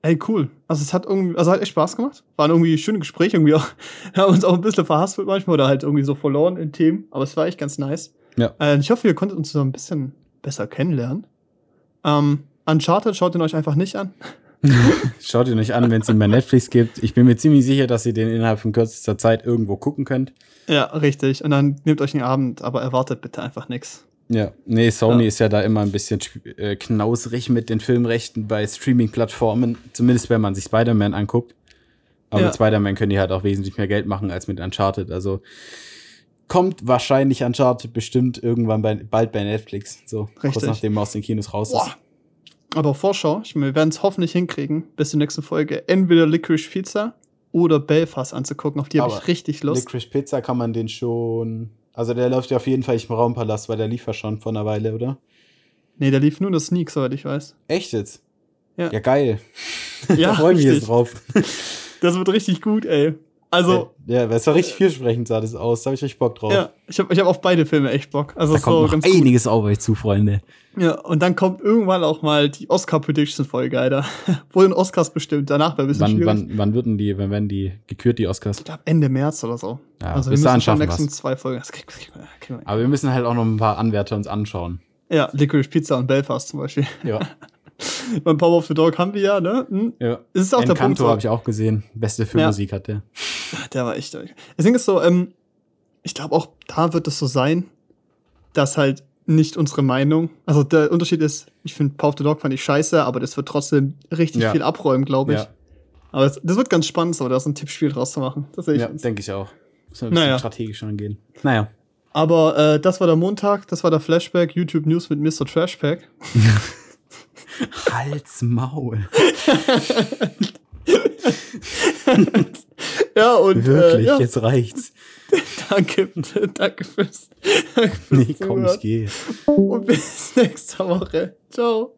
A: Ey, cool. Also es hat irgendwie, also hat echt Spaß gemacht. Waren irgendwie schöne Gespräche, irgendwie auch, <laughs> haben uns auch ein bisschen verhaspelt manchmal oder halt irgendwie so verloren in Themen, aber es war echt ganz nice.
B: Ja.
A: Äh, ich hoffe, ihr konntet uns so ein bisschen besser kennenlernen. Ähm, Uncharted schaut ihn euch einfach nicht an. <laughs>
B: Schaut ihn euch an, wenn es ihn bei Netflix gibt. Ich bin mir ziemlich sicher, dass ihr den innerhalb von kürzester Zeit irgendwo gucken könnt.
A: Ja, richtig. Und dann nehmt euch einen Abend, aber erwartet bitte einfach nichts.
B: Ja, nee, Sony
A: Ja.
B: ist ja da immer ein bisschen äh, knausrig mit den Filmrechten bei Streaming-Plattformen, zumindest wenn man sich Spider-Man anguckt. Aber
A: Ja.
B: mit Spider-Man können die halt auch wesentlich mehr Geld machen als mit Uncharted. Also kommt wahrscheinlich Uncharted bestimmt irgendwann bei, bald bei Netflix. So, kurz
A: Richtig.
B: nachdem er aus den Kinos raus
A: Boah. Aber Vorschau, ich, wir werden es hoffentlich hinkriegen, bis zur nächsten Folge entweder Licorice Pizza oder Belfast anzugucken. Auf die habe ich richtig Lust.
B: Licorice Pizza kann man den schon. Also der läuft ja auf jeden Fall nicht im Raumpalast, weil der lief ja schon vor einer Weile, oder?
A: Nee, der lief nur in der Sneak, soweit ich weiß.
B: Echt jetzt?
A: Ja.
B: Ja, geil.
A: Ja, <laughs>
B: da freue ich mich
A: richtig.
B: jetzt drauf.
A: Das wird richtig gut, ey. Also,
B: ja, es war richtig vielversprechend sah das aus. Da habe ich richtig Bock drauf.
A: ja, ich habe ich hab auf beide Filme echt Bock. Also
B: Da
A: so
B: kommt noch
A: ganz gut.
B: einiges auf euch zu, Freunde.
A: Ja, und dann kommt irgendwann auch mal die Oscar-Prediction-Folge, Alter. <laughs> Wurden Oscars bestimmt. Danach wäre ein bisschen
B: Wann,
A: schwierig.
B: wann, wann würden die, wann werden die gekürt, die Oscars?
A: Ich glaube Ende März oder so.
B: Ja,
A: also wir
B: bis
A: müssen
B: dahin
A: schon nächsten
B: wir's.
A: zwei Folgen. Das wir- kriegen wir.
B: Aber wir müssen halt auch noch ein paar Anwärter uns anschauen.
A: Ja, Licorice Pizza und Belfast zum Beispiel.
B: Ja. <laughs> <laughs>
A: Beim Power of the Dog haben wir ja, ne? Hm?
B: ja.
A: Es ist auch der Punkt. So-
B: habe ich auch gesehen. Beste Filmmusik hat der. <laughs>
A: Der war echt. Das Ding ist so, ähm, ich glaube auch da wird es so sein, dass halt nicht unsere Meinung. Also der Unterschied ist, ich finde Power of the Dog fand ich scheiße, aber das wird trotzdem richtig
B: Ja.
A: viel abräumen, glaube ich.
B: Ja,
A: Aber es, das wird ganz spannend, so da so ein Tippspiel draus zu machen. Das sehe ich.
B: ja denke ich auch. Muss man ein bisschen
A: Naja.
B: strategisch angehen. Naja.
A: Aber äh, das war der Montag, das war der Flashback, YouTube News mit Mr. Trashpack. <laughs>
B: Hals Maul. <laughs>
A: Ja, und
B: Wirklich,
A: äh, ja,
B: jetzt reicht's. <laughs>
A: danke, danke fürs, danke fürs
B: Nee, komm, ich gehe.
A: Und bis <laughs> nächste Woche. Ciao.